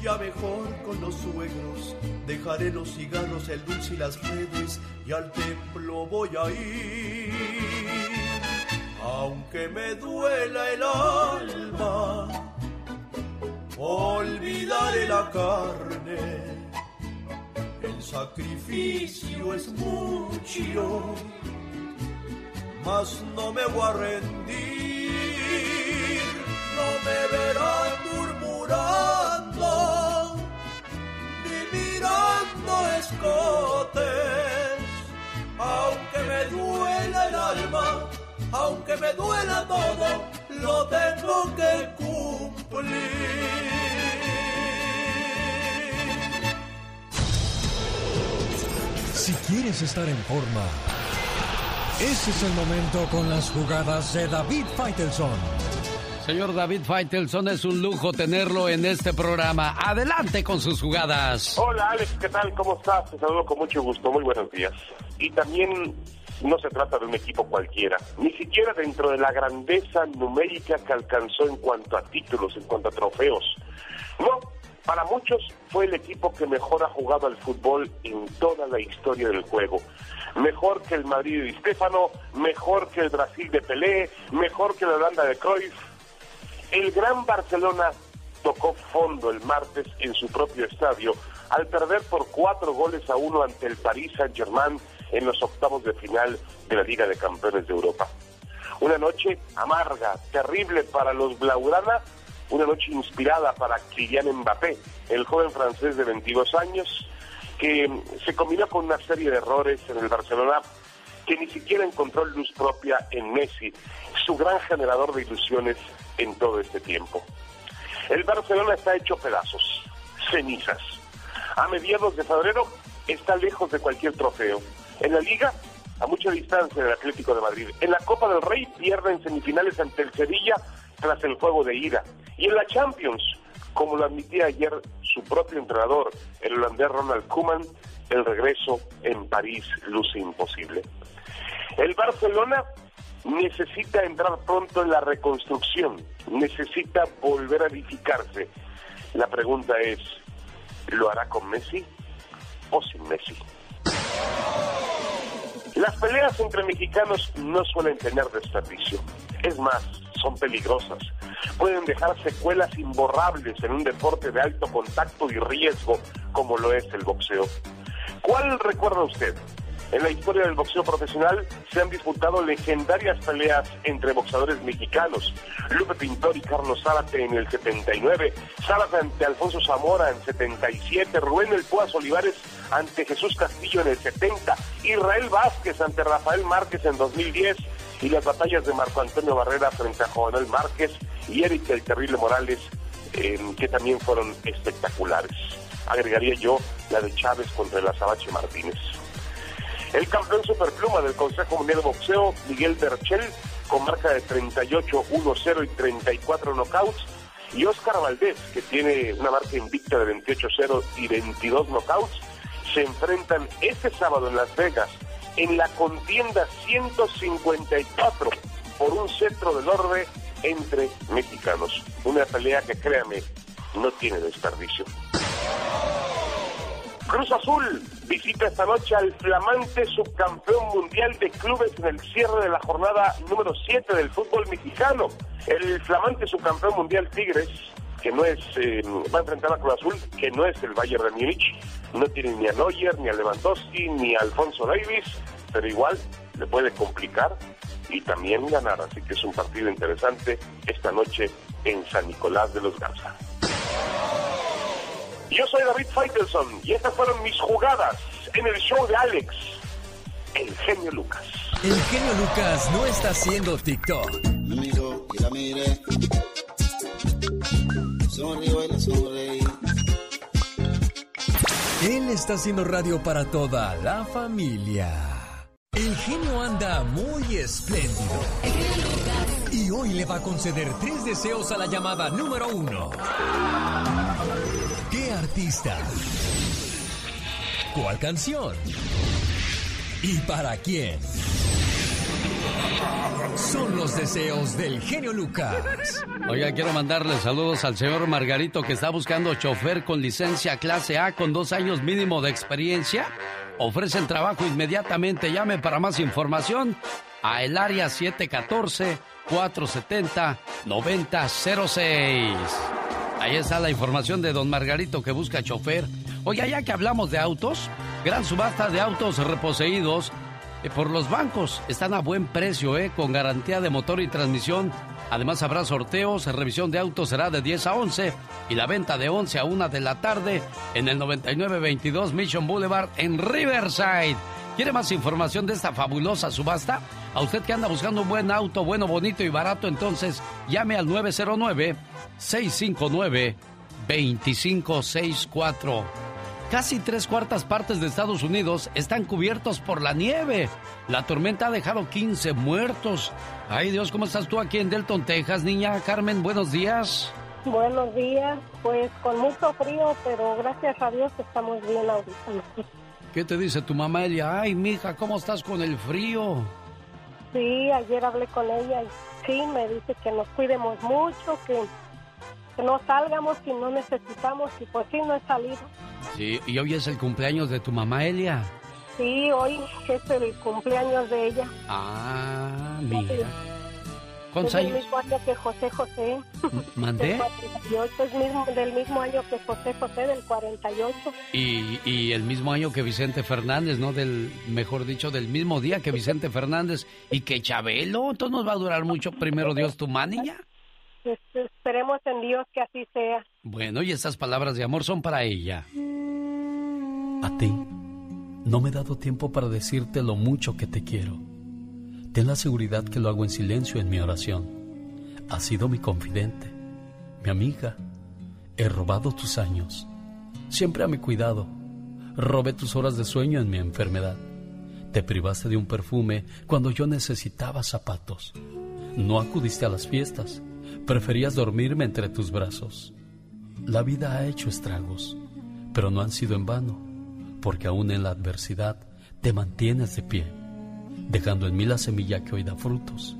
ya mejor con los suegros. Dejaré los cigarros, el dulce y las redes y al templo voy a ir. Aunque me duela el alma, olvidaré la carne. El sacrificio es mucho, mas no me voy a rendir. No me verán murmurando, ni mirando escotes. Aunque me duela el alma, aunque me duela todo, lo tengo que cumplir. Si quieres estar en forma, ese es el momento con las jugadas de David Faitelson. Señor David Faitelson, es un lujo tenerlo en este programa. Adelante con sus jugadas. Hola Alex, ¿qué tal? ¿Cómo estás? Te saludo con mucho gusto, muy buenos días. Y también no se trata de un equipo cualquiera, ni siquiera dentro de la grandeza numérica que alcanzó en cuanto a títulos, en cuanto a trofeos. No, para muchos fue el equipo que mejor ha jugado al fútbol en toda la historia del juego. Mejor que el Madrid de Di Stéfano, mejor que el Brasil de Pelé, mejor que la Holanda de Cruyff. El Gran Barcelona tocó fondo el martes en su propio estadio al perder por cuatro goles a uno ante el Paris Saint-Germain en los octavos de final de la Liga de Campeones de Europa. Una noche amarga, terrible para los Blaugrana, una noche inspirada para Kylian Mbappé, el joven francés de 22 años, que se combinó con una serie de errores en el Barcelona que ni siquiera encontró luz propia en Messi, su gran generador de ilusiones en todo este tiempo. El Barcelona está hecho pedazos, cenizas. A mediados de febrero está lejos de cualquier trofeo. En la liga, a mucha distancia del Atlético de Madrid. En la Copa del Rey pierde en semifinales ante el Sevilla tras el juego de ira. Y en la Champions, como lo admitía ayer su propio entrenador, el holandés Ronald Koeman, el regreso en París luce imposible. El Barcelona necesita entrar pronto en la reconstrucción, necesita volver a edificarse. La pregunta es, ¿lo hará con Messi o sin Messi? Las peleas entre mexicanos no suelen tener desperdicio. Es más, son peligrosas. Pueden dejar secuelas imborrables en un deporte de alto contacto y riesgo como lo es el boxeo. ¿Cuál recuerda usted? En la historia del boxeo profesional se han disputado legendarias peleas entre boxeadores mexicanos. Lupe Pintor y Carlos Zárate en el 79, Zárate ante Alfonso Zamora en 77, Rubén El Puas Olivares ante Jesús Castillo en el 70, Israel Vázquez ante Rafael Márquez en 2010 y las batallas de Marco Antonio Barrera frente a Juan Márquez y Eric el Terrible Morales, eh, que también fueron espectaculares. Agregaría yo la de Chávez contra el Azabache Martínez. El campeón superpluma del Consejo Mundial de Boxeo, Miguel Berchel, con marca de 38-1-0 y 34 knockouts, y Oscar Valdés, que tiene una marca invicta de 28-0 y 22 knockouts, se enfrentan este sábado en Las Vegas en la contienda 154 por un centro del orbe entre mexicanos. Una pelea que, créame, no tiene desperdicio. Cruz Azul visita esta noche al flamante subcampeón mundial de clubes en el cierre de la jornada número 7 del fútbol mexicano. El flamante subcampeón mundial Tigres, que no es, eh, va a enfrentar a Cruz Azul, que no es el Bayern de Múnich, no tiene ni a Neuer, ni a Lewandowski, ni a Alfonso Davis, pero igual le puede complicar y también ganar. Así que es un partido interesante esta noche en San Nicolás de los Garza. Yo soy David Faitelson y estas fueron mis jugadas en el show de Alex, el genio Lucas. El genio Lucas no está haciendo TikTok. Él está haciendo radio para toda la familia. El genio anda muy espléndido. Y hoy le va a conceder tres deseos a la llamada número uno. ¿Qué artista? ¿Cuál canción? ¿Y para quién? Son los deseos del genio Lucas. Oiga, quiero mandarle saludos al señor Margarito que está buscando chofer con licencia clase A con dos años mínimo de experiencia. Ofrecen trabajo inmediatamente. Llame para más información a el área 714-470-9006. Ahí está la información de don Margarito que busca chofer. Oiga, ya que hablamos de autos, gran subasta de autos reposeídos eh, por los bancos. Están a buen precio, ¿eh? Con garantía de motor y transmisión. Además habrá sorteos, revisión de autos será de 10 a 11 y la venta de 11 a 1 de la tarde en el 9922 Mission Boulevard en Riverside. ¿Quiere más información de esta fabulosa subasta? A usted que anda buscando un buen auto, bueno, bonito y barato, entonces llame al 909-659-2564. Casi tres cuartas partes de Estados Unidos están cubiertos por la nieve. La tormenta ha dejado 15 muertos. Ay Dios, ¿cómo estás tú aquí en Delton, Texas, niña? Carmen, buenos días. Buenos días, pues con mucho frío, pero gracias a Dios estamos bien ahorita. ¿Qué te dice tu mamá Elia? Ay, mija, ¿cómo estás con el frío? Sí, ayer hablé con ella y sí, me dice que nos cuidemos mucho, que, que no salgamos si no necesitamos y pues sí, no he salido. Sí, y hoy es el cumpleaños de tu mamá Elia. Sí, hoy es el cumpleaños de ella. Ah, mira. ¿Cuántos años? del mismo año que José José. ¿Mandé? Del 48, es mismo, del mismo año que José José, del 48. Y, y el mismo año que Vicente Fernández, ¿no? Del, mejor dicho, del mismo día que Vicente Fernández y que Chabelo. Entonces nos va a durar mucho, primero Dios, tu pues, esperemos en Dios que así sea. Bueno, y estas palabras de amor son para ella. A ti, no me he dado tiempo para decirte lo mucho que te quiero. Ten la seguridad que lo hago en silencio en mi oración. Has sido mi confidente, mi amiga. He robado tus años. Siempre a mi cuidado. Robé tus horas de sueño en mi enfermedad. Te privaste de un perfume cuando yo necesitaba zapatos. No acudiste a las fiestas. Preferías dormirme entre tus brazos. La vida ha hecho estragos, pero no han sido en vano, porque aún en la adversidad te mantienes de pie, dejando en mí la semilla que hoy da frutos.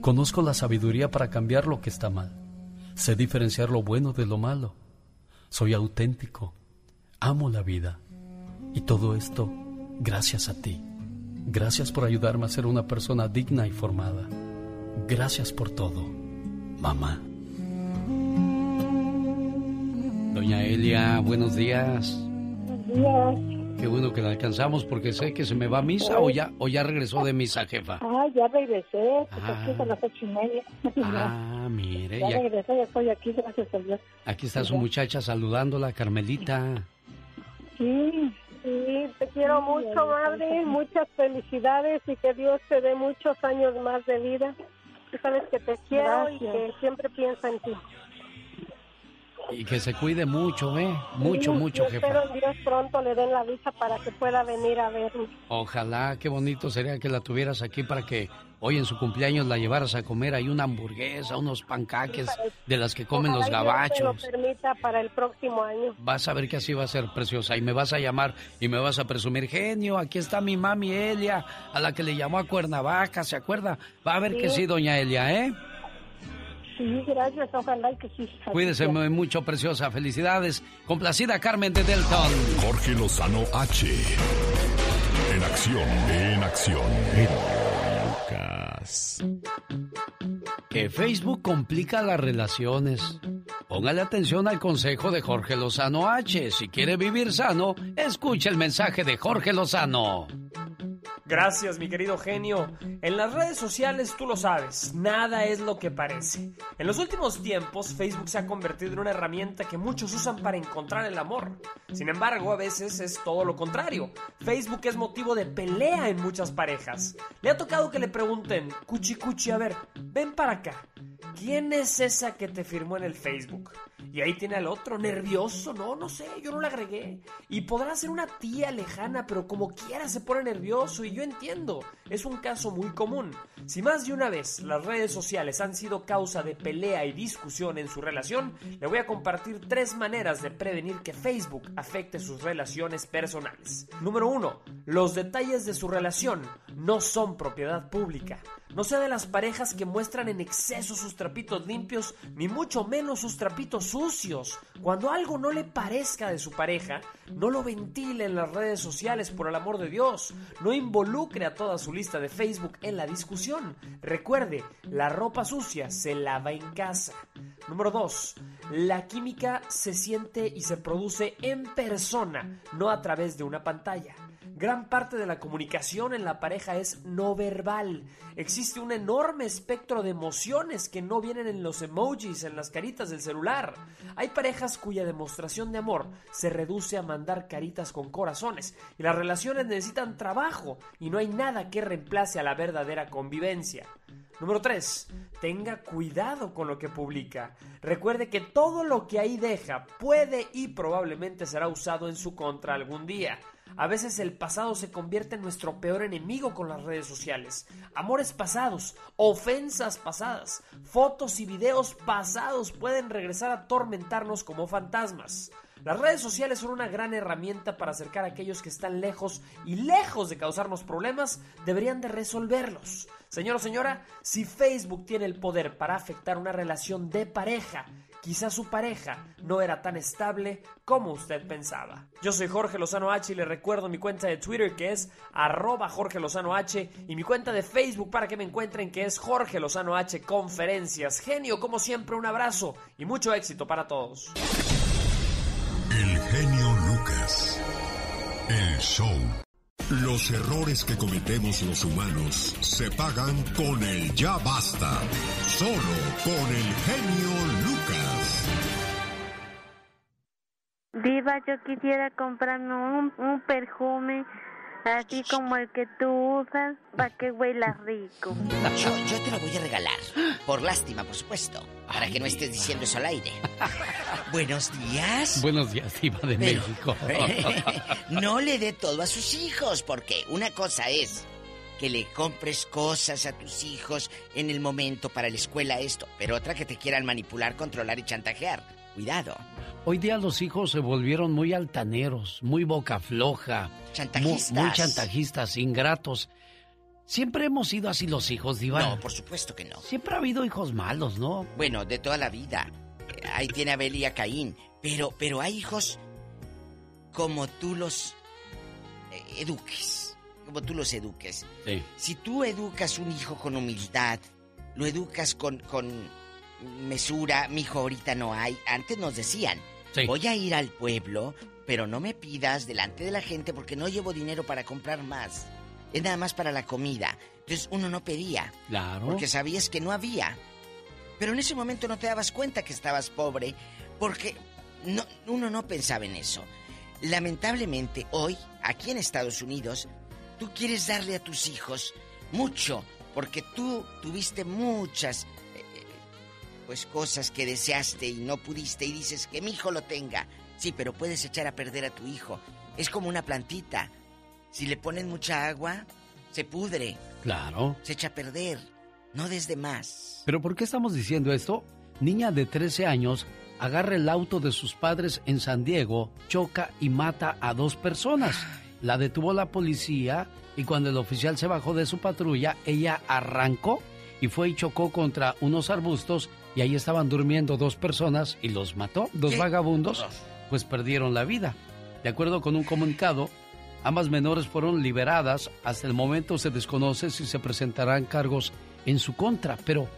Conozco la sabiduría para cambiar lo que está mal. Sé diferenciar lo bueno de lo malo. Soy auténtico. Amo la vida. Y todo esto gracias a ti. Gracias por ayudarme a ser una persona digna y formada. Gracias por todo, mamá. Doña Elia, buenos días. Buenos días. Qué bueno que la alcanzamos porque sé que se me va a misa o ya, o ya regresó de misa, jefa. Ah, ya regresé, pues Ah. aquí son las ocho y media. Ah, mire, ya ya- regresé, ya estoy aquí, gracias a Dios. aquí está su muchacha saludándola, Carmelita. Sí, sí, te quiero mucho, madre, muchas felicidades y que Dios te dé muchos años más de vida. Tú sabes que te quiero y que siempre piensa en ti. Y que se cuide mucho, ¿eh? Mucho, Sí, mucho, y Espero jefa. en Dios pronto le den la visa para que pueda venir a verme. Ojalá, qué bonito sería que la tuvieras aquí para que hoy en su cumpleaños la llevaras a comer ahí una hamburguesa, unos pancaques de las que comen los y Dios me gabachos. lo permita para el próximo año. Vas a ver que así va a ser preciosa y me vas a llamar y me vas a presumir, genio, aquí está mi mami Elia, a la que le llamó a Cuernavaca, ¿se acuerda? Va a ver que sí, doña Elia, ¿eh? Sí, gracias, ojalá y que sí. Cuídese muy mucho, preciosa. Felicidades. Complacida Carmen de Delton. Jorge Lozano H. En acción, en acción. Que Facebook complica las relaciones. Póngale atención al consejo de Jorge Lozano H. Si quiere vivir sano, escuche el mensaje de Jorge Lozano. Gracias, mi querido genio. En las redes sociales, tú lo sabes, nada es lo que parece. En los últimos tiempos, Facebook se ha convertido en una herramienta que muchos usan para encontrar el amor. Sin embargo, a veces es todo lo contrario. Facebook es motivo de pelea en muchas parejas. Le ha tocado que le pregunten, cuchi cuchi, a ver, ven para acá. ¿Quién es esa que te firmó en el Facebook? Y ahí tiene al otro, nervioso, no, no sé, yo no la agregué. Y podrá ser una tía lejana, pero como quiera se pone nervioso y yo entiendo, es un caso muy común. Si más de una vez las redes sociales han sido causa de pelea y discusión en su relación, le voy a compartir tres maneras de prevenir que Facebook afecte sus relaciones personales. Número uno, los detalles de su relación no son propiedad pública. No sea de las parejas que muestran en exceso sus trapitos limpios, ni mucho menos sus trapitos sucios. Cuando algo no le parezca de su pareja, no lo ventile en las redes sociales por el amor de Dios. No involucre a toda su lista de Facebook en la discusión. Recuerde, la ropa sucia se lava en casa. Número 2. La química se siente y se produce en persona, no a través de una pantalla. Gran parte de la comunicación en la pareja es no verbal. Existe un enorme espectro de emociones que no vienen en los emojis, en las caritas del celular. Hay parejas cuya demostración de amor se reduce a mandar caritas con corazones y las relaciones necesitan trabajo y no hay nada que reemplace a la verdadera convivencia. Número 3. Tenga cuidado con lo que publica. Recuerde que todo lo que ahí deja puede y probablemente será usado en su contra algún día. A veces el pasado se convierte en nuestro peor enemigo con las redes sociales. Amores pasados, ofensas pasadas, fotos y videos pasados pueden regresar a atormentarnos como fantasmas. Las redes sociales son una gran herramienta para acercar a aquellos que están lejos y lejos de causarnos problemas, deberían de resolverlos. Señor o señora, si Facebook tiene el poder para afectar una relación de pareja, quizás su pareja no era tan estable como usted pensaba. Yo soy Jorge Lozano H y le recuerdo mi cuenta de Twitter que es arroba Jorge Lozano H y mi cuenta de Facebook para que me encuentren que es Jorge Lozano H Conferencias. Genio, como siempre, un abrazo y mucho éxito para todos. El genio Lucas. El show. Los errores que cometemos los humanos se pagan con el ya basta. Solo con el genio Lucas. Diva, yo quisiera comprarme un, un perfume así como el que tú usas para que huela rico. Yo, yo te lo voy a regalar. Por lástima, por supuesto. Para que no estés diciendo eso al aire. [laughs] Buenos días. Buenos días, Diva de Pero- México. [laughs] no le dé todo a sus hijos, porque una cosa es que le compres cosas a tus hijos en el momento para la escuela esto, pero otra que te quieran manipular, controlar y chantajear. Cuidado. Hoy día los hijos se volvieron muy altaneros, muy boca floja, Chantajistas. Muy, muy chantajistas, ingratos. Siempre hemos sido así los hijos, Diva. No, por supuesto que no. Siempre ha habido hijos malos, ¿no? Bueno, de toda la vida. Ahí tiene a Abel y a Caín. Pero, pero hay hijos como tú los eh, eduques. Como tú los eduques. Sí. Si tú educas un hijo con humildad, lo educas con, con mesura, mi hijo ahorita no hay. Antes nos decían, Sí. voy a ir al pueblo, pero no me pidas delante de la gente porque no llevo dinero para comprar más. Es nada más para la comida. Entonces uno no pedía. Claro. Porque sabías que no había. Pero en ese momento no te dabas cuenta que estabas pobre porque no, uno no pensaba en eso. Lamentablemente hoy, aquí en Estados Unidos, tú quieres darle a tus hijos mucho porque tú tuviste muchas pues cosas que deseaste y no pudiste y dices que mi hijo lo tenga. Sí, pero puedes echar a perder a tu hijo. Es como una plantita. Si le ponen mucha agua, se pudre, Claro. se echa a perder. No desde más. ¿Pero por qué estamos diciendo esto? Niña de 13 años agarra el auto de sus padres en San Diego, choca y mata a dos personas. La detuvo la policía y cuando el oficial se bajó de su patrulla, ella arrancó y fue y chocó contra unos arbustos y ahí estaban durmiendo dos personas y los mató. Dos ¿Qué? vagabundos pues perdieron la vida. De acuerdo con un comunicado, ambas menores fueron liberadas. Hasta el momento se desconoce si se presentarán cargos en su contra, pero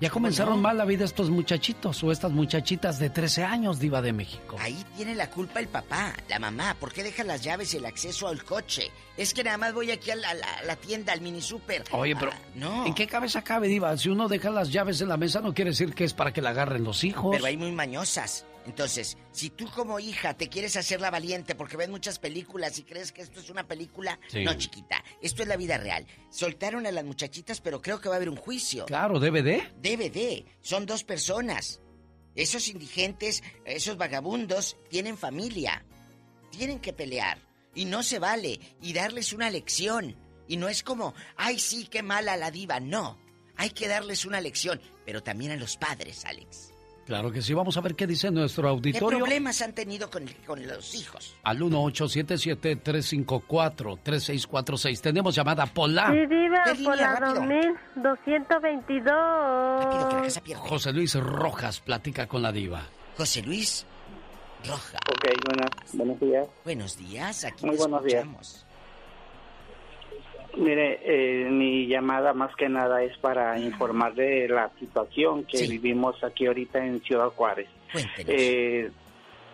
ya comenzaron no? mal la vida estos muchachitos o estas muchachitas de 13 años, diva de México. Ahí tiene la culpa el papá, la mamá. ¿Por qué deja las llaves y el acceso al coche? Es que nada más voy aquí a la, la- la tienda, al mini super. Oye, pero Ah, no. ¿en qué cabeza cabe, diva? Si uno deja las llaves en la mesa no quiere decir que es para que la agarren los hijos. Pero hay muy mañosas. Entonces, si tú como hija te quieres hacer la valiente porque ves muchas películas y crees que esto es una película, Sí. no, chiquita, esto es la vida real. Soltaron a las muchachitas, pero creo que va a haber un juicio. Claro, DVD. DVD. Son dos personas. Esos indigentes, esos vagabundos, tienen familia. Tienen que pelear. Y no se vale. Y darles una lección. Y no es como, ay, sí, qué mala la diva. No. Hay que darles una lección. Pero también a los padres, Alex. Claro que sí, vamos a ver qué dice nuestro ¿Qué auditorio. problemas han tenido con, con los hijos? Al 1877-354-3646. Tenemos llamada Pola. Sí, diva, ¿Qué por línea, la rápido? 2222. José Luis Rojas platica con la diva. José Luis Roja. Ok, buenas, buenos días. Buenos días, aquí Muy buenos días. Mire, eh, mi llamada más que nada es para informar de la situación que Sí. vivimos aquí ahorita en Ciudad Juárez. Eh,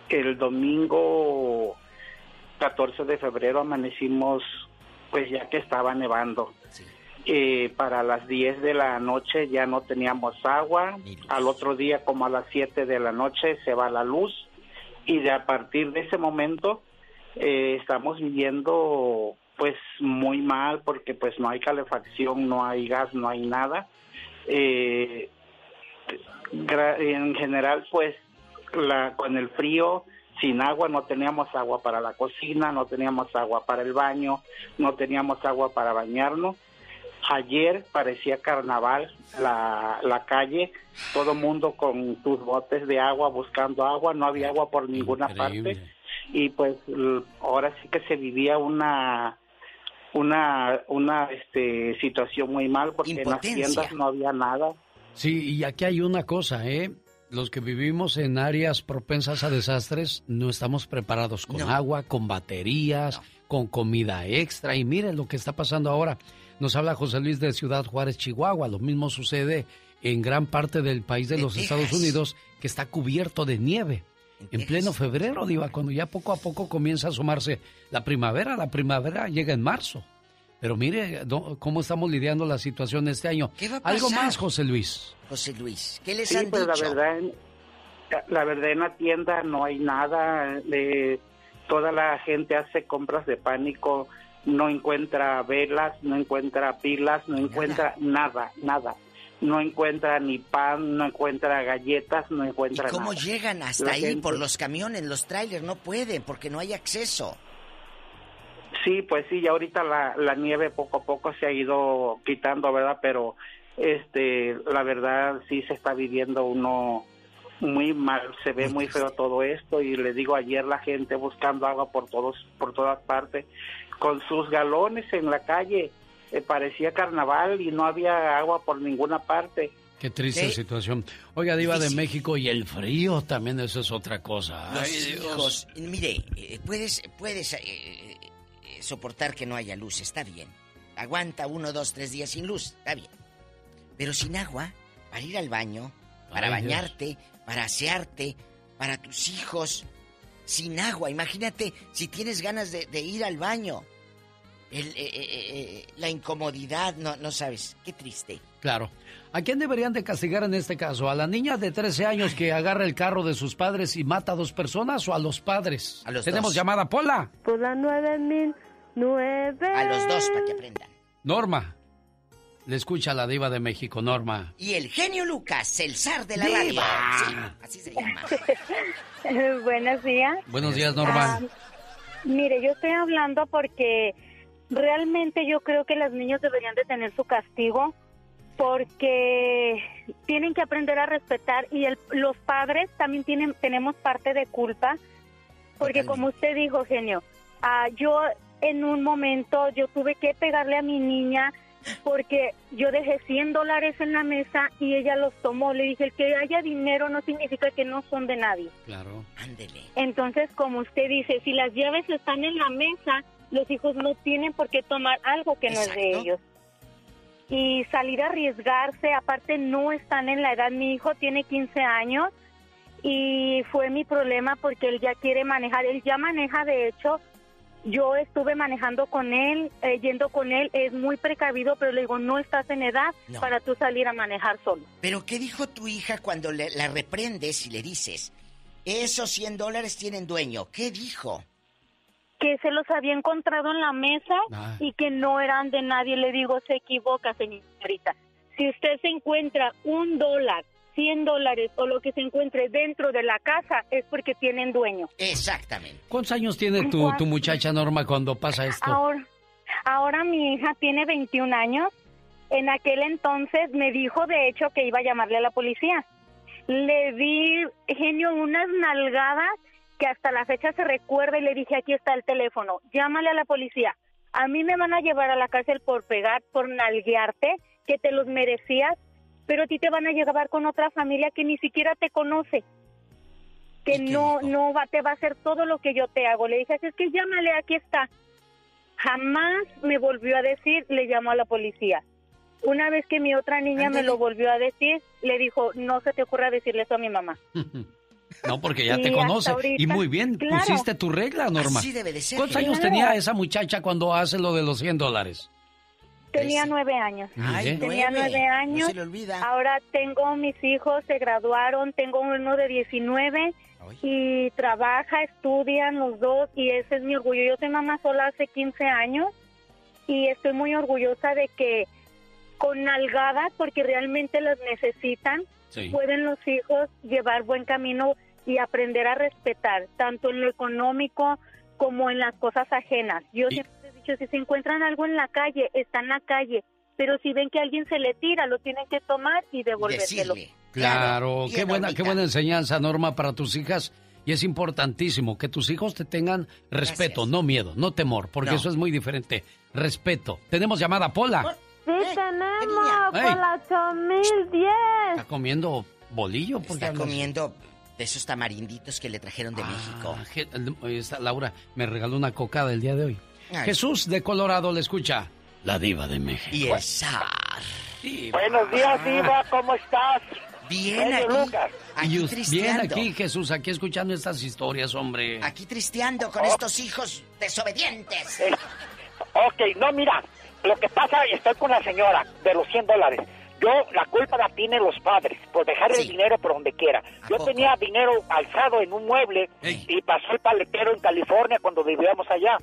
el domingo 14 de febrero amanecimos, pues ya que estaba nevando. Eh, para las 10 de la noche ya no teníamos agua. Al otro día, como a las 7 de la noche, se va la luz. Y de a partir de ese momento eh, estamos viviendo pues muy mal porque pues no hay calefacción, no hay gas, no hay nada. Eh, en general pues la, con el frío, sin agua, no teníamos agua para la cocina, no teníamos agua para el baño, no teníamos agua para bañarnos. Ayer parecía carnaval la, la calle, todo mundo con tus botes de agua buscando agua, no había agua por ninguna Increíble. parte y pues ahora sí que se vivía una una una este situación muy mal porque en las tiendas no había nada Sí, y aquí hay una cosa, ¿eh? Los que vivimos en áreas propensas a desastres no estamos preparados con No. agua, con baterías, con comida extra. Y miren lo que está pasando ahora. Nos habla José Luis de Ciudad Juárez, Chihuahua. Lo mismo sucede en gran parte del país de De los Estados. Unidos que está cubierto de nieve. En pleno febrero, Diva, cuando ya poco a poco comienza a asomarse la primavera. La primavera llega en marzo. Pero mire cómo estamos lidiando la situación este año. ¿Qué va a Algo pasar? más, José Luis. José Luis, ¿qué les Sí, han pues dicho? la verdad, en- la verdad en la tienda no hay nada. De, toda la gente hace compras de pánico, no encuentra velas, no encuentra pilas, no encuentra nada, nada. No encuentra ni pan, no encuentra galletas, no encuentra ¿Cómo nada. llegan hasta La ahí gente- por los camiones, los trailers? No pueden porque no hay acceso. Sí, pues sí, ya ahorita la, la nieve poco a poco se ha ido quitando, ¿verdad? Pero este, la verdad sí se está viviendo uno muy mal, se ve muy feo todo esto y le digo ayer la gente buscando agua por todos por todas partes con sus galones en la calle, eh, parecía carnaval y no había agua por ninguna parte. Qué triste situación. Oiga, Diva de México, y el frío también, eso es otra cosa. Los Ay, Dios. hijos, mire, eh, puedes, puedes eh, soportar que no haya luz, está bien. Aguanta uno, dos, tres días sin luz, está bien. Pero sin agua, para ir al baño, para Ay, Dios. bañarte, para asearte, para tus hijos, sin agua. Imagínate si tienes ganas de, de ir al baño. El, eh, eh, eh, la incomodidad, no, no sabes, qué triste. Claro. ¿A quién deberían de castigar en este caso? ¿A la niña de 13 años que agarra el carro de sus padres y mata a dos personas o a los padres? A los Tenemos dos. llamada, Pola. Por la 9009. A los dos para que aprendan. Norma. Le escucha la diva de México, Norma. Y el genio Lucas, el zar de la ¡Diva! radio. Sí, así se llama. [laughs] Buenos días. Buenos días, Norma. Ah, mire, yo estoy hablando porque realmente yo creo que los niños deberían de tener su castigo porque tienen que aprender a respetar y el- los padres también tienen tenemos parte de culpa porque como usted dijo, genio, ah, yo en un momento yo tuve que pegarle a mi niña porque yo dejé 100 dólares en la mesa y ella los tomó. Le dije, el que haya dinero no significa que no son de nadie. Claro. Ándele. Entonces, como usted dice, si las llaves están en la mesa, los hijos no tienen por qué tomar algo que no es de ellos. Y salir a arriesgarse, aparte no están en la edad, mi hijo tiene 15 años y fue mi problema porque él ya quiere manejar, él ya maneja de hecho, yo estuve manejando con él, eh, yendo con él, es muy precavido, pero le digo, no estás en edad No. para tú salir a manejar solo. Pero ¿qué dijo tu hija cuando le- la reprendes y le dices, esos 100 dólares tienen dueño? ¿Qué dijo? Que se los había encontrado en la mesa Ah. y que no eran de nadie. Le digo, se equivoca, señorita. Si usted se encuentra un dólar, 100 dólares o lo que se encuentre dentro de la casa es porque tienen dueño. Exactamente. ¿Cuántos años tiene tu, tu muchacha Norma cuando pasa esto? Ahora, ahora mi hija tiene 21 años. En aquel entonces me dijo, de hecho, que iba a llamarle a la policía. Le di, genio, unas nalgadas que hasta la fecha se recuerda y le dije, aquí está el teléfono, llámale a la policía. A mí me van a llevar a la cárcel por pegar, por nalguearte, que te los merecías, pero a ti te van a llevar con otra familia que ni siquiera te conoce que no no va te va a hacer todo lo que yo te hago. Le dije, así es que llámale, aquí está. Jamás me volvió a decir, le llamó a la policía. Una vez que mi otra niña me lo volvió a decir, le dijo, no se te ocurra decirle eso a mi mamá. [laughs] No, porque ya Y te conoce. ahorita, y muy bien, claro. pusiste tu regla, Norma. Así debe de ser, ¿Cuántos años Claro. tenía esa muchacha cuando hace lo de los 100 dólares? Tenía nueve años. Ay, Tenía nueve. nueve No años. se le olvida. Ahora tengo mis hijos, se graduaron, tengo uno de 19 y trabaja, estudian los dos y ese es mi orgullo. Yo soy mamá sola hace 15 años y estoy muy orgullosa de que con nalgadas, porque realmente las necesitan, Sí. pueden los hijos llevar buen camino y aprender a respetar, tanto en lo económico como en las cosas ajenas. Yo siempre he dicho, si se encuentran algo en la calle, está en la calle, pero si ven que alguien se le tira, lo tienen que tomar y devolvérselo. Claro, qué buena, qué buena enseñanza, Norma, para tus hijas. Y es importantísimo que tus hijos te tengan respeto, no miedo, no temor, porque No. eso es muy diferente. Respeto. Tenemos llamada, Pola. Sí, tenemos por Ey. la 8010. ¿Está comiendo bolillo? ¿Por qué Está comiendo de esos tamarinditos que le trajeron de México. Ah, Je- el- esta Laura me regaló una cocada el día de hoy. Ay. Jesús de Colorado le escucha. La diva de México. Y el zar. Buenos días, Diva, ¿cómo estás? Bien aquí. Bien aquí, Jesús, aquí escuchando estas historias, hombre. Aquí tristeando con estos hijos desobedientes. Eh, ok, no, mira, lo que pasa, estoy con la señora de los 100 dólares. Yo, la culpa la tienen los padres por dejar el dinero por donde quiera. Yo tenía dinero alzado en un mueble y pasó el paletero en California cuando vivíamos allá.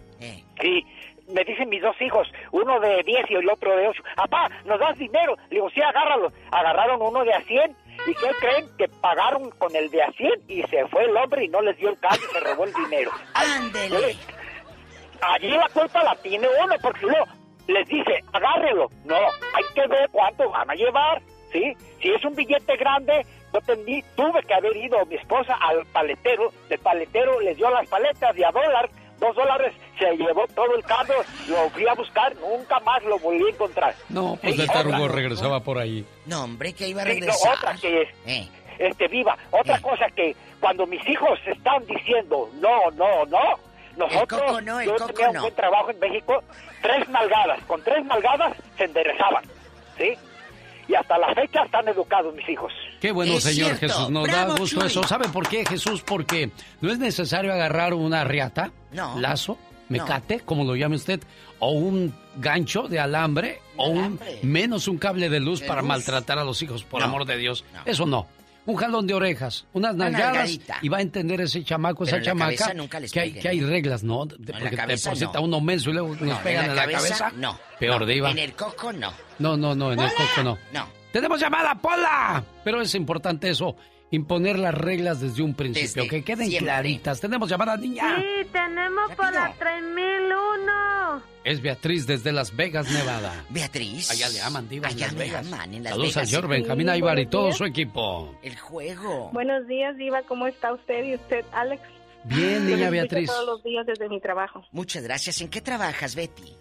Y me dicen mis dos hijos, uno de 10 y el otro de 8, papá, ¿nos das dinero? Le digo, sí, agárralo. Agarraron uno de a 100 ¿Y qué creen? Que pagaron con el de a 100 y se fue el hombre y no les dio el cambio y se robó el dinero. [laughs] ¡Ándele! Allí la culpa la tiene uno, porque luego les dice, agárrelo. No, hay que ver cuánto van a llevar, ¿sí? Si es un billete grande, yo tení- tuve que haber ido mi esposa al paletero, el paletero les dio las paletas de a dólar, dos dólares, se llevó todo el cambio, lo fui a buscar, nunca más lo volví a encontrar. No, pues Sí, de tarugo otra- regresaba por ahí. No, hombre, que iba a Sí, no, regresar. otra que es, Eh. este, viva, otra cosa que cuando mis hijos están diciendo no, no, no, nosotros, coco no, el yo coco tenía un no. buen trabajo en México, tres nalgadas, con tres nalgadas se enderezaban, ¿sí? Y hasta la fecha están educados mis hijos. Qué bueno, Es Señor cierto. Jesús. Nos Bravo, da gusto Chuy. eso. ¿Sabe por qué, Jesús? Porque no es necesario agarrar una riata, No. lazo, mecate, como lo llame usted, o un gancho de alambre, o un alambre. menos un cable de luz De para luz. maltratar a los hijos, por No. amor de Dios. Eso no. Un jalón de orejas, unas Una nalgadas y va a entender ese chamaco, Pero esa chamaca cabeza nunca les que hay, que hay ¿no? reglas, ¿no? De- en la porque cabeza deposita no. uno menso y luego nos No, pegan en la cabeza. No. Peor no. diva. En el coco, no. No, no, no, en el coco no. No. Tenemos llamada, Pola. Pero es importante eso, imponer las reglas desde un principio, Desde que queden siempre. claritas. Tenemos llamada, niña. Sí, tenemos por la 3001. Es Beatriz desde Las Vegas, Nevada. [gasps] Beatriz. Allá le aman, diva, en Allá Las me Vegas. aman, en Las Saludos al Vegas. señor Benjamín Sí, Aybar y todo días. su equipo. El juego. Buenos días, Diva. ¿Cómo está usted y usted, Alex? Bien, niña Beatriz. todos los días desde mi trabajo. Muchas gracias. ¿En qué trabajas, Betty?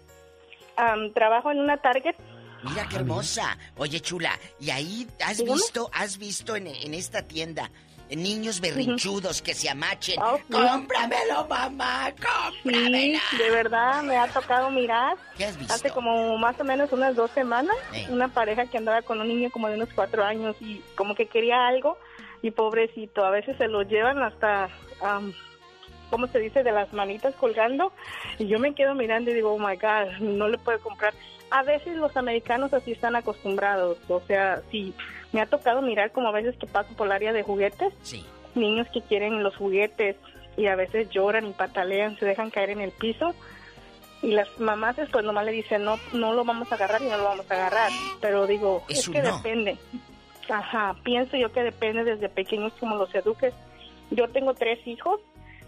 Am, trabajo en una Target. Mira Ah, qué hermosa. Oye, chula, ¿y ahí has Dígame. visto, has visto en, en esta tienda niños berrinchudos que se amachen? Sí. ¡Cómpramelo, mamá! ¡Cómpramelo! Sí, de verdad me ha tocado mirar. ¿Qué has visto? Hace como más o menos unas dos semanas, Eh. una pareja que andaba con un niño como de unos cuatro años y como que quería algo y pobrecito, a veces se lo llevan hasta, am, ¿cómo se dice? De las manitas colgando y yo me quedo mirando y digo, oh my God, no le puedo comprar. A veces los americanos así están acostumbrados, o sea, sí, me ha tocado mirar como a veces que paso por el área de juguetes, Sí. niños que quieren los juguetes y a veces lloran y patalean, se dejan caer en el piso. Y las mamás pues nomás le dicen no no lo vamos a agarrar y no lo vamos a agarrar pero digo Es que no. depende. Ajá pienso yo que depende desde pequeños como los eduques. Yo tengo tres hijos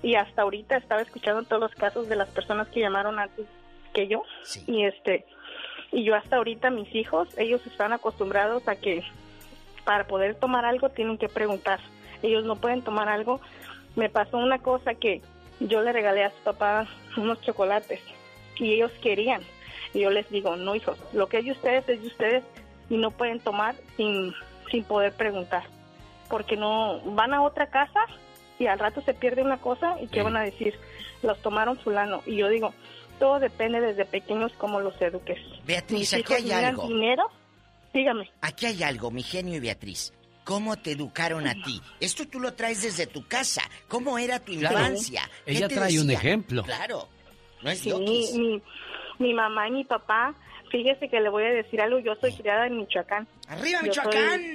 y hasta ahorita estaba escuchando todos los casos de las personas que llamaron antes que yo. Y este y yo hasta ahorita mis hijos ellos están acostumbrados a que para poder tomar algo tienen que preguntar ellos no pueden tomar algo me pasó una cosa que yo le regalé a su papá unos chocolates y ellos querían. Y yo les digo, no hijos, lo que es de ustedes es de ustedes y no pueden tomar sin, sin poder preguntar. Porque no van a otra casa y al rato se pierde una cosa y qué van a decir, los tomaron fulano. Y yo digo, todo depende desde pequeños cómo los eduques. Beatriz, Mis aquí hijos hay algo. dinero, dígame. Aquí hay algo, mi genio y Beatriz. ¿Cómo te educaron a ti? Esto tú lo traes desde tu casa. ¿Cómo era tu Claro. infancia? ¿Qué Ella te trae un ejemplo. Claro. No es Sí, loquis. mi, mi mamá y mi papá, fíjese que le voy a decir algo, yo soy criada en Michoacán. ¡Arriba, Yo soy- Michoacán!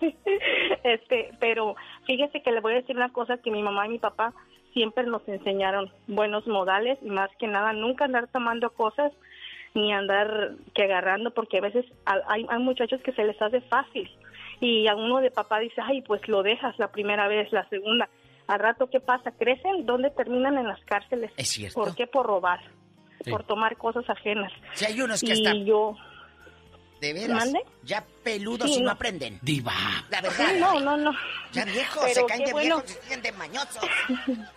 [laughs] este, pero fíjese que le voy a decir una cosa que mi mamá y mi papá siempre nos enseñaron, buenos modales y más que nada nunca andar tomando cosas ni andar que agarrando porque a veces hay, hay muchachos que se les hace fácil y a uno de papá dice, ay, pues lo dejas la primera vez, la segunda. Al rato, ¿qué pasa? ¿Crecen? ¿Dónde terminan en las cárceles? Es cierto. ¿Por qué? Por robar, Sí. por tomar cosas ajenas. Si hay unos que y hasta... yo... De veras. ¿Mande? Ya peludos Sí, y no no. aprenden. Diva. La verdad. Sí, no, no, no. Ya viejos, Pero se caen de bueno. viejos y siguen de mañosos. [laughs]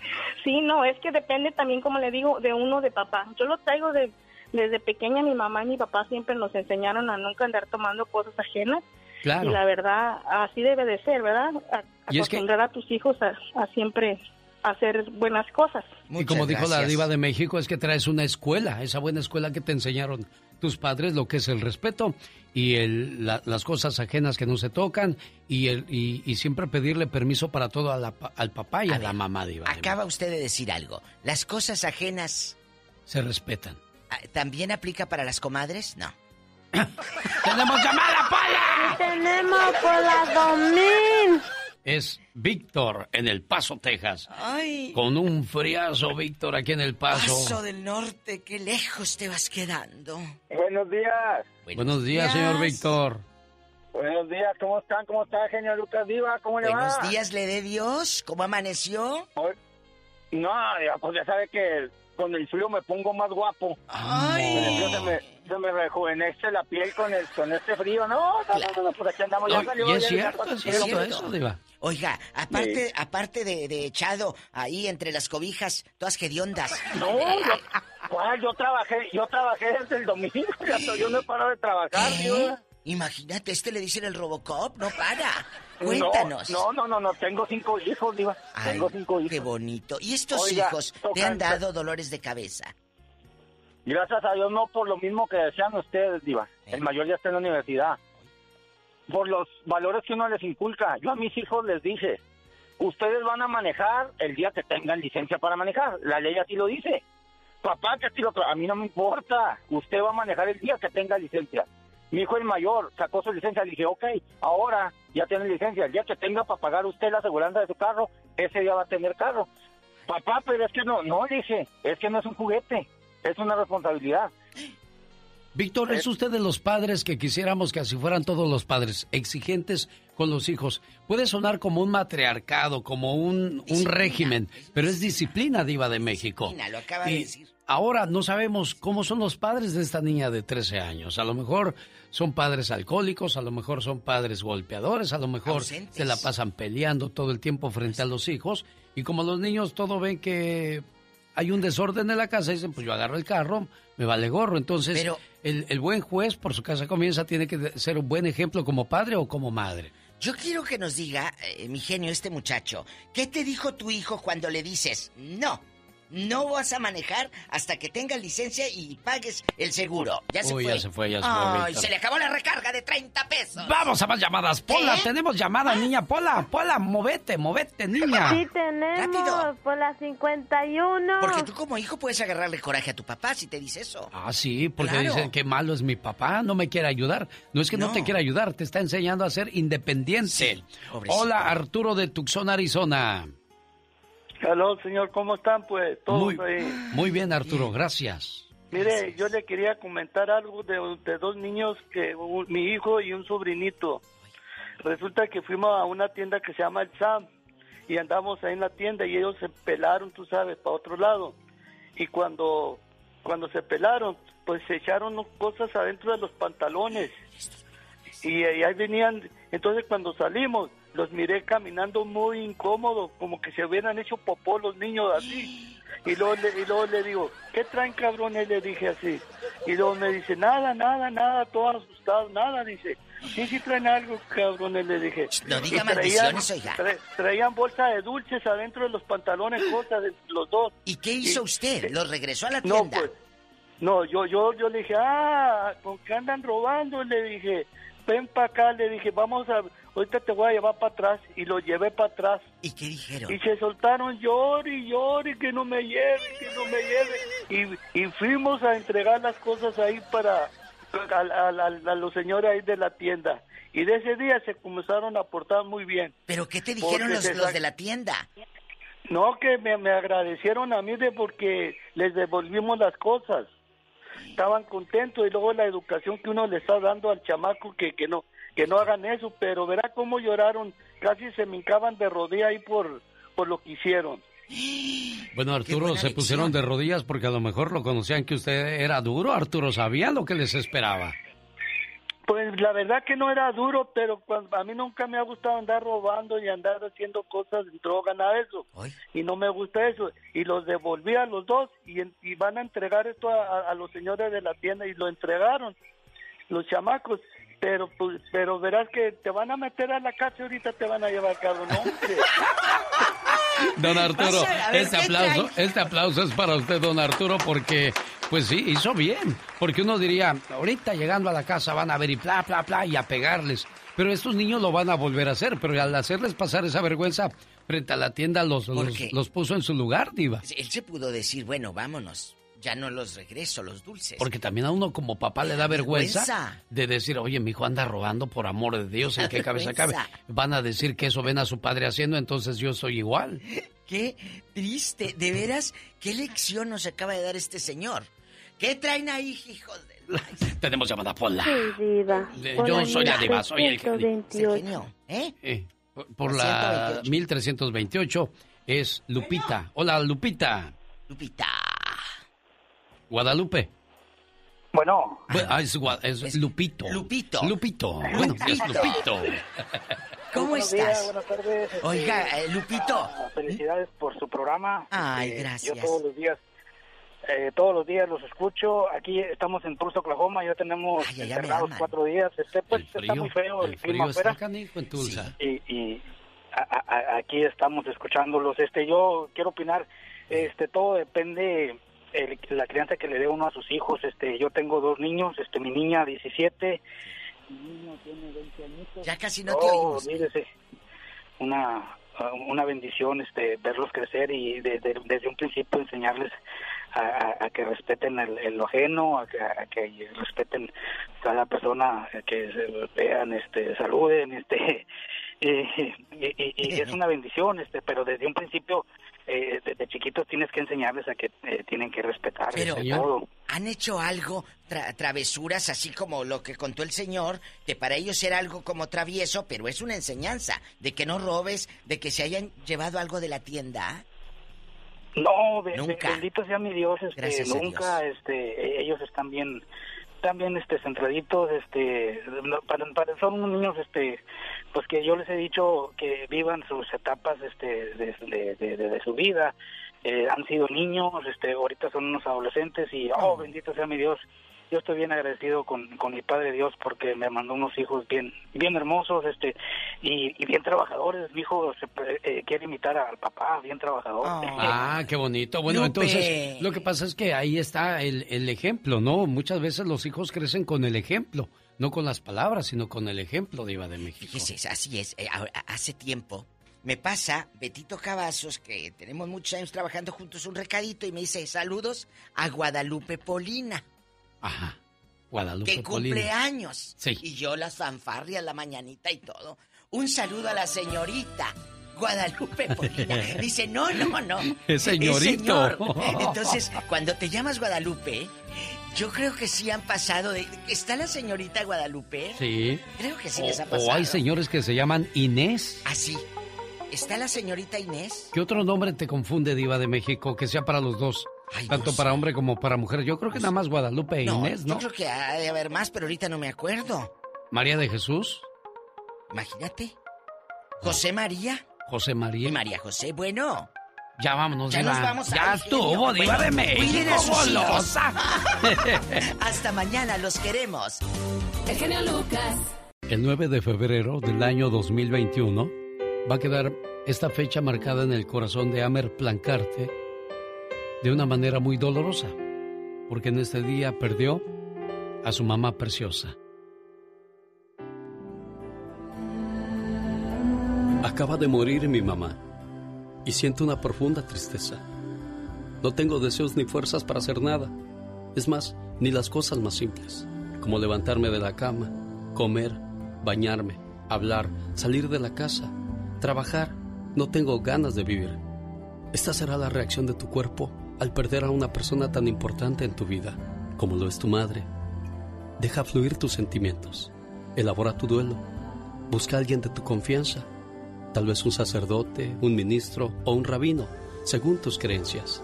Sí, no, es que depende también, como le digo, de uno de papá. Yo lo traigo de, desde pequeña, mi mamá y mi papá siempre nos enseñaron a nunca andar tomando cosas ajenas. Claro. Y la verdad, así debe de ser, ¿verdad? A- Y es que- acostumbrar a tus hijos a, a siempre hacer buenas cosas. y como dijo la diva de México, es que traes una escuela, esa buena escuela que te enseñaron tus padres lo que es el respeto y el, la- las cosas ajenas que no se tocan y, el, y, y siempre pedirle permiso para todo a la pa- al papá y a, la mamá, Diva. Acaba usted de decir algo. Las cosas ajenas Se respetan. Ah, también aplica para las comadres? No. [laughs] ¡Tenemos llamada, Pola! Tenemos por la 2000. Es Víctor en El Paso, Texas. Ay. Con un friazo, Víctor, aquí en El Paso. Paso del norte, qué lejos te vas quedando. Buenos días. Buenos días, señor Víctor. Buenos días, ¿cómo están? ¿Cómo está, genio Lucas Diva? ¿Cómo le va? Buenos días, le dé Dios. ¿Cómo amaneció? No, pues ya sabe que con el frío me pongo más guapo. Con el frío se me, se me rejuvenece la piel con, el, con este frío. No, no, no, no, pues aquí andamos. Ya salió, y es cierto, es cierto eso, Diva. Oiga, aparte, aparte de, de echado ahí entre las cobijas, todas hediondas. No, yo, ¿cuál? yo trabajé, yo trabajé desde el domingo, yo no he parado de trabajar, ¿Eh? Imagínate, este le dicen el Robocop, no para. [laughs] Cuéntanos. No, no, no, no, tengo cinco hijos, Diva. Ay, tengo cinco hijos. Qué bonito. ¿Y estos Oiga, hijos te han dado dolores de cabeza? Gracias a Dios, no por lo mismo que decían ustedes, Diva. El mayor ya está en la universidad. Por los valores que uno les inculca. Yo a mis hijos les dije, ustedes van a manejar el día que tengan licencia para manejar. La ley así lo dice. Papá, que así lo a mí no me importa. Usted va a manejar el día que tenga licencia. Mi hijo el mayor sacó su licencia. Le dije, ok, ahora ya tiene licencia. El día que tenga para pagar usted la aseguranza de su carro, ese día va a tener carro. Papá, pero es que no, no, le dije, es que no es un juguete, es una responsabilidad. Víctor, ¿es usted de los padres que quisiéramos que así fueran todos los padres, exigentes con los hijos? Puede sonar como un matriarcado, como un, un régimen, pero es disciplina diva de México. Disciplina, lo acaba de decir. Ahora no sabemos cómo son los padres de esta niña de 13 años. A lo mejor son padres alcohólicos, a lo mejor son padres golpeadores, a lo mejor Ausentes. se la pasan peleando todo el tiempo frente a los hijos. Y como los niños todo ven que hay un desorden en la casa, dicen, pues yo agarro el carro, me vale gorro. Entonces, Pero- el, el buen juez por su casa comienza tiene que ser un buen ejemplo como padre o como madre. Yo quiero que nos diga, eh, mi genio, este muchacho, ¿qué te dijo tu hijo cuando le dices, no, no vas a manejar hasta que tengas licencia y pagues el seguro? Ya se Uy, fue. ya se fue, ya se fue, se le acabó la recarga de 30 pesos. Vamos a más llamadas. Pola, ¿Qué? tenemos llamada, niña. Pola, Pola, movete, movete, niña. Sí, tenemos por la 51. Porque tú como hijo puedes agarrarle coraje a tu papá si te dice eso. Ah, sí, porque Claro. dicen que malo es mi papá, no me quiere ayudar. No es que no, No. te quiera ayudar, te está enseñando a ser independiente. Hola, Arturo de Tucson, Arizona. Hola, señor, ¿cómo están? Pues todos Muy, ahí. muy bien, Arturo, gracias. Mire, yo le quería comentar algo de, de dos niños, que un- mi hijo y un sobrinito. Resulta que fuimos a una tienda que se llama El Sam y andamos ahí en la tienda y ellos se pelaron, tú sabes, para otro lado. Y cuando, cuando se pelaron, pues se echaron cosas adentro de los pantalones. Y, y ahí venían, entonces cuando salimos, los miré caminando muy incómodos, como que se hubieran hecho popó los niños así. Y luego, le, y luego le digo, ¿qué traen cabrones? Le dije así. Y luego me dice, nada, nada, nada, todo asustado, nada, dice. Sí, sí traen algo, cabrones, le dije. No diga maldiciones, oiga. tra- traían bolsa de dulces adentro de los pantalones, cosas de los dos. ¿Y qué hizo usted? ¿Los regresó a la No, tienda? pues, no, yo, yo, yo le dije, ah, ¿con qué andan robando? Le dije, ven para acá, le dije, vamos a, ahorita te voy a llevar para atrás. Y lo llevé para atrás. ¿Y qué dijeron? Y se soltaron, llore y llore, que no me lleve, que no me lleve. Y, y fuimos a entregar las cosas ahí para, a, a- a- a los señores ahí de la tienda. Y de ese día se comenzaron a portar muy bien. ¿Pero qué te dijeron los, de la tienda? no, que me, me agradecieron a mí de porque les devolvimos las cosas. Estaban contentos y luego la educación que uno le está dando al chamaco que, que no que no hagan eso, pero verá cómo lloraron, casi se me hincaban de rodilla ahí por, por lo que hicieron. Bueno, Arturo, se pusieron de rodillas porque a lo mejor lo conocían que usted era duro. Arturo, ¿sabían lo que les esperaba? Pues la verdad que no era duro, pero cuando, a mí nunca me ha gustado andar robando y andar haciendo cosas, droga, nada de eso. Y no me gusta eso. Y los devolví a los dos y, van a entregar esto a, a- a los señores de la tienda y lo entregaron, los chamacos. Pero pues, pero verás que te van a meter a la cárcel ahorita te van a llevar hombre? [laughs] Don Arturo, Pasa, a ver, este ¿qué aplauso, trae? este aplauso es para usted, don Arturo, porque Pues sí, hizo bien. Porque uno diría, ahorita llegando a la casa van a ver y bla, bla, bla, y a pegarles. Pero estos niños lo van a volver a hacer. Pero al hacerles pasar esa vergüenza frente a la tienda, los, ¿Por los, los puso en su lugar, Diva. Él se pudo decir, bueno, vámonos. Ya no los regreso, los dulces. Porque también a uno como papá le da vergüenza, vergüenza. de decir, oye, mi hijo anda robando por amor de Dios, ¿en qué cabeza cabe? Van a decir que eso ven a su padre haciendo, entonces yo soy igual. [laughs] Qué triste. De veras, qué lección nos acaba de dar este señor. ¿Qué traen ahí, hijos de... [laughs] Tenemos llamada Pola. Sí, diva. De- yo la soy la diva, soy el genio. 128. ¿Eh? Eh, por- por la 1328 es Lupita. Hola, Lupita. Lupita. Guadalupe. Bueno. ah, es, Lupito. Lupito. Lupito. [laughs] Bueno, es Lupito. ¿Cómo Buenos estás? días, buenas tardes. Oiga, eh, Lupito. ah, Felicidades por su programa. Ay, Este, gracias. Yo todos los días, eh, todos los días los escucho. Aquí estamos en Tulsa, Oklahoma. Ya tenemos ya me encerrados cuatro días. Este, pues, está frío, muy feo el, el clima frío está afuera. canijo en Tulsa. Y, y a- a- aquí estamos escuchándolos. Este, yo quiero opinar. Este, todo depende el- la crianza que le dé uno a sus hijos. Este, yo tengo dos niños. Este, mi niña 17. Mi niño tiene 20 añitos. Ya casi no te oímos. olvídese. Una, una bendición este, verlos crecer y de- de- desde un principio enseñarles a, a- a que respeten el, el ajeno, a que, a que respeten cada persona, que se vean, este, saluden, este, [laughs] y, y- es una bendición, este, pero desde un principio, eh, desde chiquitos tienes que enseñarles a que eh, tienen que respetar Pero, todo. ¿han hecho algo, tra- travesuras, así como lo que contó el señor, que para ellos era algo como travieso, pero es una enseñanza, de que no robes, de que se hayan llevado algo de la tienda? No, Nunca. bendito sea mi Dios, este, Gracias nunca, este, ellos están bien, bien, este, centraditos, este, para, para- son unos niños, este, pues que yo les he dicho que vivan sus etapas, este, de, de, de- de- de su vida, eh, han sido niños, este, ahorita son unos adolescentes y, oh, bendito sea mi Dios, yo estoy bien agradecido con, con mi Padre Dios porque me mandó unos hijos bien, bien hermosos, este, y, y bien trabajadores, mi hijo se, eh, quiere imitar al papá, bien trabajador. [laughs] Ah, qué bonito. Bueno, Lupe. entonces, lo que pasa es que ahí está el, el ejemplo, ¿no? Muchas veces los hijos crecen con el ejemplo, no con las palabras, sino con el ejemplo, Diva de México. Fíjese, así es. eh, ahora, hace tiempo me pasa Betito Cavazos, que tenemos muchos años trabajando juntos, un recadito y me dice saludos a Guadalupe Polina, Ajá. Guadalupe que Polina. cumple años. Sí. Y yo las fanfarrias, la mañanita y todo. Un saludo a la señorita. Guadalupe Polina. [laughs] Dice, no, no, no. [laughs] Es señorito. señor. Entonces, cuando te llamas Guadalupe, yo creo que sí han pasado de... ¿Está la señorita Guadalupe? Sí. Creo que sí O- les ha o, pasado. hay señores que se llaman Inés. Así. ¿Está la señorita Inés? ¿Qué otro nombre te confunde, Diva de México, que sea para los dos? Tanto para hombre como para mujer. Yo creo que nada más Guadalupe e No, Inés, ¿no? yo creo que ha de haber más, pero ahorita no me acuerdo. María de Jesús, Imagínate. José María. José María. Y María José, bueno. Ya vámonos, Ya Diva. nos vamos. Ya estuvo. Diva de México, golosa. [laughs] [laughs] Hasta mañana, los queremos. El genio Lucas. El 9 de febrero del año 2021 va a quedar esta fecha marcada en el corazón de Amer Plancarte de una manera muy dolorosa, porque en este día perdió a su mamá preciosa. Acaba de morir mi mamá y siento una profunda tristeza. No tengo deseos ni fuerzas para hacer nada. Es más, ni las cosas más simples, como levantarme de la cama, comer, bañarme, hablar, salir de la casa, trabajar. No tengo ganas de vivir. Esta será la reacción de tu cuerpo al perder a una persona tan importante en tu vida, como lo es tu madre. Deja fluir tus sentimientos. Elabora tu duelo. Busca a alguien de tu confianza. Tal vez un sacerdote, un ministro o un rabino, según tus creencias.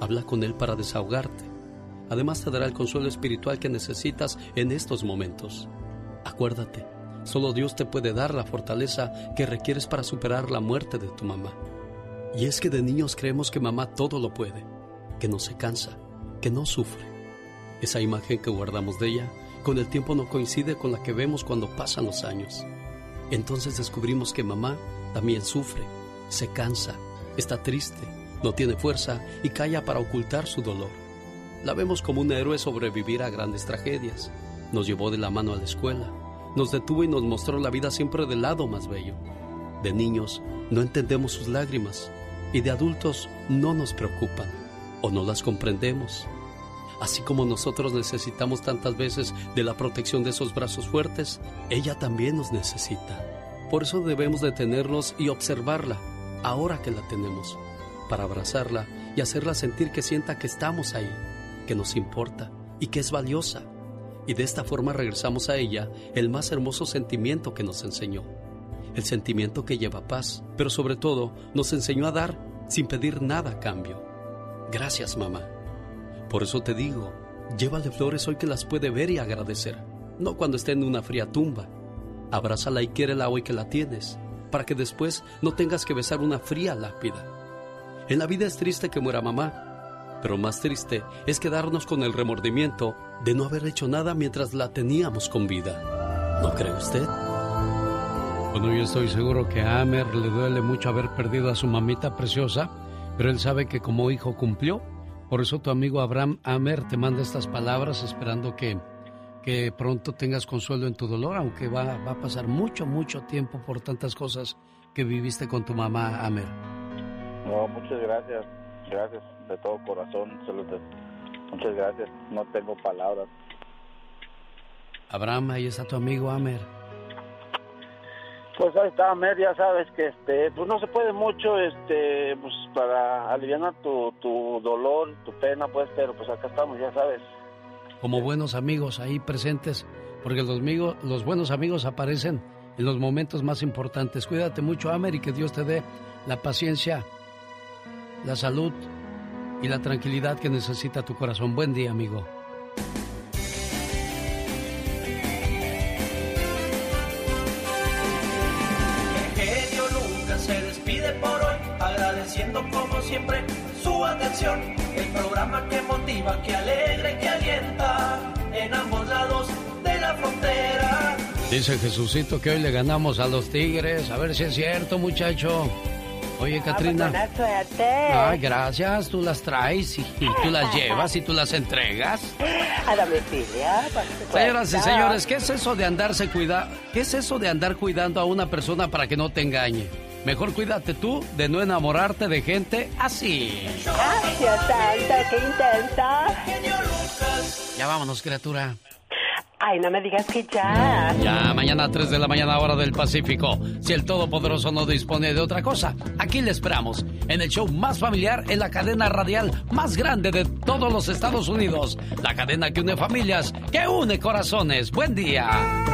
Habla con él para desahogarte. Además te dará el consuelo espiritual que necesitas en estos momentos. Acuérdate, solo Dios te puede dar la fortaleza que requieres para superar la muerte de tu mamá. Y es que de niños creemos que mamá todo lo puede, que no se cansa, que no sufre. Esa imagen que guardamos de ella con el tiempo no coincide con la que vemos cuando pasan los años. Entonces descubrimos que mamá también sufre, se cansa, está triste, no tiene fuerza y calla para ocultar su dolor. La vemos como un héroe sobrevivir a grandes tragedias. Nos llevó de la mano a la escuela, nos detuvo y nos mostró la vida siempre del lado más bello. De niños no entendemos sus lágrimas y de adultos no nos preocupan o no las comprendemos. Así como nosotros necesitamos tantas veces de la protección de esos brazos fuertes, ella también nos necesita. Por eso debemos detenernos y observarla, ahora que la tenemos, para abrazarla y hacerla sentir que sienta que estamos ahí, que nos importa y que es valiosa. Y de esta forma regresamos a ella el más hermoso sentimiento que nos enseñó, el sentimiento que lleva paz, pero sobre todo nos enseñó a dar sin pedir nada a cambio. Gracias, mamá. Por eso te digo, llévale flores hoy que las puede ver y agradecer, no cuando esté en una fría tumba. Abrázala y quiérela hoy que la tienes, para que después no tengas que besar una fría lápida. En la vida es triste que muera mamá, pero más triste es quedarnos con el remordimiento de no haber hecho nada mientras la teníamos con vida. ¿No cree usted? Bueno, yo estoy seguro que a Amer le duele mucho haber perdido a su mamita preciosa, pero él sabe que como hijo cumplió. Por eso tu amigo Abraham Amer te manda estas palabras esperando que, que pronto tengas consuelo en tu dolor, aunque va, va a pasar mucho, mucho tiempo por tantas cosas que viviste con tu mamá Amer. No, muchas gracias, gracias de todo corazón, muchas gracias, no tengo palabras. Abraham, ahí está tu amigo Amer. Pues ahí está, Amer, ya sabes que este, pues no se puede mucho, este, pues para aliviar tu, tu dolor, tu pena, pues, pero pues acá estamos, ya sabes. Como buenos amigos ahí presentes, porque los, amigos, los buenos amigos aparecen en los momentos más importantes. Cuídate mucho, Amer, y que Dios te dé la paciencia, la salud y la tranquilidad que necesita tu corazón. Buen día, amigo. Despide por hoy, agradeciendo como siempre su atención. El programa que motiva, que alegra y que alienta en ambos lados de la frontera. Dice Jesucito que hoy le ganamos a los Tigres. A ver si es cierto, muchacho. Oye, Katrina. buena suerte. Ay, gracias. Tú las traes y, y tú las llevas y tú las entregas. A domicilio, por supuesto. Señoras y señores, ¿qué es eso de andarse cuida? ¿Qué es eso de andar cuidando a una persona para que no te engañe? Mejor cuídate tú de no enamorarte de gente así. Ay, Dios santo, qué intensa. Ya vámonos, criatura. Ay, no me digas que ya. Ya, mañana a 3 de la mañana, hora del Pacífico. Si el Todopoderoso no dispone de otra cosa, aquí le esperamos. En el show más familiar, en la cadena radial más grande de todos los Estados Unidos. La cadena que une familias, que une corazones. Buen día.